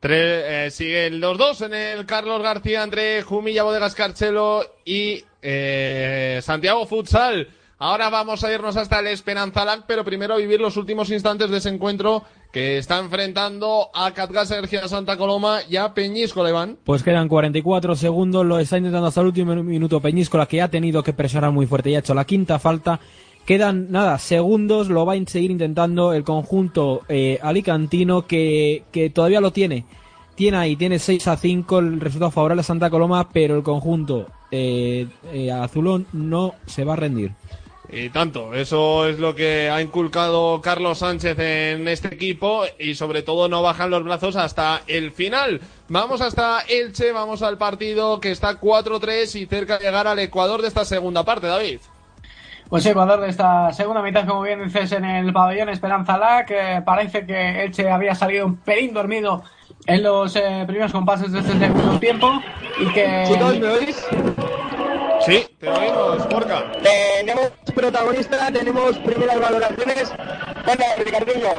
Tres, eh, sigue el 2-2 en el Carlos García entre Jumilla Bodegas Carchelo y eh, Santiago Futsal. Ahora vamos a irnos hasta el Esperanza Lac, pero primero a vivir los últimos instantes de ese encuentro que está enfrentando a Catgas Energía Santa Coloma y a Peñíscola, Iván. Pues quedan 44 segundos, lo está intentando hasta el último minuto Peñíscola, que ha tenido que presionar muy fuerte y ha hecho la quinta falta. Quedan, nada, segundos, lo va a seguir intentando el conjunto eh, alicantino que, que todavía lo tiene. Tiene ahí, tiene 6 a 5 el resultado favorable a Santa Coloma, pero el conjunto eh, eh, azulón no se va a rendir. Y tanto, eso es lo que ha inculcado Carlos Sánchez en este equipo y sobre todo no bajan los brazos hasta el final. Vamos hasta Elche, vamos al partido que está 4-3 y cerca de llegar al Ecuador de esta segunda parte, David. Pues Ecuador de esta segunda mitad, como bien dices, en el pabellón Esperanza La, que parece que Elche había salido un pelín dormido en los eh, primeros compases de este segundo tiempo y que... Chicos, ¿me oís? Sí, te oímos, Porca. Tenemos protagonista, tenemos primeras valoraciones. Bueno, Ricardillo,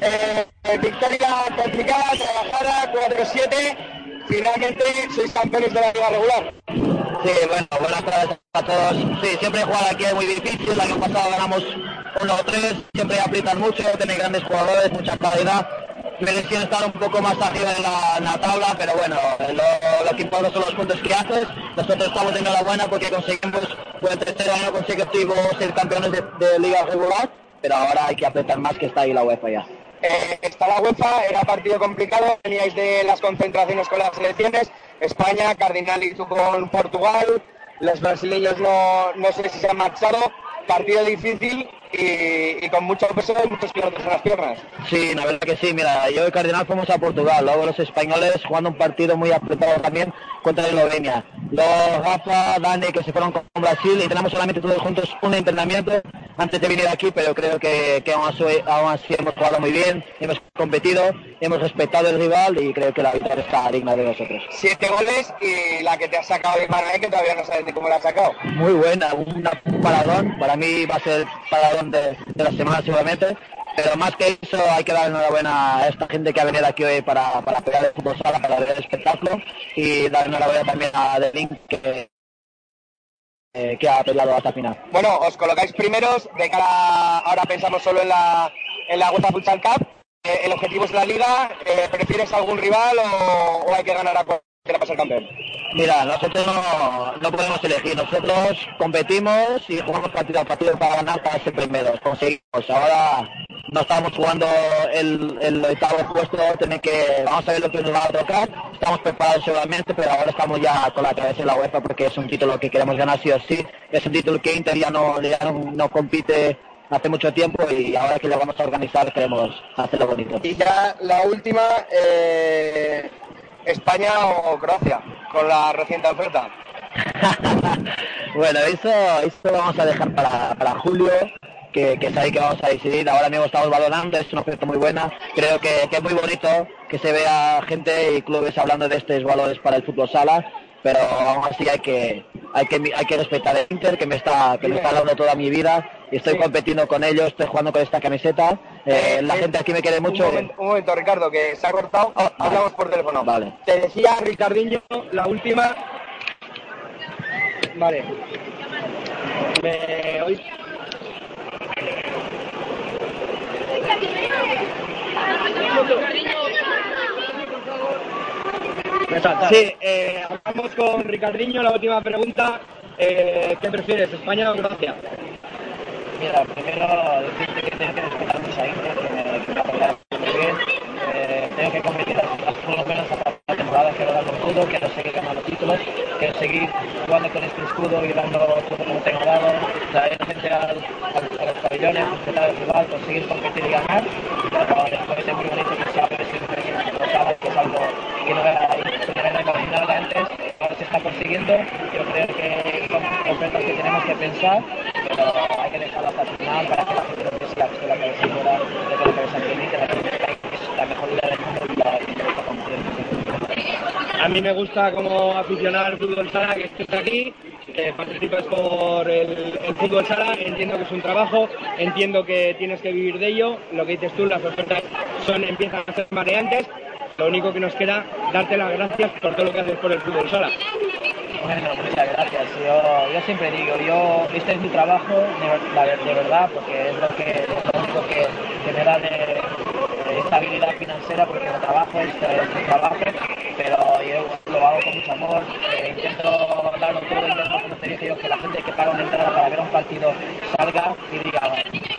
eh, victoria complicada, trabajada, 4-7. Finalmente sois campeones de la liga regular. Sí, bueno, buenas tardes a todos. Sí, siempre jugar aquí es muy difícil. El año pasado ganamos 1-3, siempre aprietan mucho, tienen grandes jugadores, mucha calidad. Merecían estar un poco más arriba en la, en la tabla, pero bueno, lo, lo que importa son los puntos que haces. Nosotros estamos de enhorabuena porque conseguimos por el tercer año consecutivo ser campeones de, de liga regular, pero ahora hay que apretar más que está ahí la UEFA ya. Eh, está la UEFA, era partido complicado, veníais de las concentraciones con las selecciones, España, Cardinal tú con Portugal, los brasileños no, no sé si se han marchado, partido difícil y, y con mucho peso y muchos kilómetros en las piernas. Sí, la verdad que sí, mira, yo y Cardinal fuimos a Portugal, luego los españoles jugando un partido muy apretado también contra Eslovenia. Luego Rafa, Dani que se fueron con Brasil y tenemos solamente todos juntos un entrenamiento antes de venir aquí, pero creo que, que aún, así, aún así hemos jugado muy bien, hemos competido, hemos respetado el rival y creo que la victoria está digna de nosotros. Siete goles y la que te has sacado de Ismael, que todavía no sabes ni cómo la has sacado. Muy buena, un paradón, para mí va a ser el de, la semana seguramente, pero más que eso hay que dar enhorabuena a esta gente que ha venido aquí hoy para, para pegar el fútbol sala, para ver el espectáculo y dar enhorabuena también a Delin que, eh, que ha peleado hasta final. Bueno, os colocáis primeros, de cara ahora pensamos solo en la, en la UEFA Futsal Cup. Eh, el objetivo es la liga, eh, ¿prefieres algún rival o, o hay que ganar a cualquiera para ser campeón? Mira, nosotros no, podemos elegir, nosotros competimos y jugamos partido a partido para ganar para ser primeros, conseguimos. Ahora no estamos jugando el, el octavo puesto, tiene que, vamos a ver lo que nos va a tocar, estamos preparados seguramente, pero ahora estamos ya con la cabeza en la UEFA porque es un título que queremos ganar sí o sí, es un título que Inter ya no, ya no, no compite hace mucho tiempo y ahora que lo vamos a organizar queremos hacerlo bonito. Y ya la última, eh, España o Croacia, con la reciente oferta. Bueno, eso, eso lo vamos a dejar para, para julio, que, que es ahí que vamos a decidir. Ahora mismo estamos valorando, es una oferta muy buena. Creo que, que es muy bonito que se vea gente y clubes hablando de estos valores para el fútbol sala, pero aún así hay que, hay que, hay que respetar el Inter, que me está, que me está dando toda mi vida. Y estoy competiendo con ellos, estoy jugando con esta camiseta. Eh, la gente aquí me quiere mucho. Un momento, un momento, Ricardo, que se ha cortado. Hablamos por teléfono. Vale. Te decía Ricardinho, la última. Vale. Me oís? Sí, eh, hablamos con Ricardinho, la última pregunta. Eh, ¿Qué prefieres, España o Croacia? Mira, primero decirte que tengo que respetar mucho a Inter, que me, apoyado muy bien. Eh, tengo que competir por lo menos hasta la temporada, quiero darlo todo, quiero seguir ganando títulos, quiero seguir jugando con este escudo y dando todo lo que tengo dado, traer gente al, al, a los pabellones, respetar al rival, conseguir competir y ganar. Pero después es muy bonito que se siempre que es algo que no era, imaginable antes, ahora se está consiguiendo. Yo creo que son ofertas que tenemos que pensar, pero hay que dejarlo para que la gente no la que la que la es la mejor. A mí me gusta como aficionado al fútbol sala que estés aquí, que participes por el, el fútbol sala, entiendo que es un trabajo, entiendo que tienes que vivir de ello, lo que dices tú, las ofertas son, empiezan a ser mareantes, lo único que nos queda darte las gracias por todo lo que haces por el fútbol sala. Bueno, muchas gracias. Yo, siempre digo, yo, este es mi trabajo, de, verdad, porque es lo que, lo único que, que me da de estabilidad financiera, porque el trabajo es, mi trabajo, pero yo lo hago con mucho amor, eh, intento darlo todo, intento, como te que la gente que paga una entrada para ver un partido salga y diga,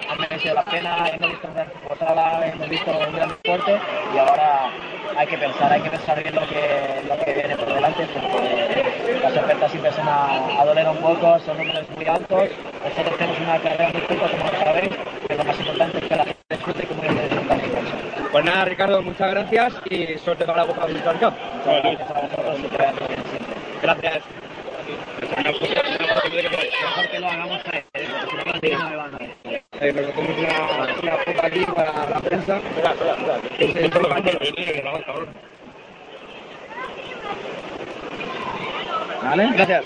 ha merecido la pena, hemos visto una hemos visto un gran deporte y ahora hay que pensar, hay que pensar bien lo que, lo que viene por delante, porque las ofertas siempre se a, doler un poco, son números muy altos, nosotros tenemos una carrera muy corta, como lo sabéis, pero lo más importante es que la gente disfrute como pues nada, Ricardo, muchas gracias y suerte para la Copa del Gracias. Mejor que una, aquí para la prensa. Vale, gracias.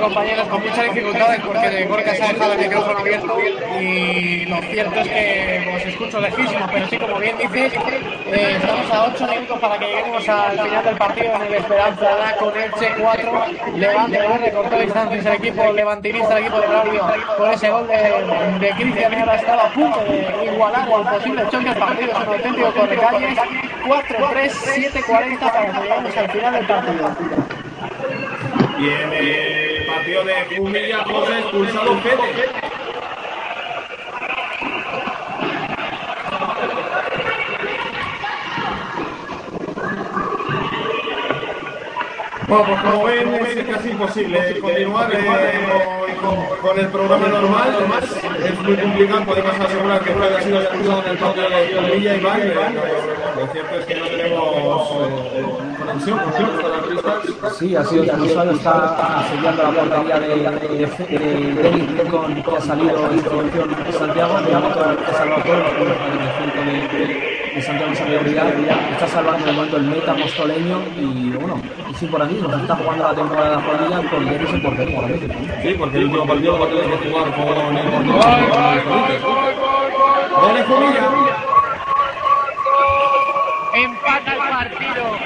compañeros con muchas dificultades porque Gorka se ha dejado el micrófono abierto y lo cierto es que os escucho lejísimos, pero sí, como bien dices, eh, estamos a 8 minutos para que lleguemos al final del partido en el Esperanza Da con Elche 4, Levante recortó distancias el equipo levantinista, el equipo de Braulio, con ese gol de, de Cristian ahora estaba a punto de igualar el posible choque. Del partido, es un auténtico correcalles, 4-3, 7-40 para que lleguemos al final del partido. Y en partido de Jumilla, José expulsado Fede. Bueno, pues como ven, es casi imposible continuar eh, con, con el programa normal. Es muy complicado, podemos asegurar que Fred ha sido expulsado en el partido de Jumilla y Valle. Lo cierto es que no tenemos eh, Sí, ha sido expulsado, está sellando la portería de, de, de, Lincoln, que ha salido en intervención de Santiago, de la moto que ha salvado todo, los puntos de la de, de Santiago Salvadoria, está salvando de momento el meta mostoleño y bueno, y sí por aquí, nos está jugando la temporada de Juanilla con Denis en portería. Sí, porque el último partido lo va a tener que jugar con el Gol de Jumilla. Empata el partido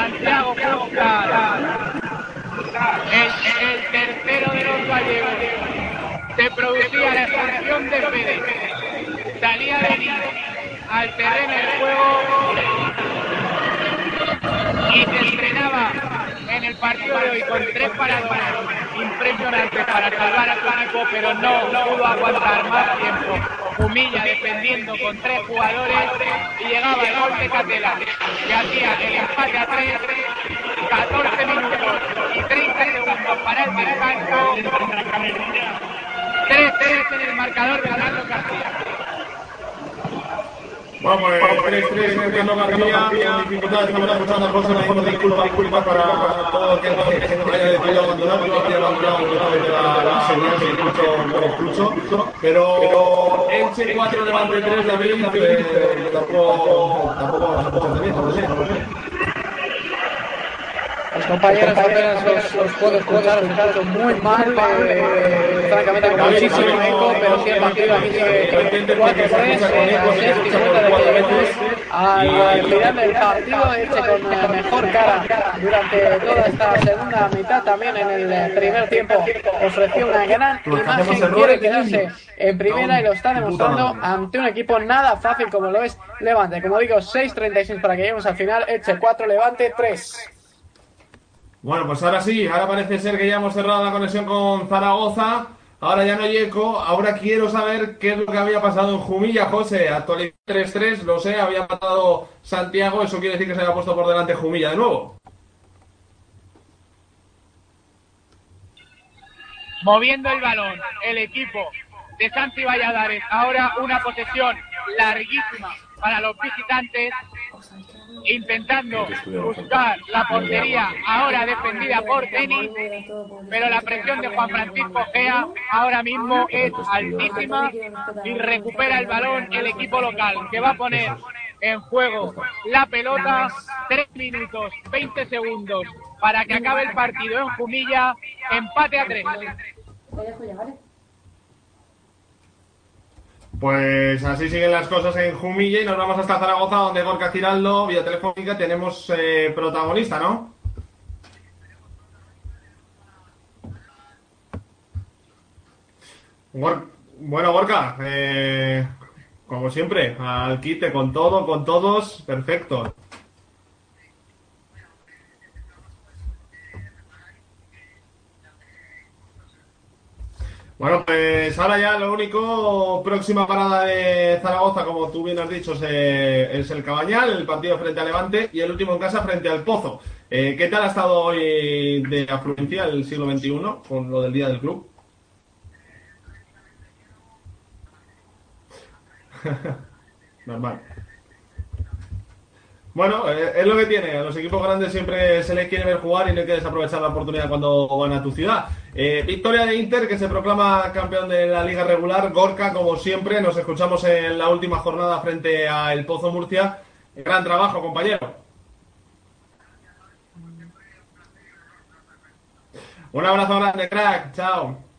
Santiago Cruzcar. El, el tercero de los gallegos. Se producía la expulsión de Fede. Salía de al terreno de juego y se estrenaba en el partido de hoy con tres paradones impresionantes para salvar a equipo, pero no pudo aguantar más tiempo. Humilla defendiendo con tres jugadores y llegaba el gol de Catela, que hacía el empate a tres, 14 minutos y 30 segundos para el descanso. 3-3 en el marcador de Fernando García. Bueno, pues 3-3 en el Carlos García, con dificultades estamos escuchando a José, pedimos disculpas, disculpas para todo el que haya decidido abandonar, aquí he abandonado la, señal, se escucho, pero Elche 4, Levante 3, David, eh, tampoco, tampoco bien, no sé, no sé. Los compañeros apenas los, los puedo escuchar, os escucho muy mal, eh, francamente con muchísimo eco, pero sí el partido aquí sigue 4-3, eh, a 6 y 50 de que lleguemos al final del partido, Elche con eh, mejor cara durante toda esta segunda mitad, también en el primer tiempo ofreció una gran imagen, quiere quedarse en primera y lo está demostrando ante un equipo nada fácil como lo es Levante. Como digo, 6-36 para que lleguemos al final, Elche 4, Levante 3. Bueno, pues ahora sí, ahora parece ser que ya hemos cerrado la conexión con Zaragoza. Ahora ya no eco. Ahora quiero saber qué es lo que había pasado en Jumilla, José. Actualidad 3-3, lo sé, había matado Santiago. Eso quiere decir que se había puesto por delante Jumilla de nuevo. Moviendo el balón, el equipo de Santi Valladares. Ahora una posesión larguísima para los visitantes intentando buscar la portería ahora defendida por Denis, pero la presión de Juan Francisco Gea ahora mismo es altísima y recupera el balón el equipo local que va a poner en juego la pelota 3 minutos 20 segundos para que acabe el partido en Jumilla empate a 3 Pues así siguen las cosas en Jumilla y nos vamos hasta Zaragoza, donde Gorka Giraldo, vía telefónica, tenemos eh, protagonista, ¿no? Bueno, Gorka, eh, como siempre, al quite, con todo, con todos, perfecto. Bueno, pues ahora ya lo único, próxima parada de Zaragoza, como tú bien has dicho, es, eh, el Cabañal, el partido frente a Levante y el último en casa frente al Pozo. Eh, ¿Qué tal ha estado hoy de afluencia el siglo XXI con lo del Día del Club? Normal. Bueno, eh, es lo que tiene. A los equipos grandes siempre se les quiere ver jugar y no hay que desaprovechar la oportunidad cuando van a tu ciudad. Eh, victoria de Inter, que se proclama campeón de la liga regular. Gorka, como siempre, nos escuchamos en la última jornada frente a El Pozo Murcia. Gran trabajo, compañero. Un abrazo grande, crack. Chao.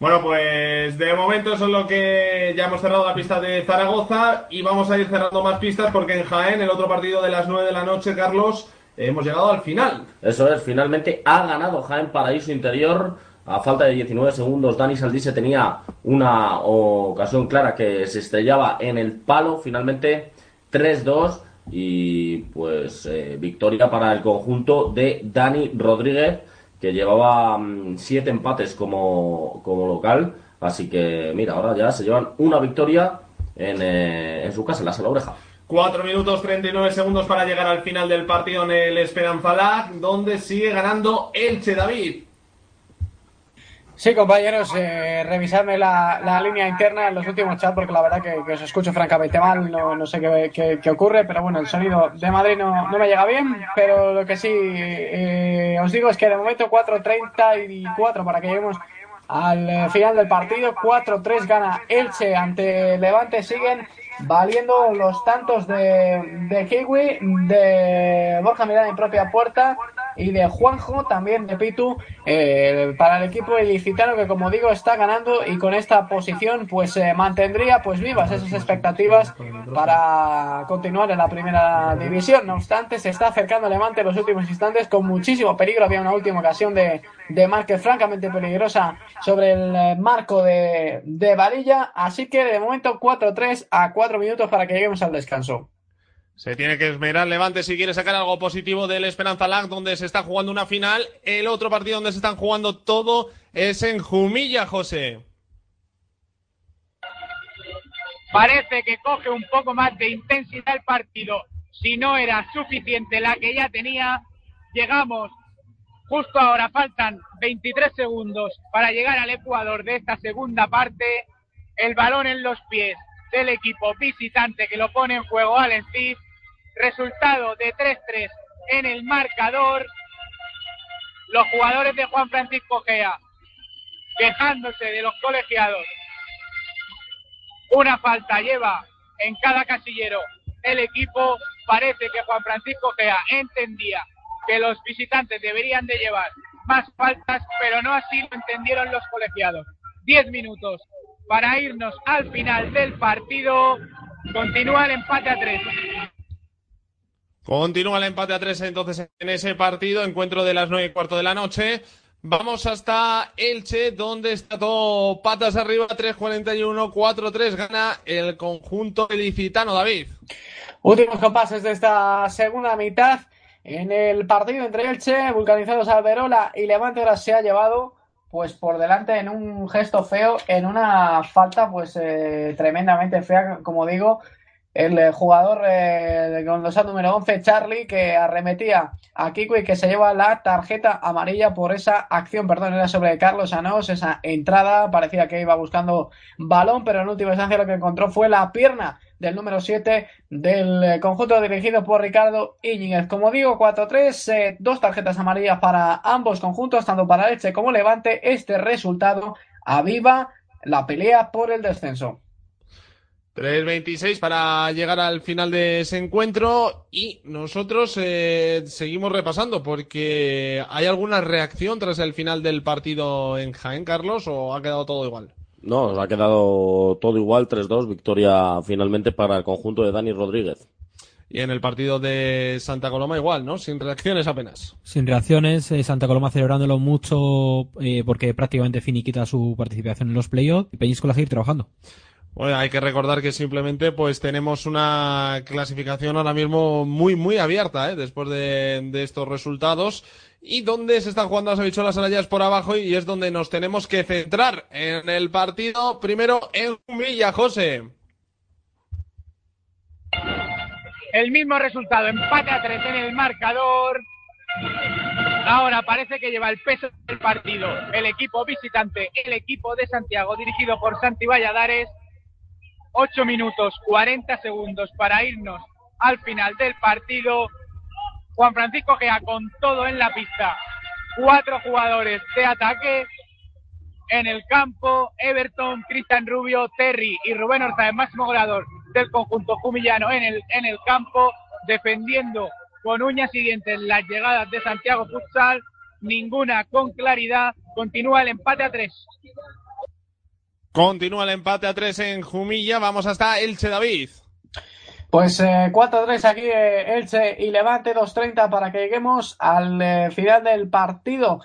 Bueno, pues de momento eso es lo que ya hemos cerrado la pista de Zaragoza y vamos a ir cerrando más pistas porque en Jaén, el otro partido de las 9 de la noche, Carlos, hemos llegado al final. Eso es, finalmente ha ganado Jaén Paraíso Interior. A falta de 19 segundos, Dani Saldise tenía una ocasión clara que se estrellaba en el palo. Finalmente 3-2 y pues eh, victoria para el conjunto de Dani Rodríguez que llevaba mm, siete empates como, como local. Así que, mira, ahora ya se llevan una victoria en, eh, en su casa, en la sala oreja. 4 minutos 39 segundos para llegar al final del partido en el Esperanza Lag, donde sigue ganando Elche David. Sí, compañeros, eh, revisarme la, la línea interna en los últimos chats porque la verdad que, que os escucho francamente mal, no, no sé qué, qué- qué ocurre, pero bueno, el sonido de Madrid no, no me llega bien, pero lo que sí eh, os digo es que de momento 4.34 para que lleguemos al eh, final del partido, 4-3 gana Elche ante Levante, siguen valiendo los tantos de, de Kiwi, de Borja Miranda en propia puerta y de Juanjo, también de Pitu, eh, para el equipo ilicitano que como digo está ganando y con esta posición pues eh, mantendría pues vivas esas expectativas para continuar en la primera división. No obstante, se está acercando Levante en los últimos instantes con muchísimo peligro. Había una última ocasión de, de Márquez francamente peligrosa sobre el eh, marco de, de Varilla. Así que de momento 4-3 a 4 minutos para que lleguemos al descanso. Se tiene que esmerar Levante si quiere sacar algo positivo del Esperanza Lag, donde se está jugando una final. El otro partido donde se están jugando todo es en Jumilla, José. Parece que coge un poco más de intensidad el partido. Si no era suficiente la que ya tenía, llegamos justo ahora, faltan 23 segundos para llegar al Ecuador de esta segunda parte. El balón en los pies del equipo visitante que lo pone en juego Steve. Resultado de 3-3 en el marcador. Los jugadores de Juan Francisco Gea quejándose de los colegiados una falta lleva en cada casillero el equipo. Parece que Juan Francisco Gea entendía que los visitantes deberían de llevar más faltas, pero no así lo entendieron los colegiados. Diez minutos para irnos al final del partido. Continúa el empate a tres. Continúa el empate a tres entonces en ese partido, encuentro de las nueve y cuarto de la noche. Vamos hasta Elche, donde está todo patas arriba, 3-41, 4-3, gana el conjunto ilicitano, David. Últimos compases de esta segunda mitad. En el partido entre Elche, Vulcanizados Alberola y Levante ahora se ha llevado pues por delante en un gesto feo, en una falta pues eh, tremendamente fea, como digo, el eh, jugador eh, con los número 11, Charlie, que arremetía a Kiko y que se lleva la tarjeta amarilla por esa acción, perdón, era sobre Carlos Anos, esa entrada, parecía que iba buscando balón, pero en última instancia lo que encontró fue la pierna del número 7 del eh, conjunto dirigido por Ricardo Íñiguez. Como digo, 4-3, eh, dos tarjetas amarillas para ambos conjuntos, tanto para Elche como Levante. Este resultado aviva la pelea por el descenso. 3.26 para llegar al final de ese encuentro y nosotros eh, seguimos repasando porque hay alguna reacción tras el final del partido en Jaén, Carlos, o ha quedado todo igual. No, ha quedado todo igual, 3-2, victoria finalmente para el conjunto de Dani Rodríguez. Y en el partido de Santa Coloma igual, ¿no? Sin reacciones apenas. Sin reacciones, eh, Santa Coloma celebrándolo mucho eh, porque prácticamente finiquita su participación en los playoffs y Peñíscola seguir trabajando. Bueno, hay que recordar que simplemente pues tenemos una clasificación ahora mismo muy, muy abierta, ¿eh? después de, estos resultados. Y donde se están jugando las habichuelas arayas por abajo y es donde nos tenemos que centrar en el partido. Primero en Jumilla, José. El mismo resultado, empate a tres en el marcador. Ahora parece que lleva el peso del partido el equipo visitante, el equipo de Santiago, dirigido por Santi Valladares. 8 minutos 40 segundos para irnos al final del partido. Juan Francisco Gea con todo en la pista. Cuatro jugadores de ataque en el campo. Everton, Cristian Rubio, Terry y Rubén Orza, el máximo goleador del conjunto jumillano en el, en el campo, defendiendo con uñas y dientes las llegadas de Santiago Futsal. Ninguna con claridad. Continúa el empate a tres. Continúa el empate a tres en Jumilla. Vamos hasta Elche David. Pues eh, 4-3 aquí eh, Elche y Levante 2-30 para que lleguemos al eh, final del partido.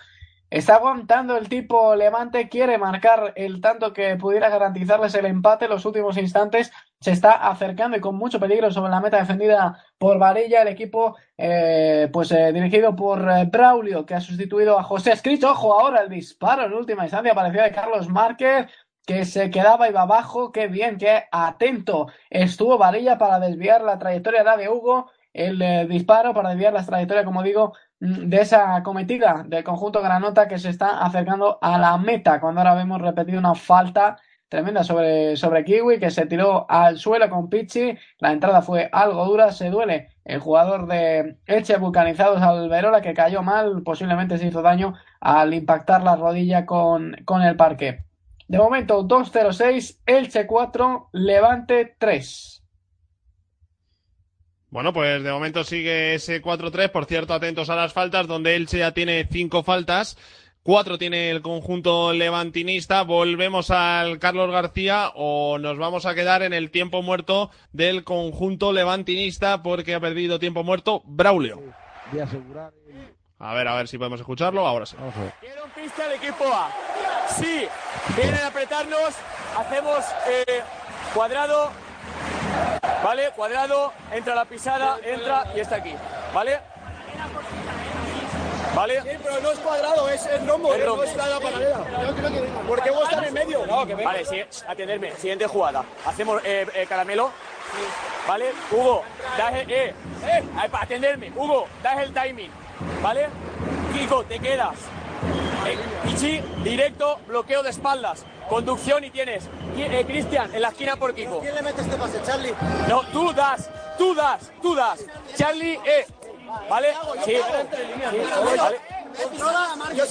Está aguantando el tipo Levante, quiere marcar el tanto que pudiera garantizarles el empate los últimos instantes. Se está acercando y con mucho peligro sobre la meta defendida por Varilla, el equipo eh, pues dirigido por Braulio, que ha sustituido a José Scritch. Ojo, ahora el disparo en última instancia apareció de Carlos Márquez que se quedaba iba abajo, qué bien, qué atento estuvo Varilla para desviar la trayectoria de Hugo, el eh, disparo para desviar la trayectoria, como digo, mm, de esa cometida del conjunto Granota que se está acercando a la meta, cuando ahora vemos repetido una falta tremenda sobre, sobre Kiwi, que se tiró al suelo con Pichi, la entrada fue algo dura, se duele el jugador de Elche Vulcanizados Alberola, que cayó mal, posiblemente se hizo daño al impactar la rodilla con, con el parque. De momento, 2-0-6, Elche 4, Levante 3. Bueno, pues de momento sigue ese 4-3. Por cierto, atentos a las faltas, donde Elche ya tiene cinco faltas. Cuatro tiene el conjunto levantinista. Volvemos al Carlos García o nos vamos a quedar en el tiempo muerto del conjunto levantinista porque ha perdido tiempo muerto Braulio. A ver, a ver si podemos escucharlo. Ahora sí. Quiero pista el equipo A. Sí, vienen a apretarnos. Hacemos eh, cuadrado. ¿Vale? Cuadrado. Entra la pisada, entra y está aquí. ¿Vale? ¿Vale? Sí, pero no es cuadrado, es, es rombo, Es ¿eh? rombo. no es la paralela. ¿Por qué vos estás en medio? No, que venga. Vale, sí, atenderme. Siguiente jugada. Hacemos eh, eh, caramelo. ¿Vale? Hugo, das el, eh, eh, a- atenderme. Hugo, das el timing. ¿Vale? Kiko, te quedas. Eh, Ichi, directo, bloqueo de espaldas. Conducción y tienes. Eh, Cristian, en la esquina por Kiko. ¿Quién le mete este pase, Charlie? No, tú das, tú das, tú das. Charlie, eh. ¿Vale? Sí, sí, ¿vale?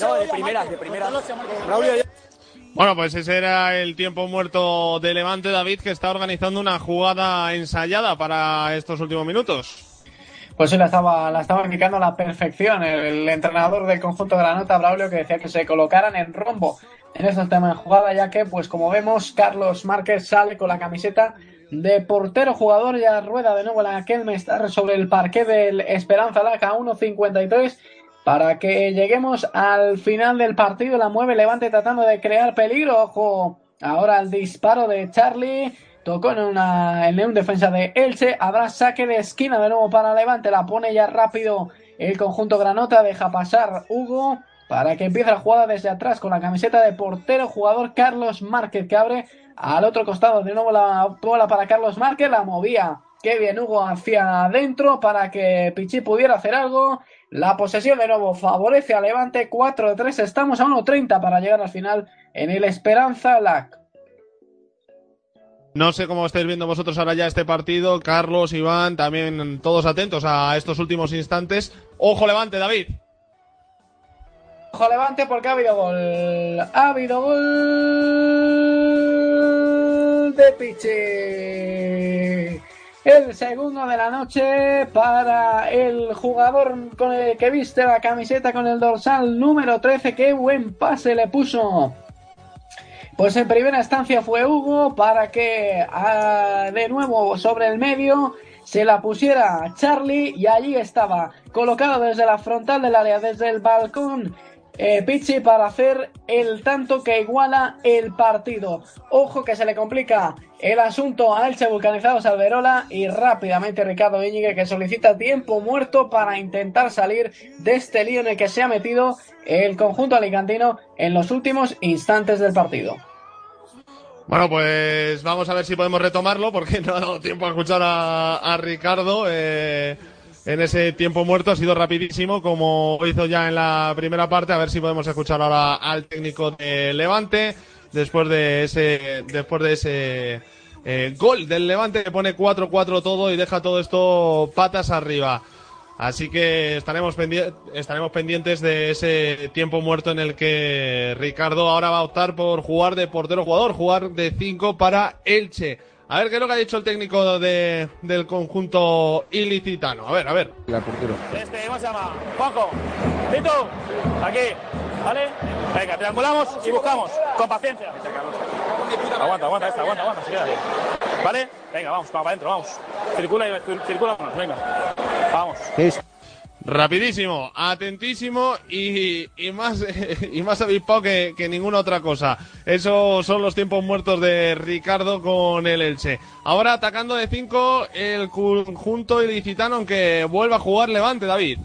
No, de primeras, de primeras. Bueno, pues ese era el tiempo muerto de Levante David, que está organizando una jugada ensayada para estos últimos minutos. Pues sí, la estaba, la estaba indicando a la perfección el, entrenador del conjunto Granota, Braulio, que decía que se colocaran en rombo en estos temas de jugada, ya que, pues como vemos, Carlos Márquez sale con la camiseta de portero jugador, ya rueda de nuevo la Kelmestar sobre el parque del Esperanza Laca 1.53 para que lleguemos al final del partido. La mueve Levante tratando de crear peligro. Ojo, ahora el disparo de Charlie. Tocó en, una, un defensa de Elche. Habrá saque de esquina de nuevo para Levante. La pone ya rápido el conjunto Granota. Deja pasar Hugo para que empiece la jugada desde atrás con la camiseta de portero jugador Carlos Márquez que abre al otro costado. De nuevo la bola para Carlos Márquez. La movía. Qué bien Hugo hacia adentro para que Pichi pudiera hacer algo. La posesión de nuevo favorece a Levante 4-3. Estamos a 1.30 para llegar al final en el Esperanza LAC. No sé cómo estáis viendo vosotros ahora ya este partido. Carlos, Iván, también todos atentos a estos últimos instantes. Ojo, Levante, David. Ojo Levante porque ha habido gol. Ha habido gol de Pichi. El segundo de la noche para el jugador con el que viste la camiseta con el dorsal número 13. Qué buen pase le puso. Pues en primera instancia fue Hugo para que ah, de nuevo sobre el medio se la pusiera Charlie y allí estaba colocado desde la frontal del área, desde el balcón eh, Pichi para hacer el tanto que iguala el partido. Ojo que se le complica el asunto a Elche Vulcanizados Alberola y rápidamente Ricardo Íñigue que solicita tiempo muerto para intentar salir de este lío en el que se ha metido el conjunto alicantino en los últimos instantes del partido. Bueno, pues vamos a ver si podemos retomarlo porque no ha dado tiempo a escuchar a, a Ricardo. eh, en ese tiempo muerto ha sido rapidísimo como hizo ya en la primera parte. A ver si podemos escuchar ahora al técnico de Levante después de ese, después de ese eh, gol del Levante que pone 4-4 todo y deja todo esto patas arriba. Así que estaremos, pendi- estaremos pendientes de ese tiempo muerto en el que Ricardo ahora va a optar por jugar de portero jugador, jugar de 5 para Elche. A ver qué es lo que ha dicho el técnico de- del conjunto ilicitano. A ver, a ver. La portero. Este, ¿cómo se llama? Juanjo. Tito. Aquí. ¿Vale? Venga, triangulamos y buscamos. Con paciencia. Aguanta, aguanta esta, aguanta, aguanta. Se queda bien. ¿Vale? Venga, vamos, para adentro, vamos. Circula y circula, venga. Vamos. Rapidísimo, atentísimo y, y más y más avispado que, que ninguna otra cosa. Esos son los tiempos muertos de Ricardo con el Elche. Ahora atacando de 5 el conjunto ilicitano aunque vuelva a jugar Levante, David.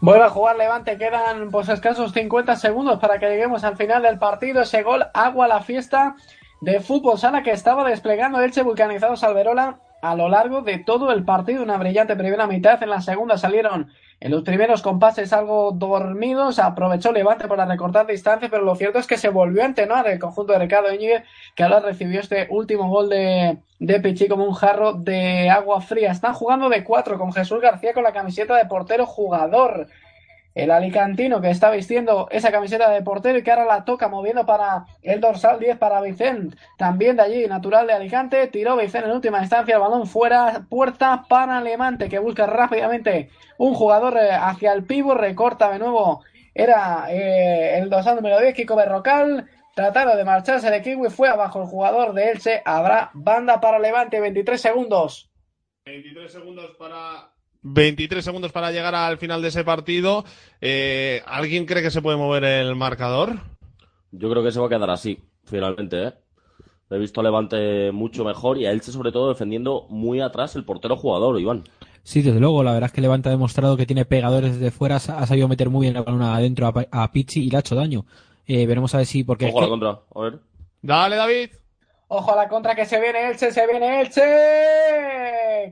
Vuelve a jugar Levante, quedan pues escasos 50 segundos para que lleguemos al final del partido. Ese gol, agua la fiesta de fútbol sala que estaba desplegando Elche vulcanizado Salverola a lo largo de todo el partido. Una brillante primera mitad. En la segunda salieron en los primeros compases algo dormidos. Aprovechó Levante para recortar distancias, pero lo cierto es que se volvió a entenar el conjunto de Ricardo Íñiguez, que ahora recibió este último gol de, de Pichi como un jarro de agua fría. Están jugando de cuatro con Jesús García con la camiseta de portero jugador. El alicantino que está vistiendo esa camiseta de portero y que ahora la toca moviendo para el dorsal 10 para Vicente. También de allí, natural de Alicante. Tiró Vicente en última instancia el balón fuera. Puerta para Levante que busca rápidamente un jugador eh, hacia el pivo. Recorta de nuevo. Era eh, el dorsal número 10, Kiko Berrocal. Trataron de marcharse de Kiwi. Fue abajo el jugador de Elche. Habrá banda para Levante. 23 segundos. 23 segundos para 23 segundos para llegar al final de ese partido. Eh, ¿Alguien cree que se puede mover el marcador? Yo creo que se va a quedar así, finalmente, ¿eh? He visto a Levante mucho mejor y a Elche sobre todo defendiendo muy atrás el portero jugador, Iván. Sí, desde luego, la verdad es que Levante ha demostrado que tiene pegadores desde fuera, ha sabido meter muy bien la balón adentro a, Pichi y le ha hecho daño. Eh, veremos a ver si, porque... Ojo a la contra, a ver. Dale, David. Ojo a la contra que se viene Elche, se viene Elche.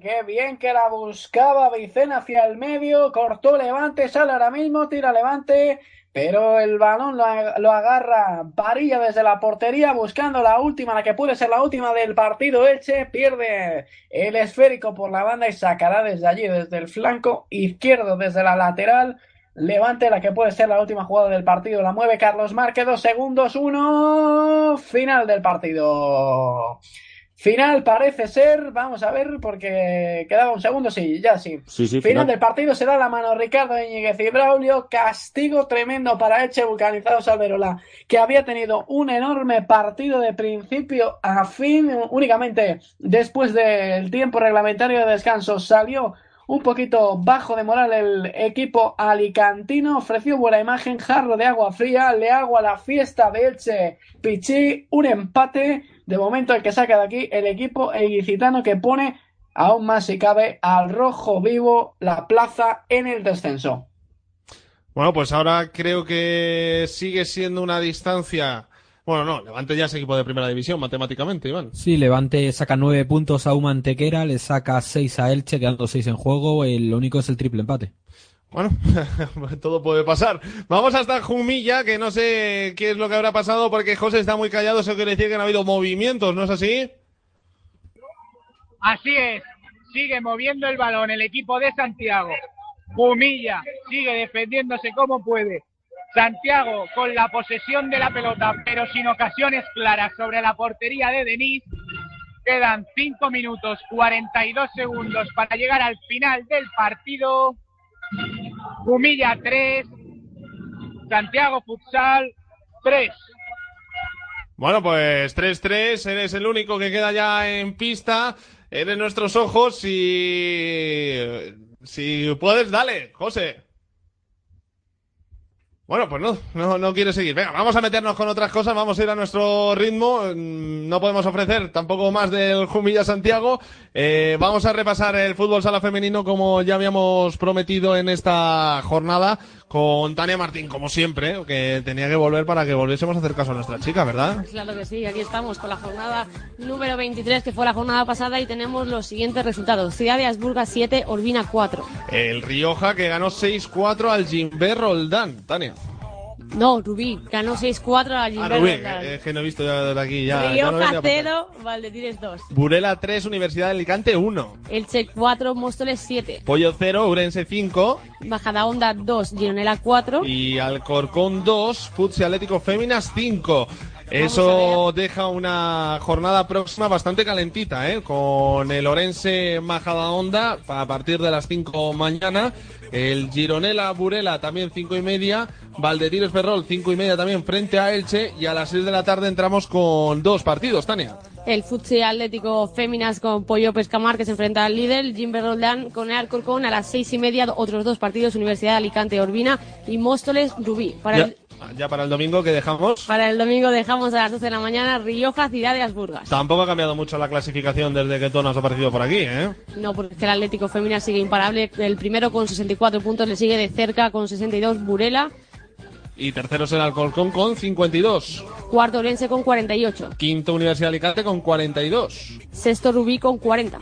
Qué bien que la buscaba Vicen hacia el medio. Cortó Levante, sale ahora mismo, tira Levante. Pero el balón lo, lo agarra Varilla desde la portería buscando la última, la que puede ser la última del partido. Elche pierde el esférico por la banda y sacará desde allí, desde el flanco izquierdo, desde la lateral. Levante la que puede ser la última jugada del partido. La mueve Carlos Márquez. Dos segundos. Uno. Final del partido. Final parece ser. Vamos a ver porque quedaba un segundo. Sí, ya sí. Sí, sí, Final final. del partido se da la mano Ricardo Íñiguez y Braulio. Castigo tremendo para Eche Vulcanizado Salverola, que había tenido un enorme partido de principio a fin. Únicamente después del tiempo reglamentario de descanso salió un poquito bajo de moral el equipo alicantino. Ofreció buena imagen, jarro de agua fría, le hago a la fiesta de Elche Pichi, un empate. De momento el que saca de aquí el equipo ilicitano que pone aún más si cabe al rojo vivo la plaza en el descenso. Bueno, pues ahora creo que sigue siendo una distancia. Bueno, no, Levante ya es equipo de primera división matemáticamente, Iván. Sí, Levante saca nueve puntos a Uma Antequera, le saca seis a Elche, quedando seis en juego. El, lo único es el triple empate. Bueno, todo puede pasar. Vamos hasta Jumilla, que no sé qué es lo que habrá pasado porque José está muy callado. Eso quiere decir que no ha habido movimientos, ¿no es así? Así es, sigue moviendo el balón el equipo de Santiago. Humilla, sigue defendiéndose como puede. Santiago con la posesión de la pelota, pero sin ocasiones claras sobre la portería de Denis. Quedan 5 minutos 42 segundos para llegar al final del partido. Humilla 3, Santiago Futsal 3. Bueno, pues 3-3, eres el único que queda ya en pista, eres nuestros ojos y... Si puedes, dale, José. Bueno, pues no, no, no quiere seguir. Venga, vamos a meternos con otras cosas, vamos a ir a nuestro ritmo. Mm, No podemos ofrecer tampoco más del Jumilla Santiago. Eh, vamos a repasar el fútbol sala femenino como ya habíamos prometido en esta jornada con Tania Martín, como siempre, que tenía que volver para que volviésemos a hacer caso a nuestra chica, ¿verdad? Claro que sí, aquí estamos con la jornada número 23, que fue la jornada pasada, y tenemos los siguientes resultados. Ciudad de Asburga 7, Olvina 4. El Rioja que ganó 6-4 al Gimber Roldán. Tania. No, Rubí, ganó 6-4 a Ah, Gilbert Rubí, Roldán. eh, es que no he visto ya desde aquí. Ya, ya no venía Rioja a 0, Valdetires 2. Burela 3, Universidad de Alicante 1. Elche 4, Móstoles 7. Pollo 0, Urense 5. Majadahonda 2, Gironela 4. Y Alcorcón 2, Futsi Atlético Féminas 5. Eso deja una jornada próxima bastante calentita, ¿eh? Con el Orense Majadahonda a partir de las 5 mañana. El Gironela Burela también 5 y media. Valdetiros Ferrol 5 y media también frente a Elche. Y a las 6 de la tarde entramos con dos partidos, Tania. El Futsi Atlético Féminas con Pollo Pescamar que se enfrenta al líder. Jimber Roldán con el Alcorcón a las 6 y media. Otros dos partidos, Universidad de Alicante Urbina y Móstoles Rubí. Para Ya, el, ya para el domingo que dejamos. para el domingo dejamos a las 12 de la mañana Rioja, Ciudad de Asburgas. Tampoco ha cambiado mucho la clasificación desde que tú no has aparecido por aquí, ¿eh? No, porque el Atlético Féminas sigue imparable. El primero con 64 puntos, le sigue de cerca con 62 Burela. Y tercero es el Alcorcón con 52. Cuarto Orense con 48. Quinto Universidad de Alicante con 42. Sexto Rubí con 40.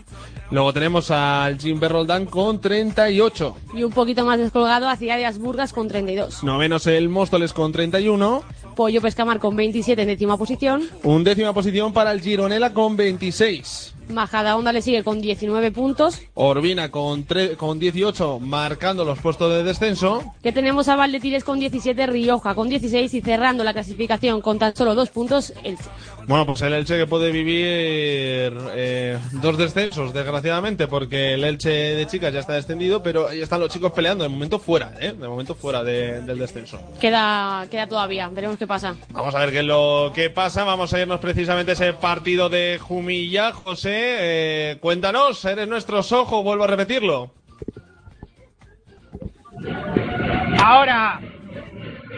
Luego tenemos al Jim Roldán con 38. Y un poquito más descolgado a Ciudad de Asburgas con 32. Novenos el Móstoles con 31. Pollo Pescamar con 27 en décima posición. Undécima posición para el Gironela con 26. Majadahonda le sigue con 19 puntos. Orbina con, con 18 marcando los puestos de descenso. Que tenemos a Valdetires con 17, Rioja con 16 y cerrando la clasificación con tan solo dos puntos, Elche. Bueno, pues el Elche que puede vivir eh, dos descensos, desgraciadamente, porque el Elche de chicas ya está descendido, pero ahí están los chicos peleando, de momento fuera, ¿eh? De momento fuera de- del descenso. Queda, queda todavía, veremos qué pasa. Vamos a ver qué es lo que pasa. Vamos a irnos precisamente a ese partido de Jumilla. José, eh, cuéntanos, eres nuestro sojo, vuelvo a repetirlo. Ahora,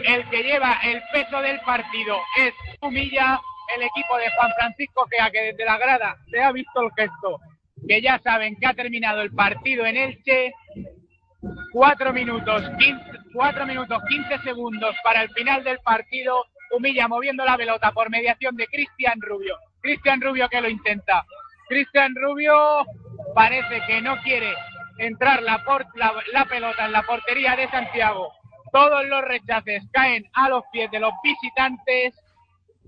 el que lleva el peso del partido es Humilla, el equipo de Juan Francisco Gea, que desde la grada se ha visto el gesto, que ya saben que ha terminado el partido en Elche. Cuatro minutos, 15, cuatro minutos, 15 segundos para el final del partido. Humilla moviendo la pelota por mediación de Cristian Rubio. Cristian Rubio que lo intenta. Cristian Rubio parece que no quiere entrar la, la pelota en la portería de Santiago. Todos los rechaces caen a los pies de los visitantes.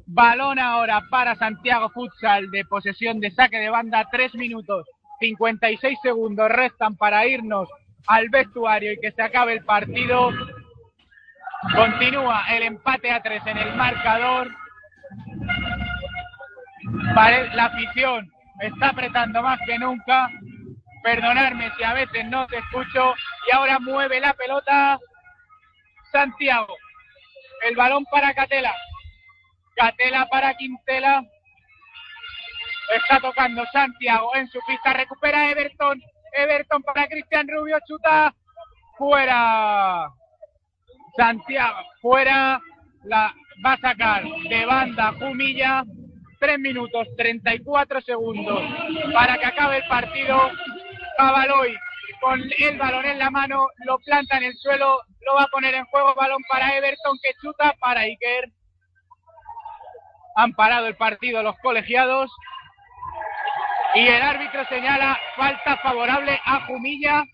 Balón ahora para Santiago Futsal de posesión de saque de banda. Tres minutos, 56 segundos restan para irnos al vestuario y que se acabe el partido. Continúa el empate a tres en el marcador. La afición está apretando más que nunca. Perdonadme si a veces no te escucho. Y ahora mueve la pelota Santiago. El balón para Catela. Catela para Quintela. Está tocando Santiago en su pista. Recupera Everton. Everton para Cristian Rubio. Chuta. Fuera. Santiago. Fuera. La va a sacar de banda Jumilla. 3 minutos 34 segundos para que acabe el partido. Cavaloy con el balón en la mano, lo planta en el suelo, lo va a poner en juego, balón para Everton que chuta para Iker. Han parado el partido los colegiados y el árbitro señala falta favorable a Jumilla,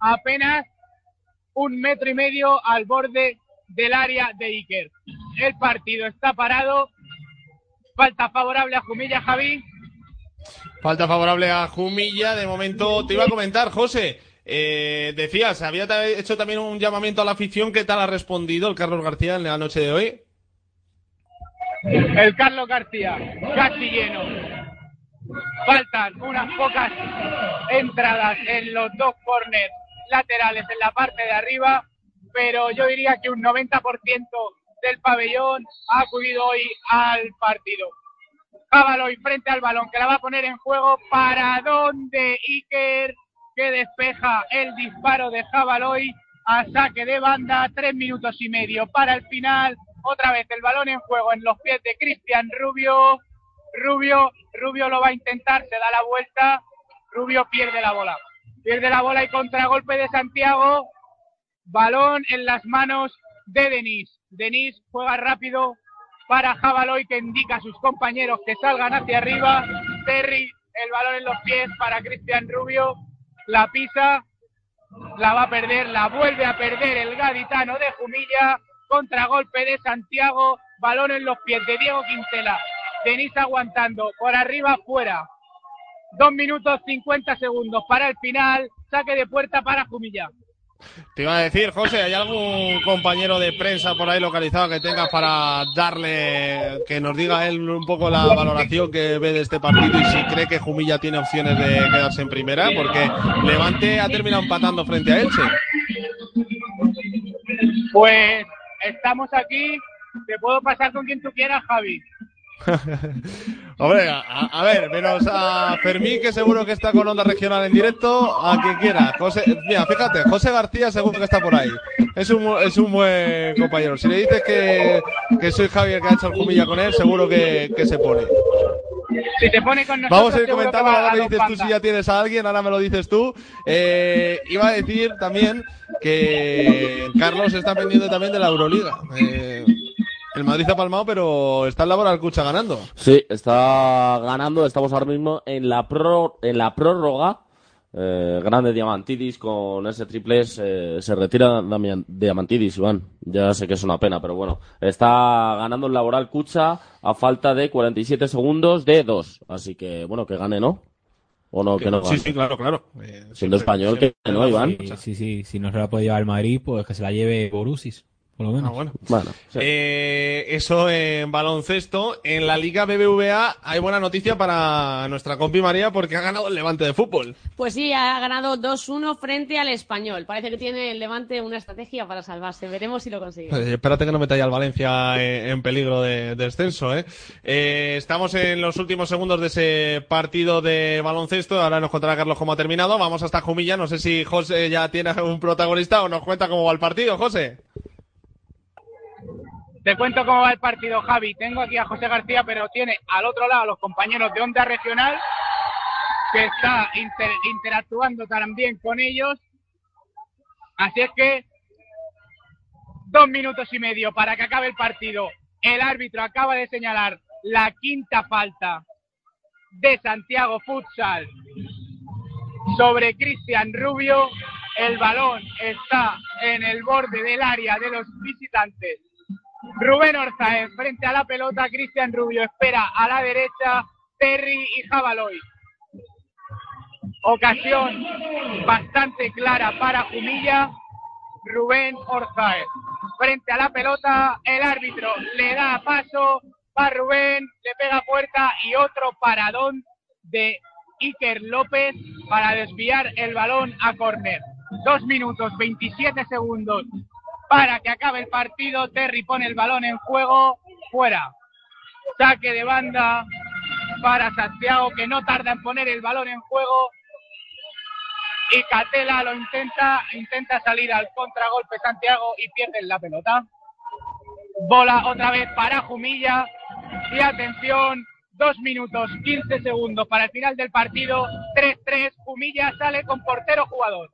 apenas un metro y medio al borde del área de Iker. El partido está parado, falta favorable a Jumilla, Javi. Falta favorable a Jumilla. De momento te iba a comentar, José. eh, decías, había hecho también un llamamiento a la afición. ¿Qué tal ha respondido el Carlos García en la noche de hoy? El Carlos García, casi lleno. Faltan unas pocas entradas en los dos corners laterales en la parte de arriba, pero yo diría que un 90% del pabellón ha acudido hoy al partido. Jávaloy frente al balón que la va a poner en juego. ¿Para dónde Iker? Que despeja el disparo de Jávaloy a saque de banda. Tres minutos y medio para el final. Otra vez el balón en juego en los pies de Cristian Rubio. Rubio, Rubio lo va a intentar, se da la vuelta. Rubio pierde la bola. Pierde la bola y contragolpe de Santiago. Balón en las manos de Denis. Denis juega rápido para Jabaloy que indica a sus compañeros que salgan hacia arriba. Terry, el balón en los pies para Cristian Rubio. La pisa, la va a perder, la vuelve a perder el gaditano de Jumilla. contragolpe de Santiago, balón en los pies de Diego Quintela. Denis aguantando, por arriba, fuera. Dos minutos 50 segundos para el final, saque de puerta para Jumilla. Te iba a decir, José, ¿hay algún compañero de prensa por ahí localizado que tengas para darle, que nos diga él un poco la valoración que ve de este partido y si cree que Jumilla tiene opciones de quedarse en primera? Porque Levante ha terminado empatando frente a Elche. Pues estamos aquí, te puedo pasar con quien tú quieras, Javi. Hombre, a, a ver, menos a Fermín, que seguro que está con Onda Regional en directo, a quien quiera. José, mira, fíjate, José García seguro que está por ahí. Es un, es un buen compañero. Si le dices que, que soy Javier que ha hecho el Jumilla con él, seguro que, que se pone. Si te pone con nosotros, Vamos a ir comentando, ahora me dices tú si ya tienes a alguien, ahora me lo dices tú. Eh, iba a decir también que Carlos está pendiente también de la Euroliga. Eh, el Madrid ha palmado, pero está el Laboral Cucha ganando. Sí, está ganando. Estamos ahora mismo en la, pro, en la prórroga. Eh, grande Diamantidis con ese triple se, se retira Damian- Diamantidis, Iván. Ya sé que es una pena, pero bueno. Está ganando el Laboral Cucha a falta de 47 segundos de 2. Así que, bueno, que gane, ¿no? O no, que no sí, gane. sí, claro, claro. Eh, Siendo español, que siempre no, Iván. Sí, sí, sí. Si no se la puede llevar el Madrid, pues que se la lleve Borussis, por lo menos. Ah, bueno. Bueno, sí. Eh, eso en baloncesto. En la Liga BBVA hay buena noticia para nuestra compi María porque ha ganado el Levante de fútbol. Pues sí, ha ganado 2-1 frente al español. Parece que tiene el Levante una estrategia para salvarse. Veremos si lo consigue. Eh, espérate que no meta ya al Valencia en, en peligro de, de descenso, ¿eh? Eh, Estamos en los últimos segundos de ese partido de baloncesto. Ahora nos contará Carlos cómo ha terminado. Vamos hasta Jumilla. No sé si José ya tiene un protagonista o nos cuenta cómo va el partido, José. Te cuento cómo va el partido, Javi. Tengo aquí a José García, pero tiene al otro lado a los compañeros de Onda Regional, que está inter- interactuando también con ellos. Así es que dos minutos y medio para que acabe el partido. El árbitro acaba de señalar la quinta falta de Santiago Futsal sobre Cristian Rubio. El balón está en el borde del área de los visitantes. Rubén Orzaez frente a la pelota, Cristian Rubio espera a la derecha, Terry y Jabaloy. Ocasión bastante clara para Jumilla, Rubén Orzaez. Frente a la pelota, el árbitro le da paso, va Rubén, le pega puerta y otro paradón de Iker López para desviar el balón a córner. Dos minutos, 27 segundos para que acabe el partido. Terry pone el balón en juego, fuera. Saque de banda para Santiago, que no tarda en poner el balón en juego. Y Catela lo intenta, intenta salir al contragolpe Santiago y pierde la pelota. Bola otra vez para Jumilla. Y atención, dos minutos, 15 segundos para el final del partido. 3-3, Jumilla sale con portero jugador.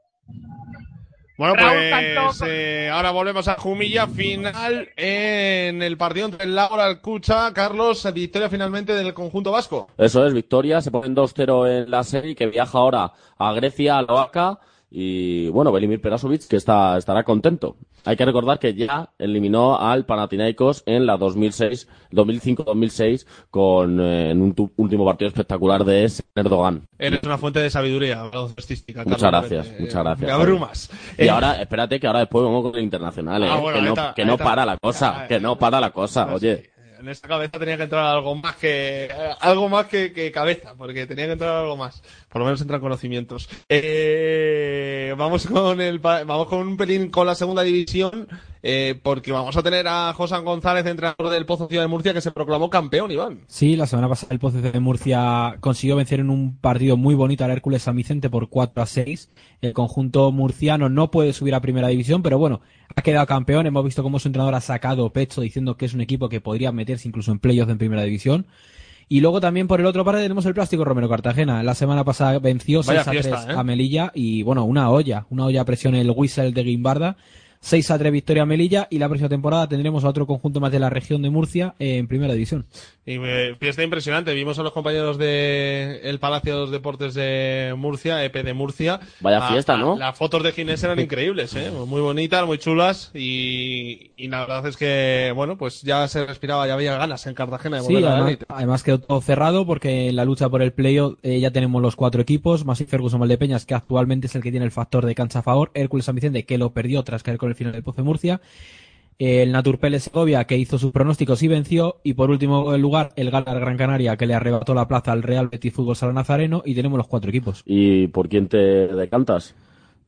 Bueno, pues eh, ahora volvemos a Jumilla. Final en el partido entre el Laboral Cucha. Carlos, victoria finalmente del conjunto vasco. Eso es, victoria. Se ponen 2-0 en la serie que viaja ahora a Grecia, a la Oaxaca. Y bueno, Belimir Perasovic que está, estará contento. Hay que recordar que ya eliminó al Panathinaikos en la 2006, 2005-2006 con eh, en un tu- último partido espectacular de Erdogan. Eres una fuente de sabiduría. Muchas gracias, muchas gracias. Me abrumas. Y Eh, ahora, espérate que ahora después vamos con el internacional, bueno, que no, está, que ahí no está. para la cosa, que no para la cosa, oye. En esta cabeza tenía que entrar algo más que algo más que, cabeza, porque tenía que entrar algo más. Por lo menos entran conocimientos. Eh, vamos con el vamos con un pelín con la segunda división, eh, porque vamos a tener a José González, entrenador del Pozo Ciudad de Murcia, que se proclamó campeón, Iván. Sí, la semana pasada el Pozo de Murcia consiguió vencer en un partido muy bonito al Hércules San Vicente por 4 a 6. El conjunto murciano no puede subir a primera división, pero bueno, ha quedado campeón. Hemos visto cómo su entrenador ha sacado pecho diciendo que es un equipo que podría meterse incluso en playoffs en primera división. Y luego también por el otro parte tenemos el Plástico Romero Cartagena. La semana pasada venció Vaya 6 a fiesta, 3 ¿eh? a Melilla y bueno, una olla, una olla a presión el Whistle de Guimbarda. 6 a 3 victoria a Melilla y la próxima temporada tendremos a otro conjunto más de la región de Murcia eh, en primera división. Y eh, fiesta impresionante. Vimos a los compañeros de el Palacio de los Deportes de Murcia, EP de Murcia. Vaya fiesta, ¿no? Las fotos de Ginés eran increíbles, ¿eh? Muy bonitas, muy chulas. Y, y la verdad es que, bueno, pues ya se respiraba, ya había ganas en Cartagena de Sí, volver a la además, élite. además quedó todo cerrado porque en la lucha por el playoff eh, ya tenemos los cuatro equipos, más Ferguson Valdepeñas, que actualmente es el que tiene el factor de cancha a favor, Hércules San Vicente, que lo perdió tras caer con el final del Pozo de Murcia, el Naturpele Segovia, que hizo sus pronósticos y venció, y por último lugar, el Galar Gran Canaria, que le arrebató la plaza al Real Betis Fútbol Sala Nazareno, y tenemos los cuatro equipos. ¿Y por quién te decantas?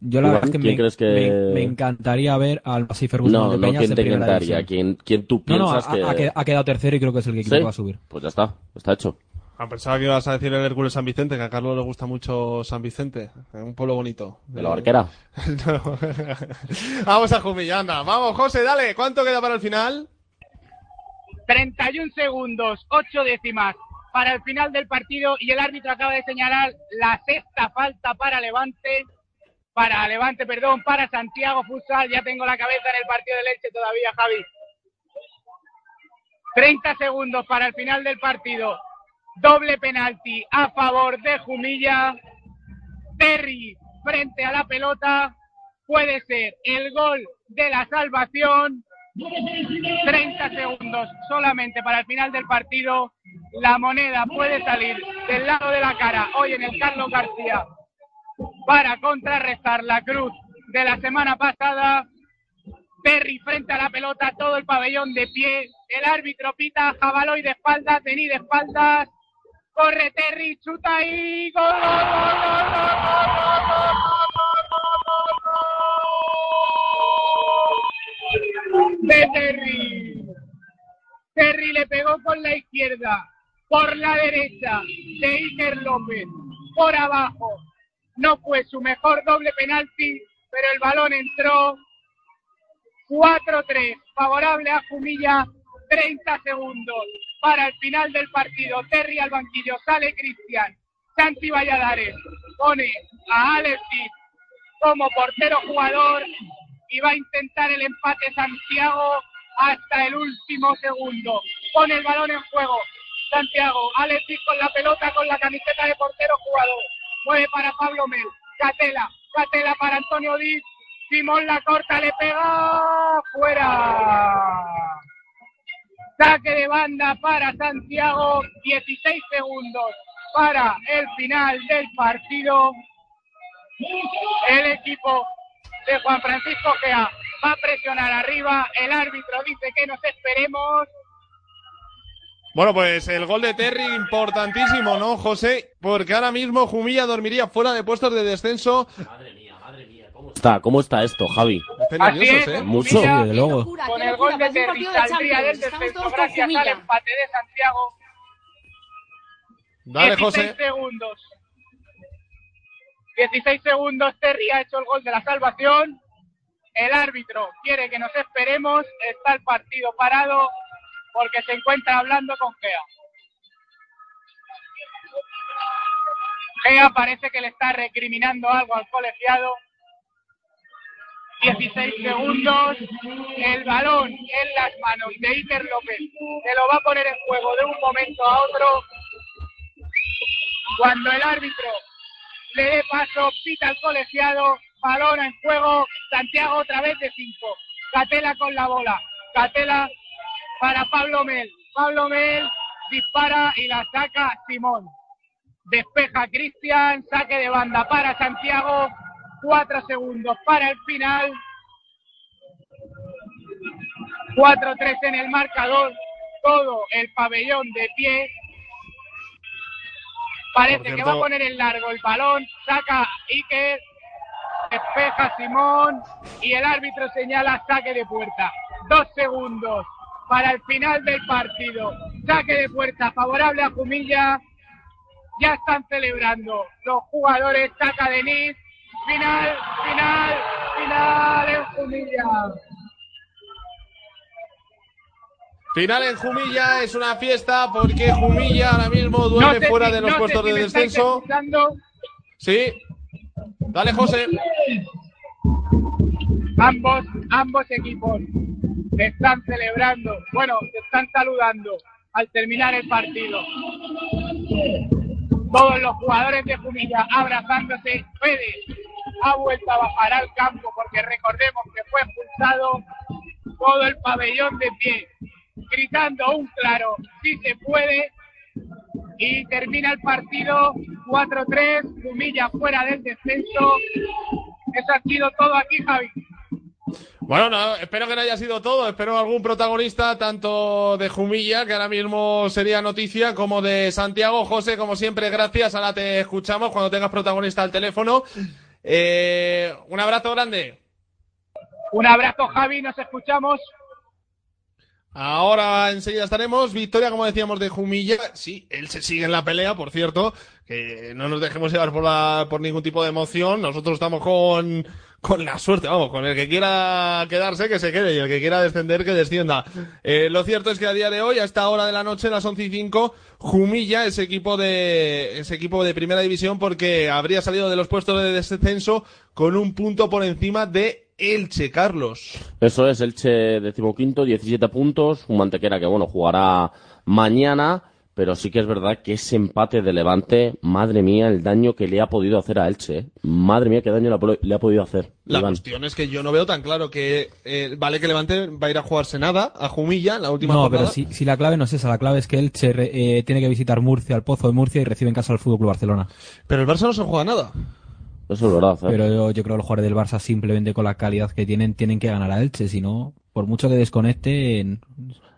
Yo la verdad es que, ¿quién me, que- me- me encantaría ver al Masí Ferguson No, no, Valdepeñas ¿quién te encantaría? ¿Quién, quién tú No, no, piensas ha, que...? ha qued- ha quedado tercero y creo que es el equipo ¿Sí? que va a subir. Pues ya está, está hecho. Ah, pensaba que ibas a decir el Hércules San Vicente, que a Carlos le gusta mucho San Vicente. Un pueblo bonito. ¿De la barquera? No. Vamos a Jumilla, anda. Vamos, José, dale. ¿Cuánto queda para el final? 31 segundos, 8 décimas para el final del partido y el árbitro acaba de señalar la sexta falta para Levante, para Levante, perdón, para Santiago Futsal. Ya tengo la cabeza en el partido de leche todavía, Javi. 30 segundos para el final del partido. Doble penalti a favor de Jumilla. Terry frente a la pelota. Puede ser el gol de la salvación. 30 segundos solamente para el final del partido. La moneda puede salir del lado de la cara hoy en el Carlos García para contrarrestar la cruz de la semana pasada. Terry frente a la pelota, todo el pabellón de pie. El árbitro pita, Jabaloy de espaldas, Denis de espaldas. Corre Terry, chuta gol, gol. De Terry. Terry le pegó con la izquierda, por la derecha de Iker López, por abajo. No fue su mejor doble penalti, pero el balón entró 4-3, favorable a Jumilla, 30 segundos para el final del partido. Terry al banquillo, sale Cristian, Santi Valladares pone a Alexis como portero jugador y va a intentar el empate Santiago hasta el último segundo. Pone el balón en juego. Santiago, Alexis con la pelota, con la camiseta de portero jugador. Mueve para Pablo Mel. Catela, Catela para Antonio Díaz. Simón la corta, le pega fuera. Saque de banda para Santiago, 16 segundos para el final del partido. El equipo de Juan Francisco Gea va a presionar arriba. El árbitro dice que nos esperemos. Bueno, pues el gol de Terry importantísimo, ¿no, José? Porque ahora mismo Jumilla dormiría fuera de puestos de descenso. Está, ¿Cómo está esto, Javi? Nerviosos, ¿eh? Mucho. Sí, desde luego. Con el gol de Terry saldría gracias al empate de Santiago. Dale, 16 José. segundos. 16 segundos, Terry ha hecho el gol de la salvación. El árbitro quiere que nos esperemos. Está el partido parado porque se encuentra hablando con Gea. Gea parece que le está recriminando algo al colegiado. 16 segundos. El balón en las manos de Iker López. Se lo va a poner en juego de un momento a otro. Cuando el árbitro le dé paso, pita al colegiado, balón en juego, Santiago otra vez de 5. Catela con la bola. Catela para Pablo Mel. Pablo Mel dispara y la saca Simón. Despeja Cristian, saque de banda para Santiago. Cuatro segundos para el final. 4-3 en el marcador. Todo el pabellón de pie. Parece que va a poner en largo el balón. Saca Iker. Despeja Simón. Y el árbitro señala saque de puerta. Dos segundos para el final del partido. Saque de puerta favorable a Jumilla. Ya están celebrando los jugadores. Saca Denis. Final, final, final en Jumilla. Final en Jumilla es una fiesta porque Jumilla ahora mismo duerme No sé fuera si- de los no puestos si de descenso. Sí. Dale, José. Ambos, Ambos equipos están celebrando, bueno, se están saludando al terminar el partido. Todos los jugadores de Jumilla abrazándose. Fede ha vuelto a bajar al campo porque recordemos que fue expulsado todo el pabellón de pie, gritando un claro, si se puede, y termina el partido 4-3, Jumilla fuera del descenso. Eso ha sido todo aquí, Javi. Bueno, no, espero que no haya sido todo. Espero algún protagonista, tanto de Jumilla, que ahora mismo sería noticia, como de Santiago. José, como siempre, gracias. Ahora te escuchamos cuando tengas protagonista al teléfono. Eh, un abrazo grande. Un abrazo, Javi. Nos escuchamos. Ahora enseguida estaremos. Victoria, como decíamos, de Jumilla. Sí, él se sigue en la pelea, por cierto. Que no nos dejemos llevar por, la, por ningún tipo de emoción. Nosotros estamos con, con la suerte, vamos, con el que quiera quedarse, que se quede, y el que quiera descender, que descienda. Eh, lo cierto es que a día de hoy, a esta hora de la noche, las 11 y 5, Jumilla, ese equipo de, ese equipo de primera división, porque habría salido de los puestos de descenso con un punto por encima de Elche, Carlos. Eso es, Elche decimoquinto, 17 puntos, un Mantequera que, bueno, jugará mañana, pero sí que es verdad que ese empate de Levante, madre mía, el daño que le ha podido hacer a Elche. ¿eh? Madre mía, qué daño le ha, po- le ha podido hacer. La Iván. cuestión es que yo no veo tan claro que, eh, vale que Levante va a ir a jugarse nada, a Jumilla, la última No, jornada. pero si, si la clave no es esa, la clave es que Elche re- eh, tiene que visitar Murcia, al Pozo de Murcia y recibe en casa al Fútbol Club Barcelona. Pero el Barça no se juega nada. Eso es verdad. ¿eh? Pero yo, yo creo que los jugadores del Barça simplemente con la calidad que tienen tienen que ganar a Elche, si no, por mucho que desconecten,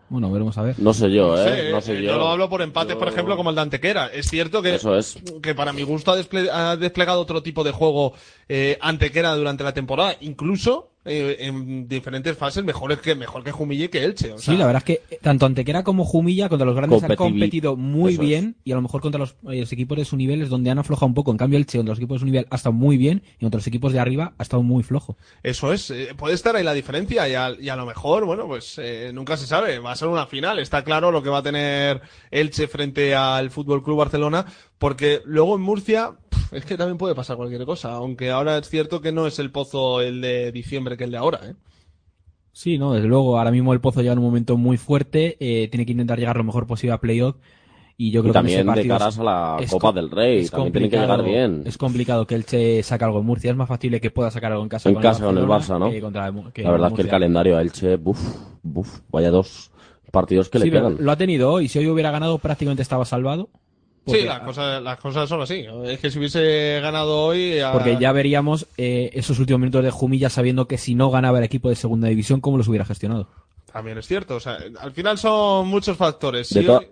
bueno, veremos a ver. No sé yo, No ¿eh? sé, no sé eh, yo. lo hablo por empates, por ejemplo, como el de Antequera. Es cierto que, Eso es. que para mi gusto ha, desple- ha desplegado otro tipo de juego eh, Antequera durante la temporada, incluso eh, en diferentes fases mejores que mejor que Jumilla y que Elche. O sea, Sí, la verdad es que eh, tanto Antequera como Jumilla contra los grandes han competido muy Eso es. bien y a lo mejor contra los, eh, los equipos de su nivel es donde han aflojado un poco. En cambio, Elche contra los equipos de su nivel ha estado muy bien y contra los equipos de arriba ha estado muy flojo. Eso es, eh, puede estar ahí la diferencia y a, y a lo mejor, bueno, pues eh, nunca se sabe, va a ser una final, está claro lo que va a tener Elche frente al Fútbol Club Barcelona, porque luego en Murcia es que también puede pasar cualquier cosa, aunque ahora es cierto que no es el pozo el de diciembre que el de ahora, ¿eh? Sí, no, desde luego, ahora mismo el Pozo llega en un momento muy fuerte, eh, tiene que intentar llegar lo mejor posible a playoff y yo Y creo también que de caras a la es Copa co- del Rey, es también tienen que llegar bien. Es complicado que Elche saque algo en Murcia, es más factible que pueda sacar algo en casa En con casa con el Barça, ¿no? que contra el- que la verdad es que el calendario a Elche, buf, buf, vaya dos partidos que Sí, le pegan. lo ha tenido hoy, si hoy hubiera ganado prácticamente estaba salvado. Porque- Sí, las cosas, las cosas son así. Es que si hubiese ganado hoy... a- Porque ya veríamos eh, esos últimos minutos de Jumilla sabiendo que si no ganaba el equipo de segunda división, ¿cómo los hubiera gestionado? También es cierto, o sea, al final son muchos factores. De Si hoy-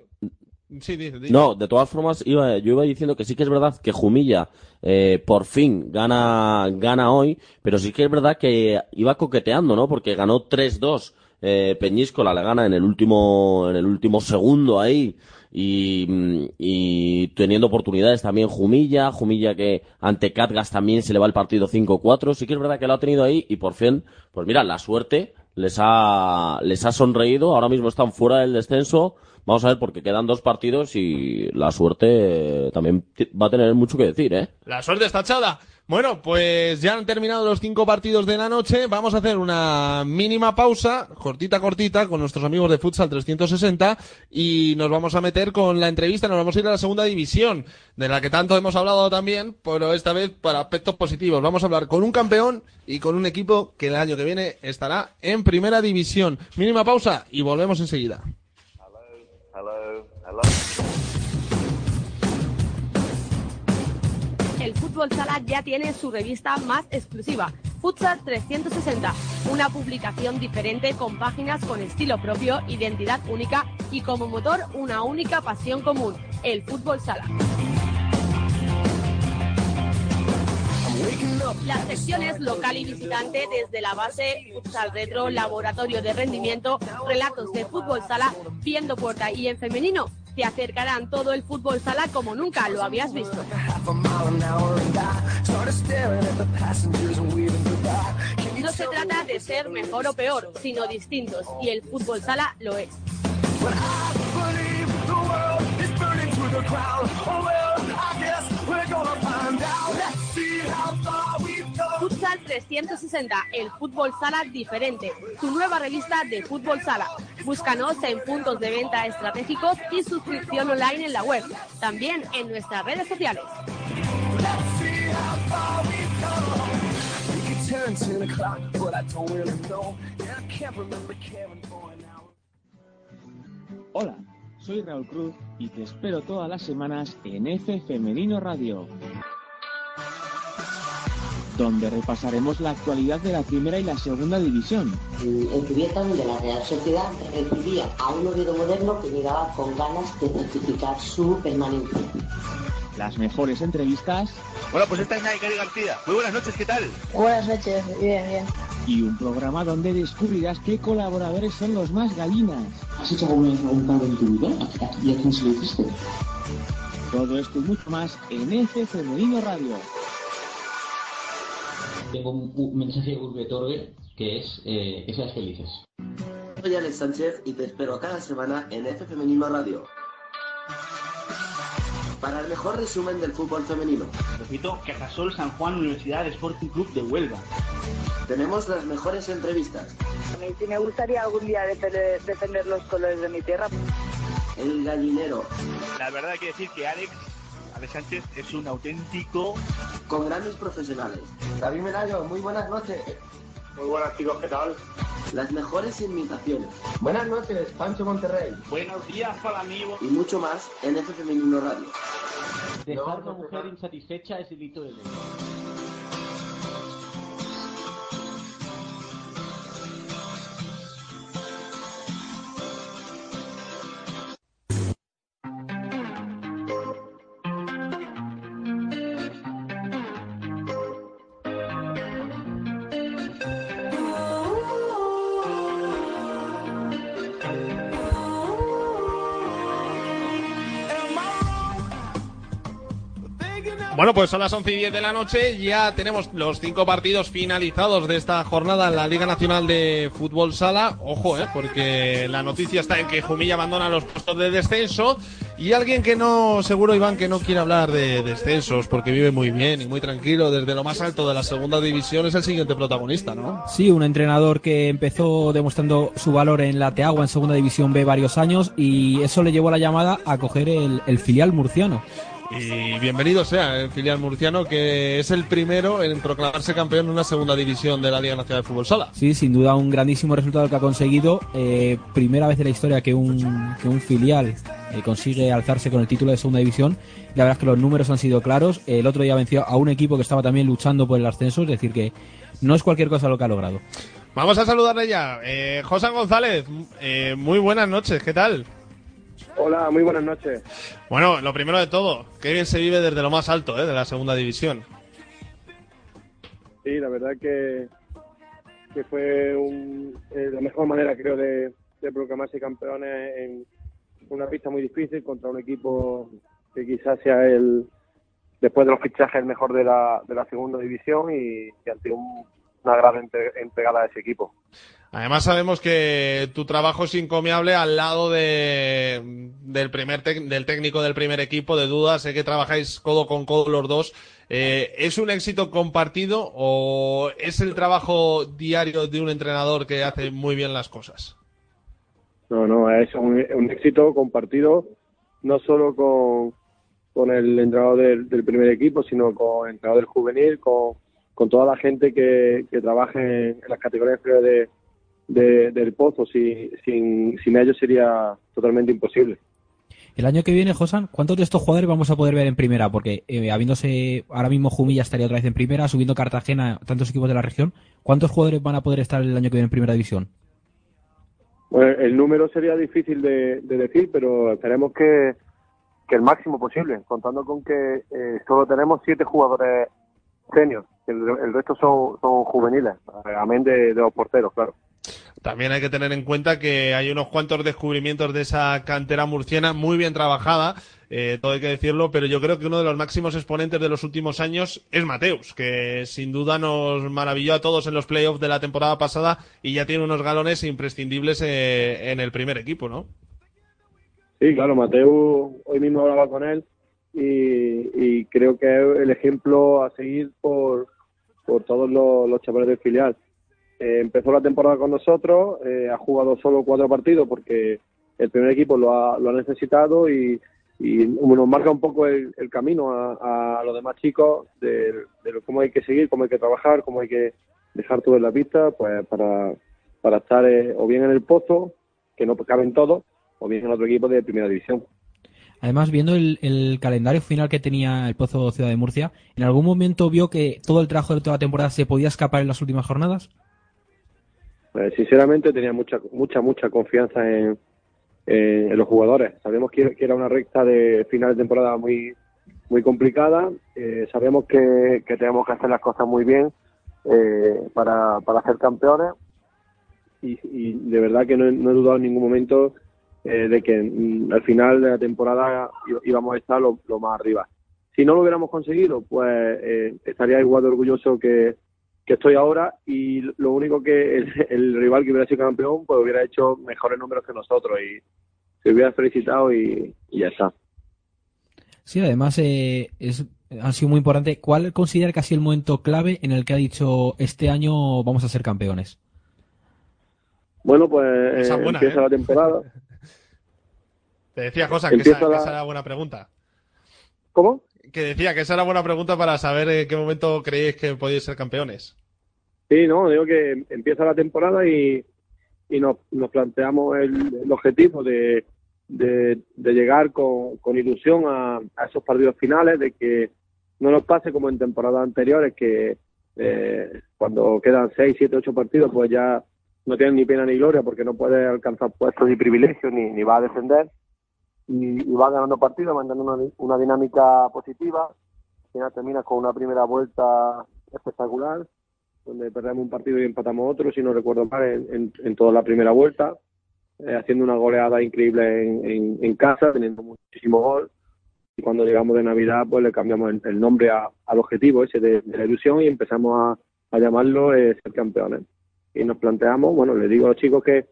Sí, dice, dice. No, de todas formas, iba, yo iba diciendo que sí que es verdad que Jumilla eh, por fin gana, gana hoy, pero sí que es verdad que iba coqueteando, ¿no? Porque ganó 3-2. Eh, Peñíscola le gana en el último, en el último segundo ahí. Y, mm, y teniendo oportunidades también Jumilla, Jumilla que ante Catgas también se le va el partido 5-4, sí que es verdad que lo ha tenido ahí y por fin, pues mira, la suerte les ha, les ha sonreído, ahora mismo están fuera del descenso, vamos a ver porque quedan dos partidos y la suerte también va a tener mucho que decir, ¿eh? La suerte está echada. Bueno, pues ya han terminado los cinco partidos de la noche. Vamos a hacer una mínima pausa, cortita, cortita, con nuestros amigos de Futsal 360 y nos vamos a meter con la entrevista. Nos vamos a ir a la segunda división, de la que tanto hemos hablado también, pero esta vez para aspectos positivos. Vamos a hablar con un campeón y con un equipo que el año que viene estará en primera división. Mínima pausa y volvemos enseguida. El Fútbol Sala ya tiene su revista más exclusiva, Futsal 360, una publicación diferente con páginas con estilo propio, identidad única y como motor una única pasión común, el fútbol sala. Las secciones local y visitante desde la base, futsal retro, laboratorio de rendimiento, relatos de fútbol sala, viendo puerta y en femenino, te acercarán todo el fútbol sala como nunca lo habías visto. No se trata de ser mejor o peor, sino distintos, y el fútbol sala lo es. Futsal Futsal 360, el fútbol sala diferente, tu nueva revista de fútbol sala. Búscanos en puntos de venta estratégicos y suscripción online en la web, también en nuestras redes sociales. Hola, soy Raúl Cruz y te espero todas las semanas en F Femenino Radio, donde repasaremos la actualidad de la primera y la segunda división. El Cubiertan de la Real Sociedad recibía a un Oviedo moderno que llegaba con ganas de certificar su permanencia. Las mejores entrevistas Hola, pues esta es Naikari García. Muy buenas noches, ¿qué tal? Buenas noches, bien, bien. y un programa donde descubrirás qué colaboradores son los más galinas. ¿Has hecho alguna vez algún pago en tu vida? ¿Y a quién se lo hiciste? Todo esto y mucho más en F Femenino Radio. Tengo un, un mensaje urbetorbe que es eh, que seas felices. Soy Alex Sánchez y te espero cada semana en F Femenino Radio. Para el mejor resumen del fútbol femenino. Repito, Cajasol San Juan Universidad Sporting Club de Huelva. Tenemos las mejores entrevistas. A mí sí me gustaría algún día defender, defender los colores de mi tierra. El gallinero. La verdad hay que decir que Alex, Alex Sánchez es un auténtico... Con grandes profesionales. David Melayo, muy buenas noches. Muy buenas chicos, ¿qué tal? Las mejores imitaciones. Buenas noches, Pancho Monterrey. Buenos días para mí. Y mucho más en F Femenino Radio. Dejar a una mujer insatisfecha es delito de ley. Pues son las 11 y 10 de la noche. Ya tenemos los cinco partidos finalizados de esta jornada en la Liga Nacional de Fútbol Sala. Ojo, eh, porque la noticia está en que Jumilla abandona los puestos de descenso. Y alguien que no, seguro Iván, que no quiere hablar de descensos porque vive muy bien y muy tranquilo desde lo más alto de la segunda división es el siguiente protagonista, ¿no? Sí, un entrenador que empezó demostrando su valor en la Teagua en segunda división B varios años y eso le llevó a la llamada a coger el, el filial murciano. Y bienvenido sea el filial murciano, que es el primero en proclamarse campeón en una segunda división de la Liga Nacional de Fútbol Sala. Sí, sin duda un grandísimo resultado que ha conseguido. Eh, primera vez en la historia que un, que un filial eh, consigue alzarse con el título de segunda división. La verdad es que los números han sido claros. El otro día venció a un equipo que estaba también luchando por el ascenso, es decir, que no es cualquier cosa lo que ha logrado. Vamos a saludarle ya. Eh, José González, eh, muy buenas noches, ¿qué tal? Hola, muy buenas noches. Bueno, lo primero de todo, qué bien se vive desde lo más alto ¿eh? de la segunda división. Sí, la verdad que, que fue un- eh, la mejor manera, creo, de, de proclamarse campeones en una pista muy difícil contra un equipo que quizás sea el, después de los fichajes, el mejor de la, de la segunda división y, y ante un- una gran entre- entregada a ese equipo. Además sabemos que tu trabajo es encomiable al lado de, del primer del técnico del primer equipo de dudas. Sé que trabajáis codo con codo los dos. Eh, ¿Es un éxito compartido o es el trabajo diario de un entrenador que hace muy bien las cosas? No, no, es un, éxito compartido no solo con, con el entrenador del, del primer equipo, sino con el entrenador del juvenil, con, con toda la gente que, que trabaja en, en las categorías de, de- del Pozo. Si, sin, sin ellos sería totalmente imposible. El año que viene, Josan, ¿cuántos de estos jugadores vamos a poder ver en primera? Porque eh, habiéndose ahora mismo Jumilla estaría otra vez en primera, subiendo Cartagena, tantos equipos de la región. ¿Cuántos jugadores van a poder estar el año que viene en primera división? Bueno, el número sería difícil de, de decir, pero esperemos que, que el máximo posible, contando con que eh, solo tenemos siete jugadores seniors, el, el resto son, son juveniles, amén de, de los porteros, claro. También hay que tener en cuenta que hay unos cuantos descubrimientos de esa cantera murciana muy bien trabajada, eh, todo hay que decirlo, pero yo creo que uno de los máximos exponentes de los últimos años es Mateus, que sin duda nos maravilló a todos en los playoffs de la temporada pasada y ya tiene unos galones imprescindibles eh, en el primer equipo, ¿no? Sí, claro, Mateo, hoy mismo hablaba con él y, y creo que es el ejemplo a seguir por, por todos los, los chavales del filial. Eh, empezó la temporada con nosotros, eh, ha jugado solo cuatro partidos porque el primer equipo lo ha, lo ha necesitado y, nos marca un poco el, camino a, los demás chicos de, cómo hay que seguir, cómo hay que trabajar, cómo hay que dejar todo en la pista pues para, estar eh, o bien en el pozo, que no caben todos, o bien en otro equipo de primera división. Además, viendo el calendario final que tenía el Pozo Ciudad de Murcia, ¿en algún momento vio que todo el trabajo de toda la temporada se podía escapar en las últimas jornadas? Eh, sinceramente tenía mucha, mucha, mucha confianza en, en- los jugadores. Sabemos que, era una recta de final de temporada muy, muy complicada. Eh, sabemos que, que tenemos que hacer las cosas muy bien eh, para, para ser campeones. Y, y de verdad que no, no he dudado en ningún momento eh, de que mm, al final de la temporada íbamos a estar lo, lo más arriba. Si no lo hubiéramos conseguido, pues eh, estaría igual de orgulloso que, que estoy ahora y lo único que el, el rival que hubiera sido campeón pues hubiera hecho mejores números que nosotros y se hubiera felicitado y, y ya está. Sí, además eh, es, ha sido muy importante. ¿Cuál considera que ha sido el momento clave en el que ha dicho este año vamos a ser campeones? Bueno, pues eh, buena, empieza ¿eh? la temporada. Te decía cosa que Empieza esa, que la- esa era buena pregunta. ¿Cómo? Que decía que esa era buena pregunta para saber en qué momento creéis que podéis ser campeones. Sí, no, digo que empieza la temporada y, y nos, nos planteamos el, objetivo de, de, llegar con, con ilusión a, a esos partidos finales, de que no nos pase como en temporadas anteriores, que eh, cuando quedan 6, 7, 8 partidos, pues ya no tienen ni pena ni gloria porque no puedes alcanzar puestos ni privilegios ni, ni va a defender y, y va ganando partidos, manteniendo una, una dinámica positiva. Al final terminas con una primera vuelta espectacular donde perdemos un partido y empatamos otro, si no recuerdo mal, en, en- en toda la primera vuelta, eh, haciendo una goleada increíble en- en casa, teniendo muchísimo gol. Y cuando llegamos de Navidad, pues le cambiamos el, el nombre a- al objetivo ese de, de la ilusión y empezamos a, a llamarlo eh, ser campeones. Y nos planteamos, bueno, les digo a los chicos que,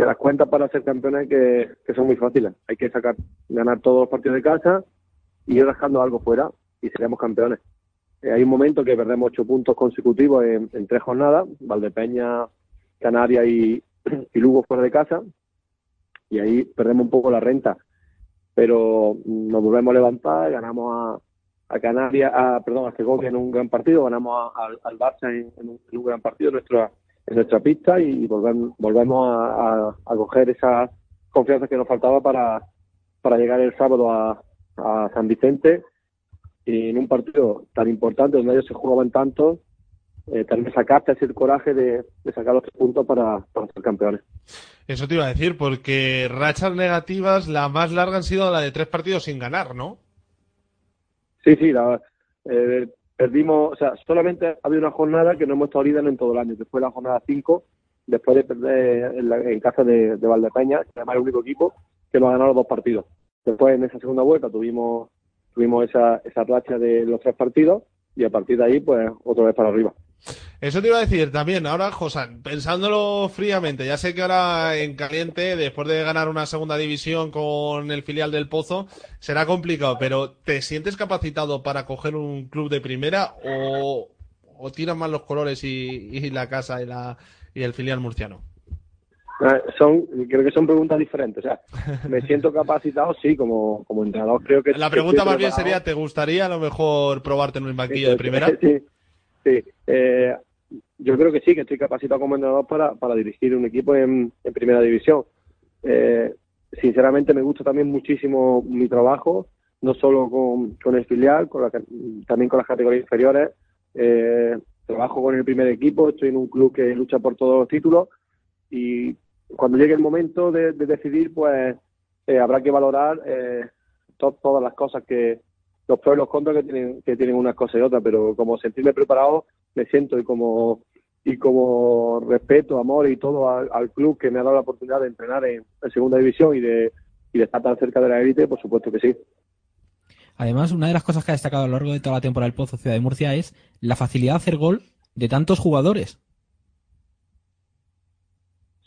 que las cuentas para ser campeones que, son muy fáciles. Hay que sacar, ganar todos los partidos de casa y ir rascando algo fuera y seremos campeones. Eh, hay un momento que perdemos ocho puntos consecutivos en, en tres jornadas, Valdepeña, Canarias y, y Lugo fuera de casa, y ahí perdemos un poco la renta. Pero mm, nos volvemos a levantar, ganamos a, a Canarias, a, perdón, a Segovia en un gran partido, ganamos a- al, Barça en, en un, en un gran partido nuestra, en nuestra pista y volvemos, volvemos a, a- a coger esa confianza que nos faltaba para, para llegar el sábado a, a San Vicente y en un partido tan importante donde ellos se jugaban tanto, eh, también sacaste ese coraje de, de sacar los tres puntos para, para ser campeones. Eso te iba a decir, porque rachas negativas, la más larga han sido la de tres partidos sin ganar, ¿no? Sí, sí, la- eh, perdimos, o sea, solamente ha habido una jornada que no hemos estado líderes en todo el año, que fue la jornada 5, después de perder en, la- en casa de, de Valdepeña, que además es el único equipo que nos ha ganado los dos partidos. Después en esa segunda vuelta tuvimos tuvimos esa, esa racha de los tres partidos y a partir de ahí, pues, otra vez para arriba. Eso te iba a decir también. Ahora, Josan, pensándolo fríamente, ya sé que ahora en caliente, después de ganar una segunda división con el filial del Pozo, será complicado, pero ¿te sientes capacitado para coger un club de primera o, o tiran más los colores y, y la casa y, la, y el filial murciano? Eh, Son, creo que son preguntas diferentes. O sea, me siento capacitado, sí, como, como entrenador creo que La pregunta más bien sería, ¿te gustaría a lo mejor probarte en un banquillo de primera? Sí, sí. Eh, yo creo que sí, que estoy capacitado como entrenador para, para dirigir un equipo en, primera división. Eh, sinceramente me gusta también muchísimo mi trabajo, no solo con, con el filial, con la, también con las categorías inferiores. Eh, trabajo con el primer equipo, estoy en un club que lucha por todos los títulos y cuando llegue el momento de, de decidir, pues eh, habrá que valorar to- todas las cosas que los pros y los contras que tienen que tienen unas cosas y otras, pero como sentirme preparado me siento y como y como respeto, amor y todo al, al club que me ha dado la oportunidad de entrenar en, en segunda división y de y de estar tan cerca de la élite, por supuesto que sí. Además, una de las cosas que ha destacado a lo largo de toda la temporada del Pozo Ciudad de Murcia es la facilidad de hacer gol de tantos jugadores.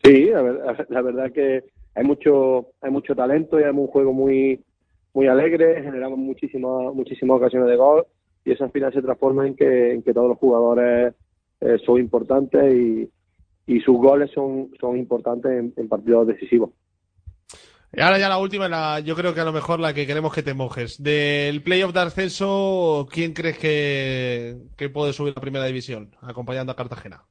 Sí, la verdad, la verdad que hay mucho hay mucho talento y hay un juego muy muy alegre, generamos muchísimas muchísimas ocasiones de gol y eso al final se transforma en que, en que todos los jugadores eh, son importantes y, y sus goles son, son importantes en, en partidos decisivos. Y ahora ya la última, la, yo creo que a lo mejor la que queremos que te mojes. Del playoff de ascenso, ¿quién crees que, que puede subir a primera división acompañando a Cartagena?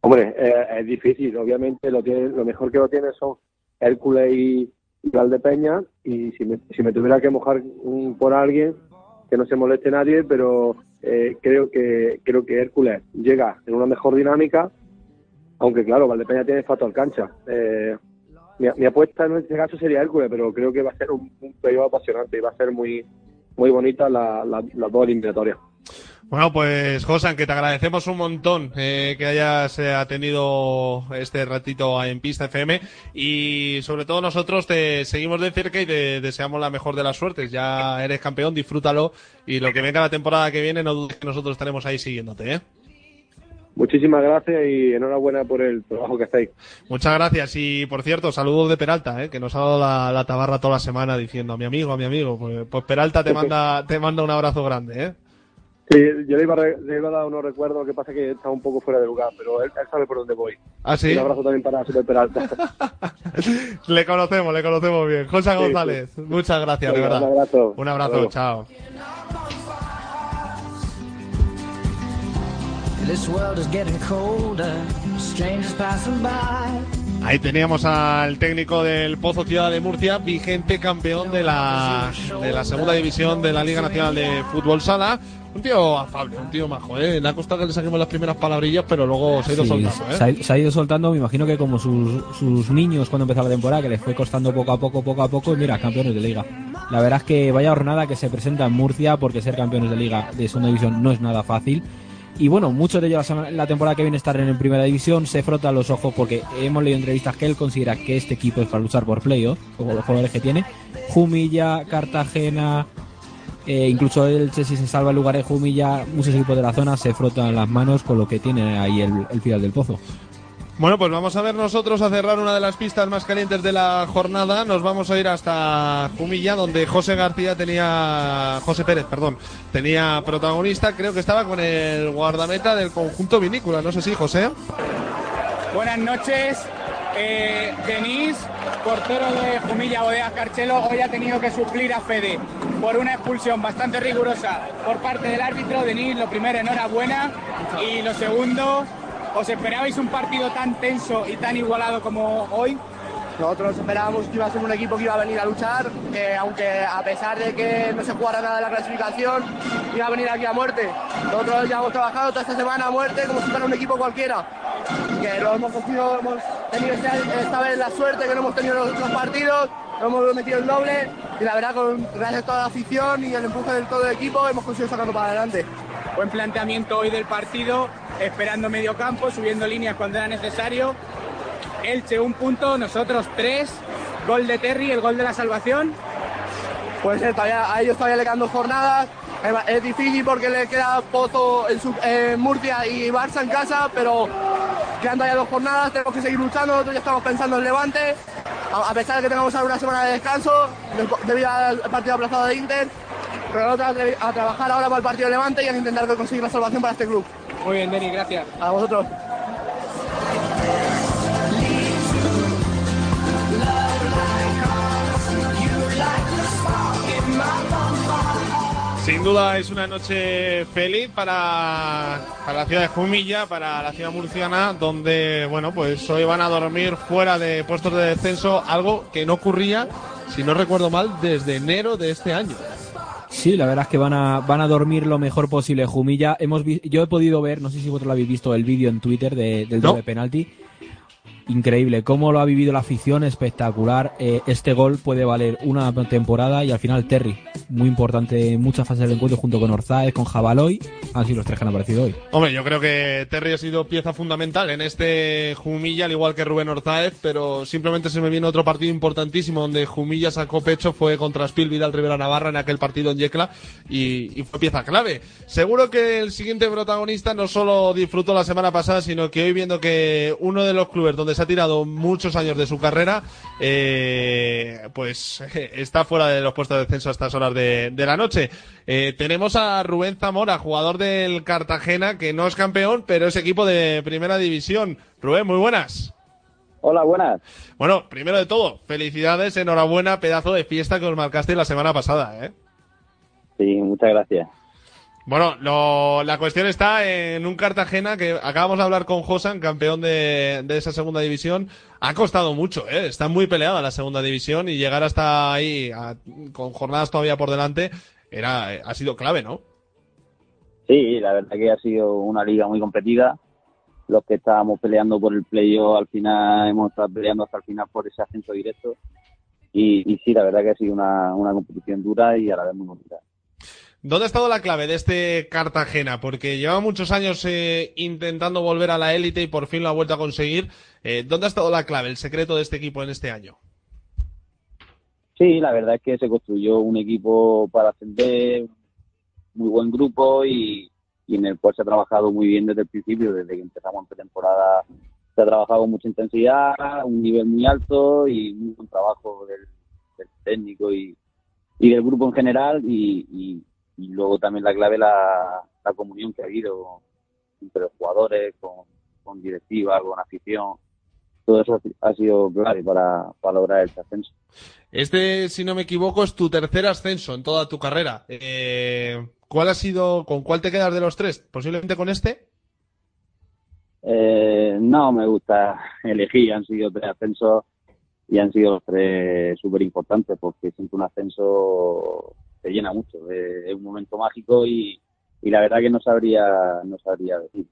Hombre, eh, es difícil, obviamente lo, tiene, lo mejor que lo tiene son Hércules y, y Valdepeña y si me, si me tuviera que mojar mm, por alguien, que no se moleste nadie, pero eh, creo que creo que Hércules llega en una mejor dinámica, aunque claro, Valdepeña tiene factor cancha. Eh, mi, apuesta en este caso sería Hércules, pero creo que va a ser un, periodo apasionante y va a ser muy muy bonita la- la- dos eliminatorias. Bueno, pues Josan, que te agradecemos un montón eh, que hayas eh, atendido este ratito en Pista FM y sobre todo nosotros te seguimos de cerca y te deseamos la mejor de las suertes. Ya eres campeón, disfrútalo y lo que venga la temporada que viene no dudes que nosotros estaremos ahí siguiéndote. ¿eh? Muchísimas gracias y enhorabuena por el trabajo que hacéis. Muchas gracias y por cierto, saludos de Peralta, ¿eh? que nos ha dado la, la tabarra toda la semana diciendo a mi amigo, a mi amigo. Pues, pues Peralta te manda, te manda un abrazo grande. ¿eh? Sí, yo le iba, a re- le iba a dar unos recuerdos, lo que pasa es que está un poco fuera de lugar, pero él, él sabe por dónde voy. ¿Ah, sí? Un abrazo también para Super Peralta. Le conocemos, le conocemos bien. José Sí, González, muchas gracias, de Venga, verdad. un abrazo. Un abrazo, chao. This world is getting colder, strangers passing by. Ahí teníamos al técnico del Pozo Ciudad de Murcia, vigente campeón de la, de la segunda división de la Liga Nacional de Fútbol Sala. Un tío afable, un tío majo, ¿eh? Le ha costado que le saquemos las primeras palabrillas, pero luego se ha ido Sí, soltando, ¿eh? se, ha, se ha ido soltando, me imagino que como sus, sus niños cuando empezó la temporada, que les fue costando poco a poco, poco a poco, y mira, campeones de liga. La verdad es que vaya jornada que se presenta en Murcia, porque ser campeones de liga de segunda división no es nada fácil. Y bueno, muchos de ellos la, temporada que viene estarán en primera división, se frotan los ojos porque hemos leído entrevistas que él considera que este equipo es para luchar por playoff, como los jugadores que tiene. Jumilla, Cartagena, eh, incluso el si se salva el lugar de Jumilla, muchos equipos de la zona se frotan las manos con lo que tiene ahí el, el final del pozo. Bueno, pues vamos a ver nosotros a cerrar una de las pistas más calientes de la jornada. Nos vamos a ir hasta Jumilla, donde José García tenía, José Pérez, perdón, tenía protagonista. Creo que estaba con el guardameta del conjunto vinícola. No sé si, José. Buenas noches. Eh, Denis, portero de Jumilla Bodegas Carchelo, hoy ha tenido que suplir a Fede por una expulsión bastante rigurosa por parte del árbitro. Denis, lo primero, enhorabuena. Y lo segundo, ¿os esperabais un partido tan tenso y tan igualado como hoy? Nosotros esperábamos que iba a ser un equipo que iba a venir a luchar, que aunque a pesar de que no se jugara nada de la clasificación, iba a venir aquí a muerte. Nosotros ya hemos trabajado toda esta semana a muerte como si fuera un equipo cualquiera. Que lo hemos cogido, hemos tenido esta vez la suerte que no hemos tenido los, los partidos, hemos metido el doble y la verdad con gracias a toda la afición y el empuje del todo el equipo hemos conseguido sacarlo para adelante. Buen planteamiento hoy del partido, esperando medio campo, subiendo líneas cuando era necesario. Elche un punto, nosotros tres. Gol de Terry, el gol de la salvación. Puede ser, todavía, a ellos todavía le quedan dos jornadas. Es- Es difícil porque le queda Pozo en, su- en Murcia y Barça en casa, pero quedan todavía dos jornadas, tenemos que seguir luchando, nosotros ya estamos pensando en Levante, a, pesar de que tengamos ahora una semana de descanso de- debido al partido aplazado de Inter, pero nosotros a, tra- a trabajar ahora para el partido de Levante y a intentar conseguir la salvación para este club. Muy bien, Denis, gracias. A vosotros. Sin duda es una noche feliz para, para la ciudad de Jumilla, para la ciudad murciana, donde, bueno, pues hoy van a dormir fuera de puestos de descenso, algo que no ocurría, si no recuerdo mal, desde enero de este año. Sí, la verdad es que van a, van a dormir lo mejor posible. Jumilla, hemos yo he podido ver, no sé si vosotros lo habéis visto, el vídeo en Twitter de- del No. doble penalti. Increíble, cómo lo ha vivido la afición, espectacular. Eh, este gol puede valer una temporada y al final Terry, muy importante en muchas fases del encuentro junto con Orzáez, con Jabaloy, han sido los tres que han aparecido hoy. Hombre, yo creo que Terry ha sido pieza fundamental en este Jumilla, al igual que Rubén Orzáez, pero simplemente se me viene otro partido importantísimo donde Jumilla sacó pecho, fue contra Spil Vidal Rivera Navarra en aquel partido en Yecla y fue pieza clave. Seguro que el siguiente protagonista no solo disfrutó la semana pasada, sino que hoy viendo que uno de los clubes donde se ha tirado muchos años de su carrera, eh, pues está fuera de los puestos de descenso a estas horas de, de la noche. Eh, tenemos a Rubén Zamora, jugador del Cartagena, que no es campeón, pero es equipo de primera división. Rubén, muy buenas. Hola, buenas. Bueno, primero de todo, felicidades, enhorabuena, pedazo de fiesta que os marcaste la semana pasada, ¿eh? Sí, muchas gracias. Bueno, lo- la cuestión está en un Cartagena que acabamos de hablar con Josan, campeón de, esa segunda división. Ha costado mucho, ¿eh? Está muy peleada la segunda división y llegar hasta ahí a- con jornadas todavía por delante era, ha sido clave, ¿no? Sí, la verdad que ha sido una liga muy competida. Los que estábamos peleando por el playoff, al final hemos estado peleando hasta el final por ese ascenso directo. Y, y sí, la verdad que ha sido una, una competición dura y a la vez muy bonita. ¿Dónde ha estado la clave de este Cartagena? Porque lleva muchos años eh, intentando volver a la élite y por fin lo ha vuelto a conseguir. Eh, ¿Dónde ha estado la clave, el secreto de este equipo en este año? Sí, la verdad es que se construyó un equipo para ascender, muy buen grupo y, en el cual se ha trabajado muy bien desde el principio, desde que empezamos en pretemporada. Se ha trabajado con mucha intensidad, un nivel muy alto y muy buen trabajo del, técnico y, del grupo en general y- y luego también la clave la, la comunión que ha habido entre los jugadores, con, con directiva, con afición. Todo eso ha sido clave para, para lograr el ascenso. Este, si no me equivoco, es tu tercer ascenso en toda tu carrera. Eh, ¿Cuál ha sido, con cuál te quedas de los tres? ¿Posiblemente con este? Eh, no me gusta elegir, han sido tres ascensos y han sido los tres súper importantes porque siempre un ascenso te llena mucho, eh, es un momento mágico y, y la verdad que no sabría, no sabría decir.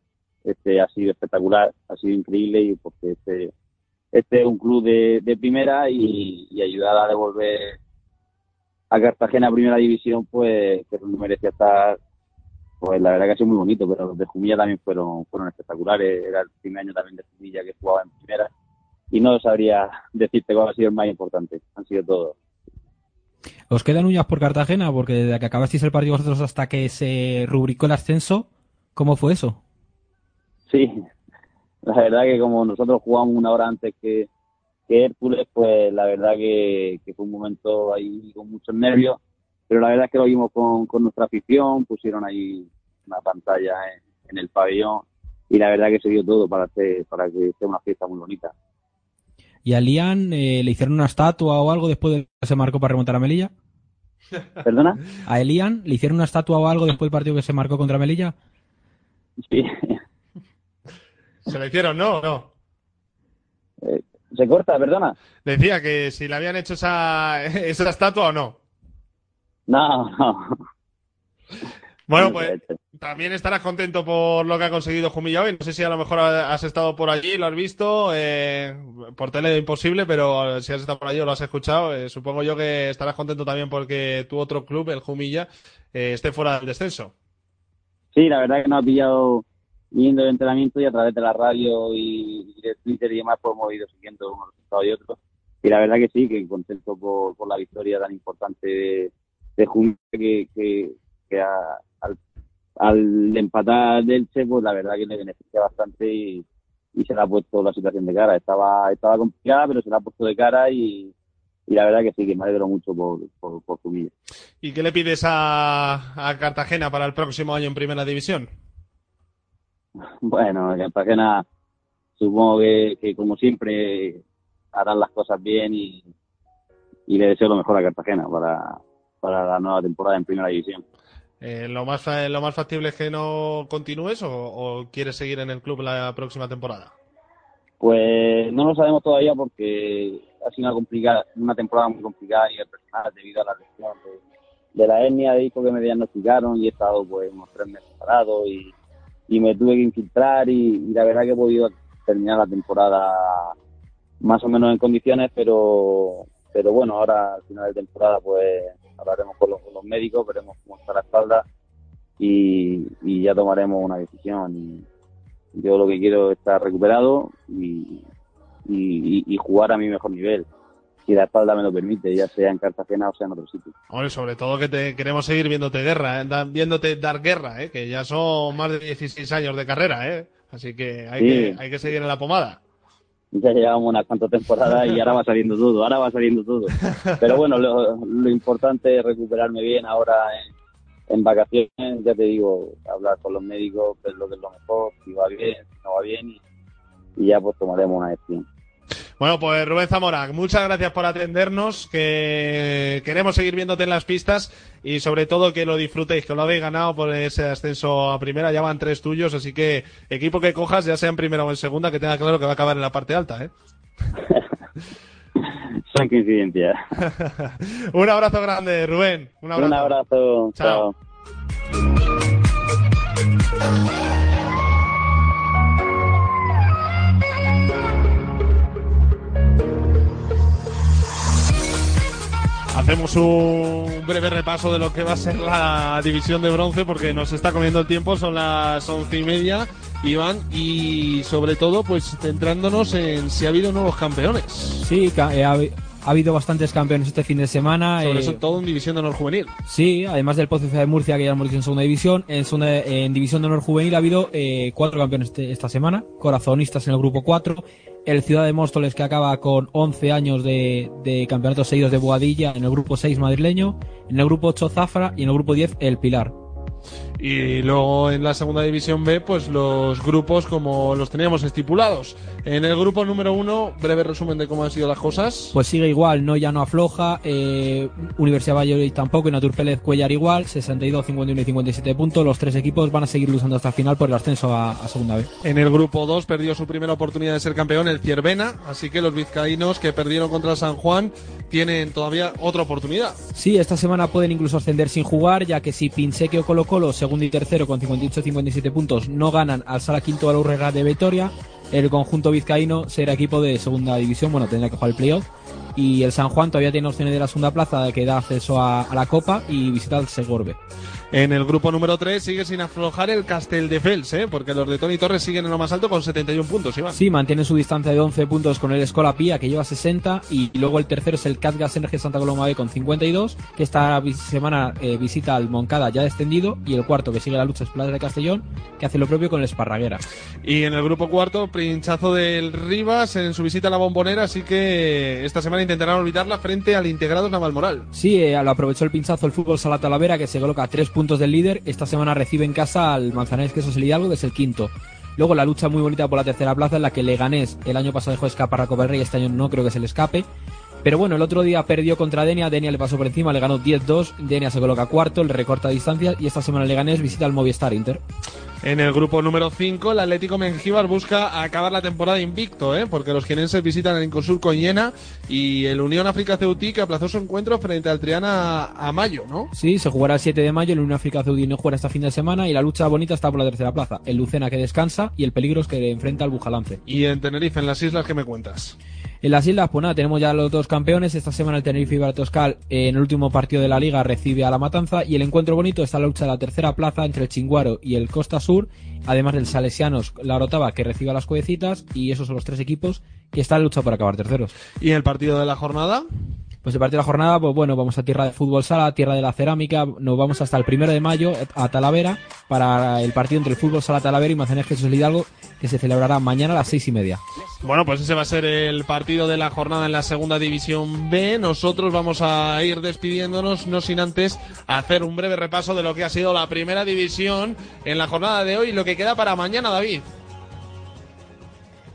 Este ha sido espectacular, ha sido increíble y porque este, este es un club de, de primera y, y ayudar a devolver a Cartagena a primera división, pues que no merecía estar pues la verdad que ha sido muy bonito, pero los de Jumilla también fueron, fueron espectaculares. Era el primer año también de Jumilla que jugaba en primera. Y no sabría decirte cuál ha sido el más importante. Han sido todos. ¿Os quedan uñas por Cartagena? Porque desde que acabasteis el partido vosotros hasta que se rubricó el ascenso, ¿cómo fue eso? Sí, la verdad que como nosotros jugamos una hora antes que, Hércules, pues la verdad que, que fue un momento ahí con muchos nervios. Pero la verdad es que lo vimos con, con nuestra afición, pusieron ahí una pantalla en, en el pabellón y la verdad que se dio todo para, hacer, para que sea una fiesta muy bonita. ¿Y a Lian eh, le hicieron una estatua o algo después de que se marcó para remontar a Melilla? ¿Perdona? ¿A Elian le hicieron una estatua o algo después del partido que se marcó contra Melilla? Sí. ¿Se le hicieron, no? No. Eh, ¿Se corta, perdona? Decía que si le habían hecho esa, esa estatua o no. No, no. Bueno, pues también estarás contento por lo que ha conseguido Jumilla hoy. No sé si a lo mejor has estado por allí, lo has visto, eh, por tele imposible, pero si has estado por allí o lo has escuchado, eh, supongo yo que estarás contento también porque tu otro club, el Jumilla, eh, esté fuera del descenso. Sí, la verdad que nos ha pillado yendo de entrenamiento y a través de la radio y, y de Twitter y demás, pues hemos ido siguiendo unos resultados y otros. Y la verdad que sí, que contento por, por la victoria tan importante de, de Jumilla que, que, que a- al, empatar del Che, pues la verdad que le beneficia bastante y, y se le ha puesto la situación de cara. Estaba, estaba complicada, pero se la ha puesto de cara y, y la verdad que sí, que me alegro mucho por, por, por Jumilla. ¿Y qué le pides a, a Cartagena para el próximo año en Primera División? Bueno, Cartagena supongo que, que como siempre harán las cosas bien y, y le deseo lo mejor a Cartagena para, para la nueva temporada en Primera División. Eh, ¿lo, más, ¿Lo más factible es que no continúes o, quieres seguir en el club la próxima temporada? Pues no lo sabemos todavía porque ha sido una, complicada, una temporada muy complicada nivel personal debido a la lesión de, de la hernia de disco que me diagnosticaron y he estado pues unos tres meses parado y, y me tuve que infiltrar y, y la verdad que he podido terminar la temporada más o menos en condiciones, pero pero bueno, ahora al final de temporada pues hablaremos con los, con los médicos, veremos cómo está la espalda y, y ya tomaremos una decisión. Y yo lo que quiero es estar recuperado y, y, y jugar a mi mejor nivel, si la espalda me lo permite, ya sea en Cartagena o sea en otro sitio. Hombre, sobre todo que te queremos seguir viéndote guerra, ¿eh? Da- viéndote dar guerra, ¿eh? que ya son más de 16 años de carrera, ¿eh? así que hay, Sí. que hay que seguir en la pomada. Ya llevamos unas cuantas temporadas y ahora va saliendo todo, ahora va saliendo todo. Pero bueno, lo, importante es recuperarme bien ahora en, en vacaciones, ya te digo, hablar con los médicos, ver lo que es lo mejor, si va bien, si no va bien y, y ya pues tomaremos una decisión. Bueno, pues Rubén Zamora, muchas gracias por atendernos, que queremos seguir viéndote en las pistas y sobre todo que lo disfrutéis, que lo habéis ganado por ese ascenso a primera, ya van tres tuyos, así que equipo que cojas, ya sea en primera o en segunda, que tenga claro que va a acabar en la parte alta, ¿eh? Son coincidencias. Un abrazo grande, Rubén. Un abrazo. Un abrazo. Chao. Chao. Hacemos un breve repaso de lo que va a ser la división de bronce porque nos está comiendo el tiempo, son las once y media, Iván, y sobre todo pues centrándonos en si ha habido nuevos campeones. Sí, ha, habi- ha habido bastantes campeones este fin de semana. Sobre eh, todo en división de honor juvenil. Sí, además del Pozo de Murcia, que ya hemos dicho en segunda división, en, segunda- en división de honor juvenil ha habido eh, cuatro campeones este- esta semana, corazonistas en el grupo 4, el Ciudad de Móstoles que acaba con 11 años de, de campeonatos seguidos de Boadilla en el grupo 6 madrileño, en el grupo 8 Zafra y en el grupo 10 El Pilar. Y luego en la segunda división B, pues los grupos como los teníamos estipulados. En el grupo número uno, breve resumen de cómo han sido las cosas. Pues sigue igual, no ya no afloja, eh, Universidad Valladolid tampoco y Natur Pérez Cuellar igual, 62, 51 y 57 puntos, los tres equipos van a seguir luchando hasta el final por el ascenso a, a segunda vez. En el grupo 2 perdió su primera oportunidad de ser campeón el Ciervena, así que los vizcaínos que perdieron contra San Juan tienen todavía otra oportunidad. Sí, esta semana pueden incluso ascender sin jugar, ya que si Pinseque o Colo Colo, segundo y tercero con 58-57 puntos, no ganan al Sala Quinto a la Urrega de Vitoria, el conjunto vizcaíno será equipo de segunda división, bueno, tendrá que jugar el playoff. Y el San Juan todavía tiene opciones de la segunda plaza que da acceso a, a la Copa y visita al Segorbe. En el grupo número 3 sigue sin aflojar el Castelldefels, ¿eh? porque los de Tony Torres siguen en lo más alto con 71 puntos, Iván. Sí, mantiene su distancia de 11 puntos con el Escola Pía, que lleva 60, y luego el tercero es el Catgas Energy Santa Coloma B con 52, que esta semana eh, visita al Moncada ya descendido, y el cuarto que sigue la lucha es Plaza de Castellón, que hace lo propio con el Esparraguera. Y en el grupo cuarto, pinchazo del Rivas en su visita a la bombonera, así que esta semana intentarán olvidarla frente al Integrados Navalmoral. Sí, eh, lo aprovechó el pinchazo el fútbol Sala Talavera, que se coloca a tres puntos del líder. Esta semana recibe en casa al Manzanares Quesos el Hidalgo, que es el quinto. Luego la lucha muy bonita por la tercera plaza, en la que Leganés el año pasado dejó escapar a Copa del Rey, este año no creo que se le escape. Pero bueno, el otro día perdió contra Denia, Denia le pasó por encima, le ganó 10-2, Denia se coloca cuarto, le recorta distancia y esta semana Leganés visita al Movistar Inter. En el grupo número 5, el Atlético Mengíbar busca acabar la temporada invicto, ¿eh? porque los jienenses visitan el Incosur con Jena y el Unión África Ceutí que aplazó su encuentro frente al Triana a mayo, ¿no? Sí, se jugará el 7 de mayo, el Unión África Ceudí no juega este fin de semana y la lucha bonita está por la tercera plaza. El Lucena que descansa y el Peligros que enfrenta al Bujalance. Y en Tenerife, en las islas, ¿qué me cuentas? En las islas, pues nada, tenemos ya los dos campeones. Esta semana el Tenerife Ibertoscal eh, en el último partido de la liga recibe a la Matanza y el encuentro bonito está la lucha de la tercera plaza entre el Chinguaro y el Costa Sur, además del Salesianos la Orotava que recibe a las Cuevecitas y esos son los tres equipos que están en lucha por acabar terceros. ¿Y el partido de la jornada? Pues el partido de la jornada, pues bueno, vamos a tierra de fútbol sala, tierra de la cerámica, nos vamos hasta el primero de mayo a Talavera para el partido entre el fútbol sala Talavera y Manzanares Jesús Hidalgo que se celebrará mañana a las seis y media. Bueno, pues ese va a ser el partido de la jornada en la segunda división B. Nosotros vamos a ir despidiéndonos, no sin antes hacer un breve repaso de lo que ha sido la primera división en la jornada de hoy y lo que queda para mañana, David.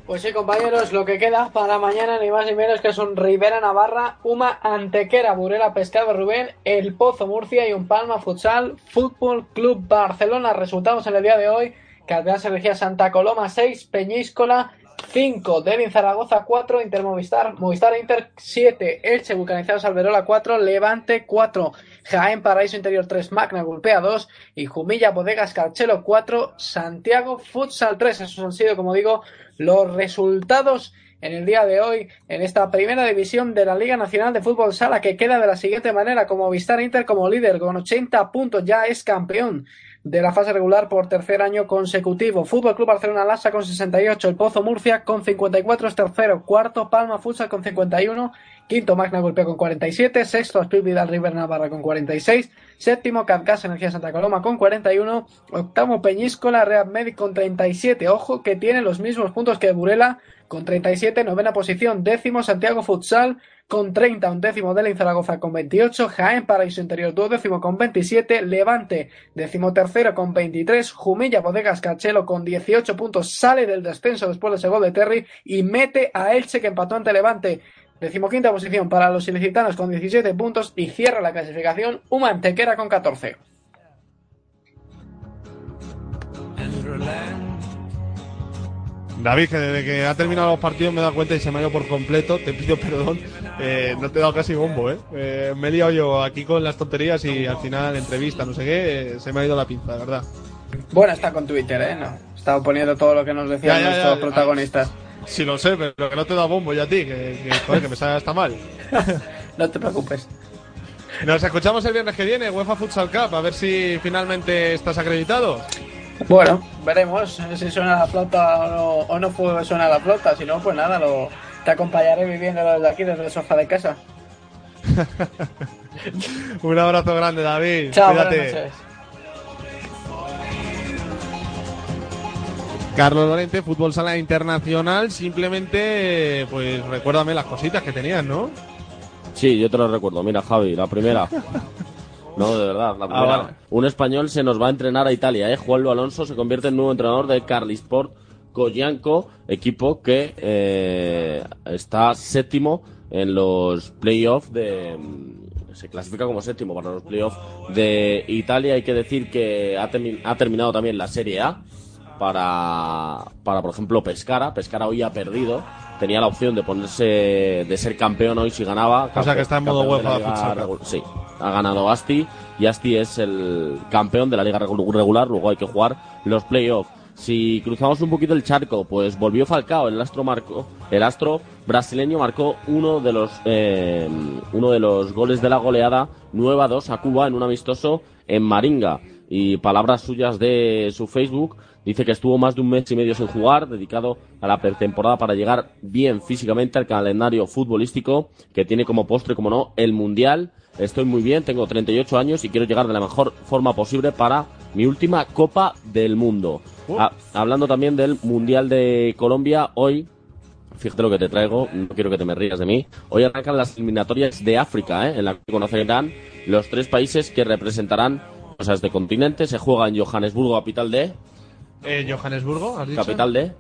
Pues sí, compañeros, lo que queda para mañana ni más ni menos que es un Rivera Navarra, Uma Antequera, Burela Pescado Rubén, El Pozo Murcia y un Palma Futsal Fútbol Club Barcelona. Resultados en el día de hoy: Catedral Energía Santa Coloma 6, Peñíscola 5, Devin Zaragoza 4, Inter Movistar, Inter 7, Elche Vulcanizados Alberola 4, Levante 4, Jaén Paraíso Interior 3, Magna Golpea 2 y Jumilla Bodegas Carchelo 4, Santiago Futsal 3. Esos han sido, como digo, los resultados en el día de hoy en esta primera división de la Liga Nacional de Fútbol Sala que queda de la siguiente manera como Vistar Inter como líder con 80 puntos ya es campeón de la fase regular por tercer año consecutivo. Fútbol Club Barcelona Lassa con 68, el Pozo Murcia con 54 es tercero, cuarto Palma Futsal con 51, quinto Magna Golpea con 47, sexto Speed Vidal River Navarra con 46, séptimo Capcas Energía Santa Coloma con 41, octavo Peñíscola Real Medic con 37, ojo que tiene los mismos puntos que Burela, con 37, novena posición, décimo Santiago Futsal con 30, un décimo de Zaragoza con 28, Jaén Paraíso Interior duodécimo con 27, Levante décimo tercero con 23, Jumilla Bodegas Cachelo con 18 puntos, sale del descenso después de ese gol de Terry y mete a Elche que empató ante Levante. Decimoquinta posición para los ilicitanos con 17 puntos y cierra la clasificación Humantequera con 14. David, que desde que ha terminado los partidos me he dado cuenta y se me ha ido por completo. Te pido perdón. Eh, no te he dado casi bombo, ¿eh? Eh, Me he liado yo aquí con las tonterías y al final, entrevista, no sé qué, eh, se me ha ido la pinza, de verdad. Bueno, está con Twitter, ¿eh? No, estaba poniendo todo lo que nos decían Ya, ya, nuestros ya, protagonistas. Sí, lo sé, pero que no te he dado bombo yo a ti, que, que, joder, que me sale hasta mal. no te preocupes. Nos escuchamos el viernes que viene, UEFA Futsal Cup, a ver si finalmente estás acreditado. Bueno, veremos si suena la flauta o no, o no fue- suena la flauta. Si no, pues nada, lo, te acompañaré viviendo desde aquí, desde el sofá de casa. Un abrazo grande, David. Chao, Cuídate. Carlos Lorente, Fútbol Sala Internacional, simplemente, pues recuérdame las cositas que tenías, ¿no? Sí, yo te lo recuerdo. Mira, Javi, la primera. No, de verdad, la primera. vale. Un español se nos va a entrenar a Italia, ¿eh? Juanlo Alonso se convierte en nuevo entrenador de Carlisport Coyanco, equipo que eh, está séptimo en los playoffs de... Se clasifica como séptimo para los playoffs de Italia. Hay que decir que ha, termi- ha terminado también la Serie A para, para, por ejemplo, Pescara. Pescara hoy ha perdido. Tenía la opción de ponerse, de ser campeón hoy si ganaba. O sea que está en modo la UEFA regu- Sí, ha ganado Asti y Asti es el campeón de la liga regu- regular. Luego hay que jugar los playoffs. Si cruzamos un poquito el charco, pues volvió Falcao, el astro marcó, el astro brasileño marcó uno de los eh, uno de los goles de la goleada 9 a 2 a Cuba en un amistoso en Maringa. Y palabras suyas de su Facebook, dice que estuvo más de un mes y medio sin jugar, dedicado a la pretemporada para llegar bien físicamente al calendario futbolístico que tiene como postre, como no, el Mundial. Estoy muy bien, tengo 38 años y quiero llegar de la mejor forma posible para mi última Copa del Mundo. Ah, hablando también del Mundial de Colombia, hoy Fíjate lo que te traigo, no quiero que te me rías de mí. Hoy arrancan las eliminatorias de África, ¿eh? en la que conocerán los tres países que representarán cosas este continente. Se juega en Johannesburgo, capital de, Eh, Johannesburgo, ¿has dicho? capital de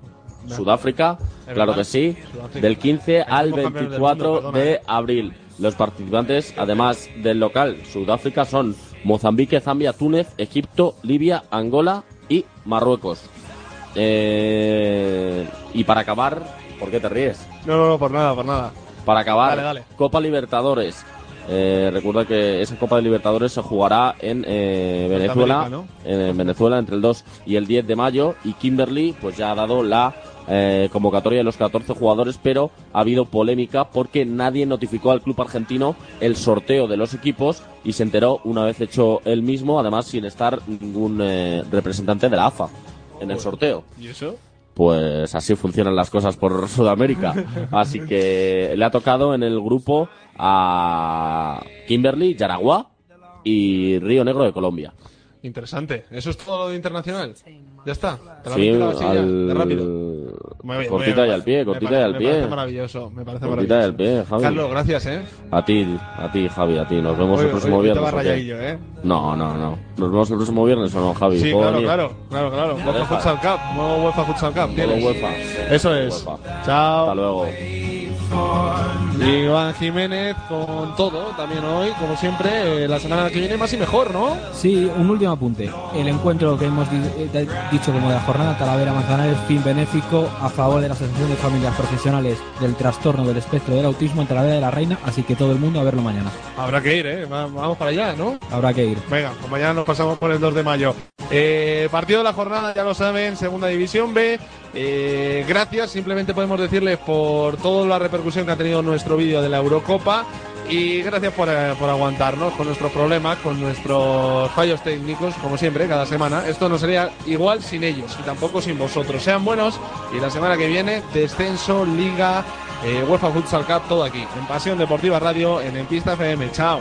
No. Sudáfrica, Es claro que sí, Sudáfrica. del 15 al Somos campeones del 24 mundo, perdona, de eh. abril. Los participantes, además del local Sudáfrica, son Mozambique, Zambia, Túnez, Egipto, Libia, Angola y Marruecos. Eh, y para acabar, ¿por qué te ríes? No, no, no, por nada, por nada. Para acabar, Dale, dale. Copa Libertadores. Eh, recuerda que esa Copa de Libertadores se jugará en eh, Venezuela, en Venezuela entre el 2 y el 10 de mayo y Kimberly pues ya ha dado la eh, convocatoria de los 14 jugadores, pero ha habido polémica porque nadie notificó al club argentino el sorteo de los equipos y se enteró una vez hecho el mismo, además sin estar ningún eh, representante de la AFA en el sorteo. ¿Y eso? Pues así funcionan las cosas por Sudamérica. Así que le ha tocado en el grupo a Kimberly, Yaragua y Río Negro de Colombia. Interesante. ¿Eso es todo lo de internacional? ¿Ya está? ¿Te has Sí, ya? al- De rápido. Muy bien, muy cortita y al pie, me cortita parece- y al Me pie. parece maravilloso, me parece Cortita y maravilloso. al pie, Javi. Carlos, gracias, ¿eh? A ti, a ti, Javi, a ti. Nos vemos Hoy- el próximo hoy viernes. rayadillo, ¿eh? No, no, no. ¿Nos vemos el próximo viernes o no, Javi? Sí, ¿Puedo claro, venir? claro, claro, claro. UEFA. Futsal Cup, nuevo UEFA Futsal Cup. Modo. UEFA. Eso es. UEFA. Chao. Hasta luego. Iván Jiménez con todo, también hoy, como siempre, eh, la semana que viene más y mejor, ¿no? Sí, un último apunte. El encuentro que hemos eh, dicho como de la jornada Talavera Manzanares, fin benéfico a favor de la Asociación de Familias Profesionales del Trastorno del Espectro del Autismo en Talavera de la Reina, así que todo el mundo a verlo mañana. Habrá que ir, ¿eh? Va- Vamos para allá, ¿no? Habrá que ir. Venga, pues mañana nos pasamos por el 2 de mayo. Eh, partido de la jornada, ya lo saben, Segunda División B. Eh, gracias, simplemente podemos decirles por toda la repercusión que ha tenido nuestro vídeo de la Eurocopa. Y gracias por, eh, por aguantarnos con nuestros problemas, con nuestros fallos técnicos, como siempre, cada semana. Esto no sería igual sin ellos y tampoco sin vosotros. Sean buenos y la semana que viene, descenso, liga, eh, UEFA Futsal Cup, todo aquí. En Pasión Deportiva Radio, en En Pista FM. Chao.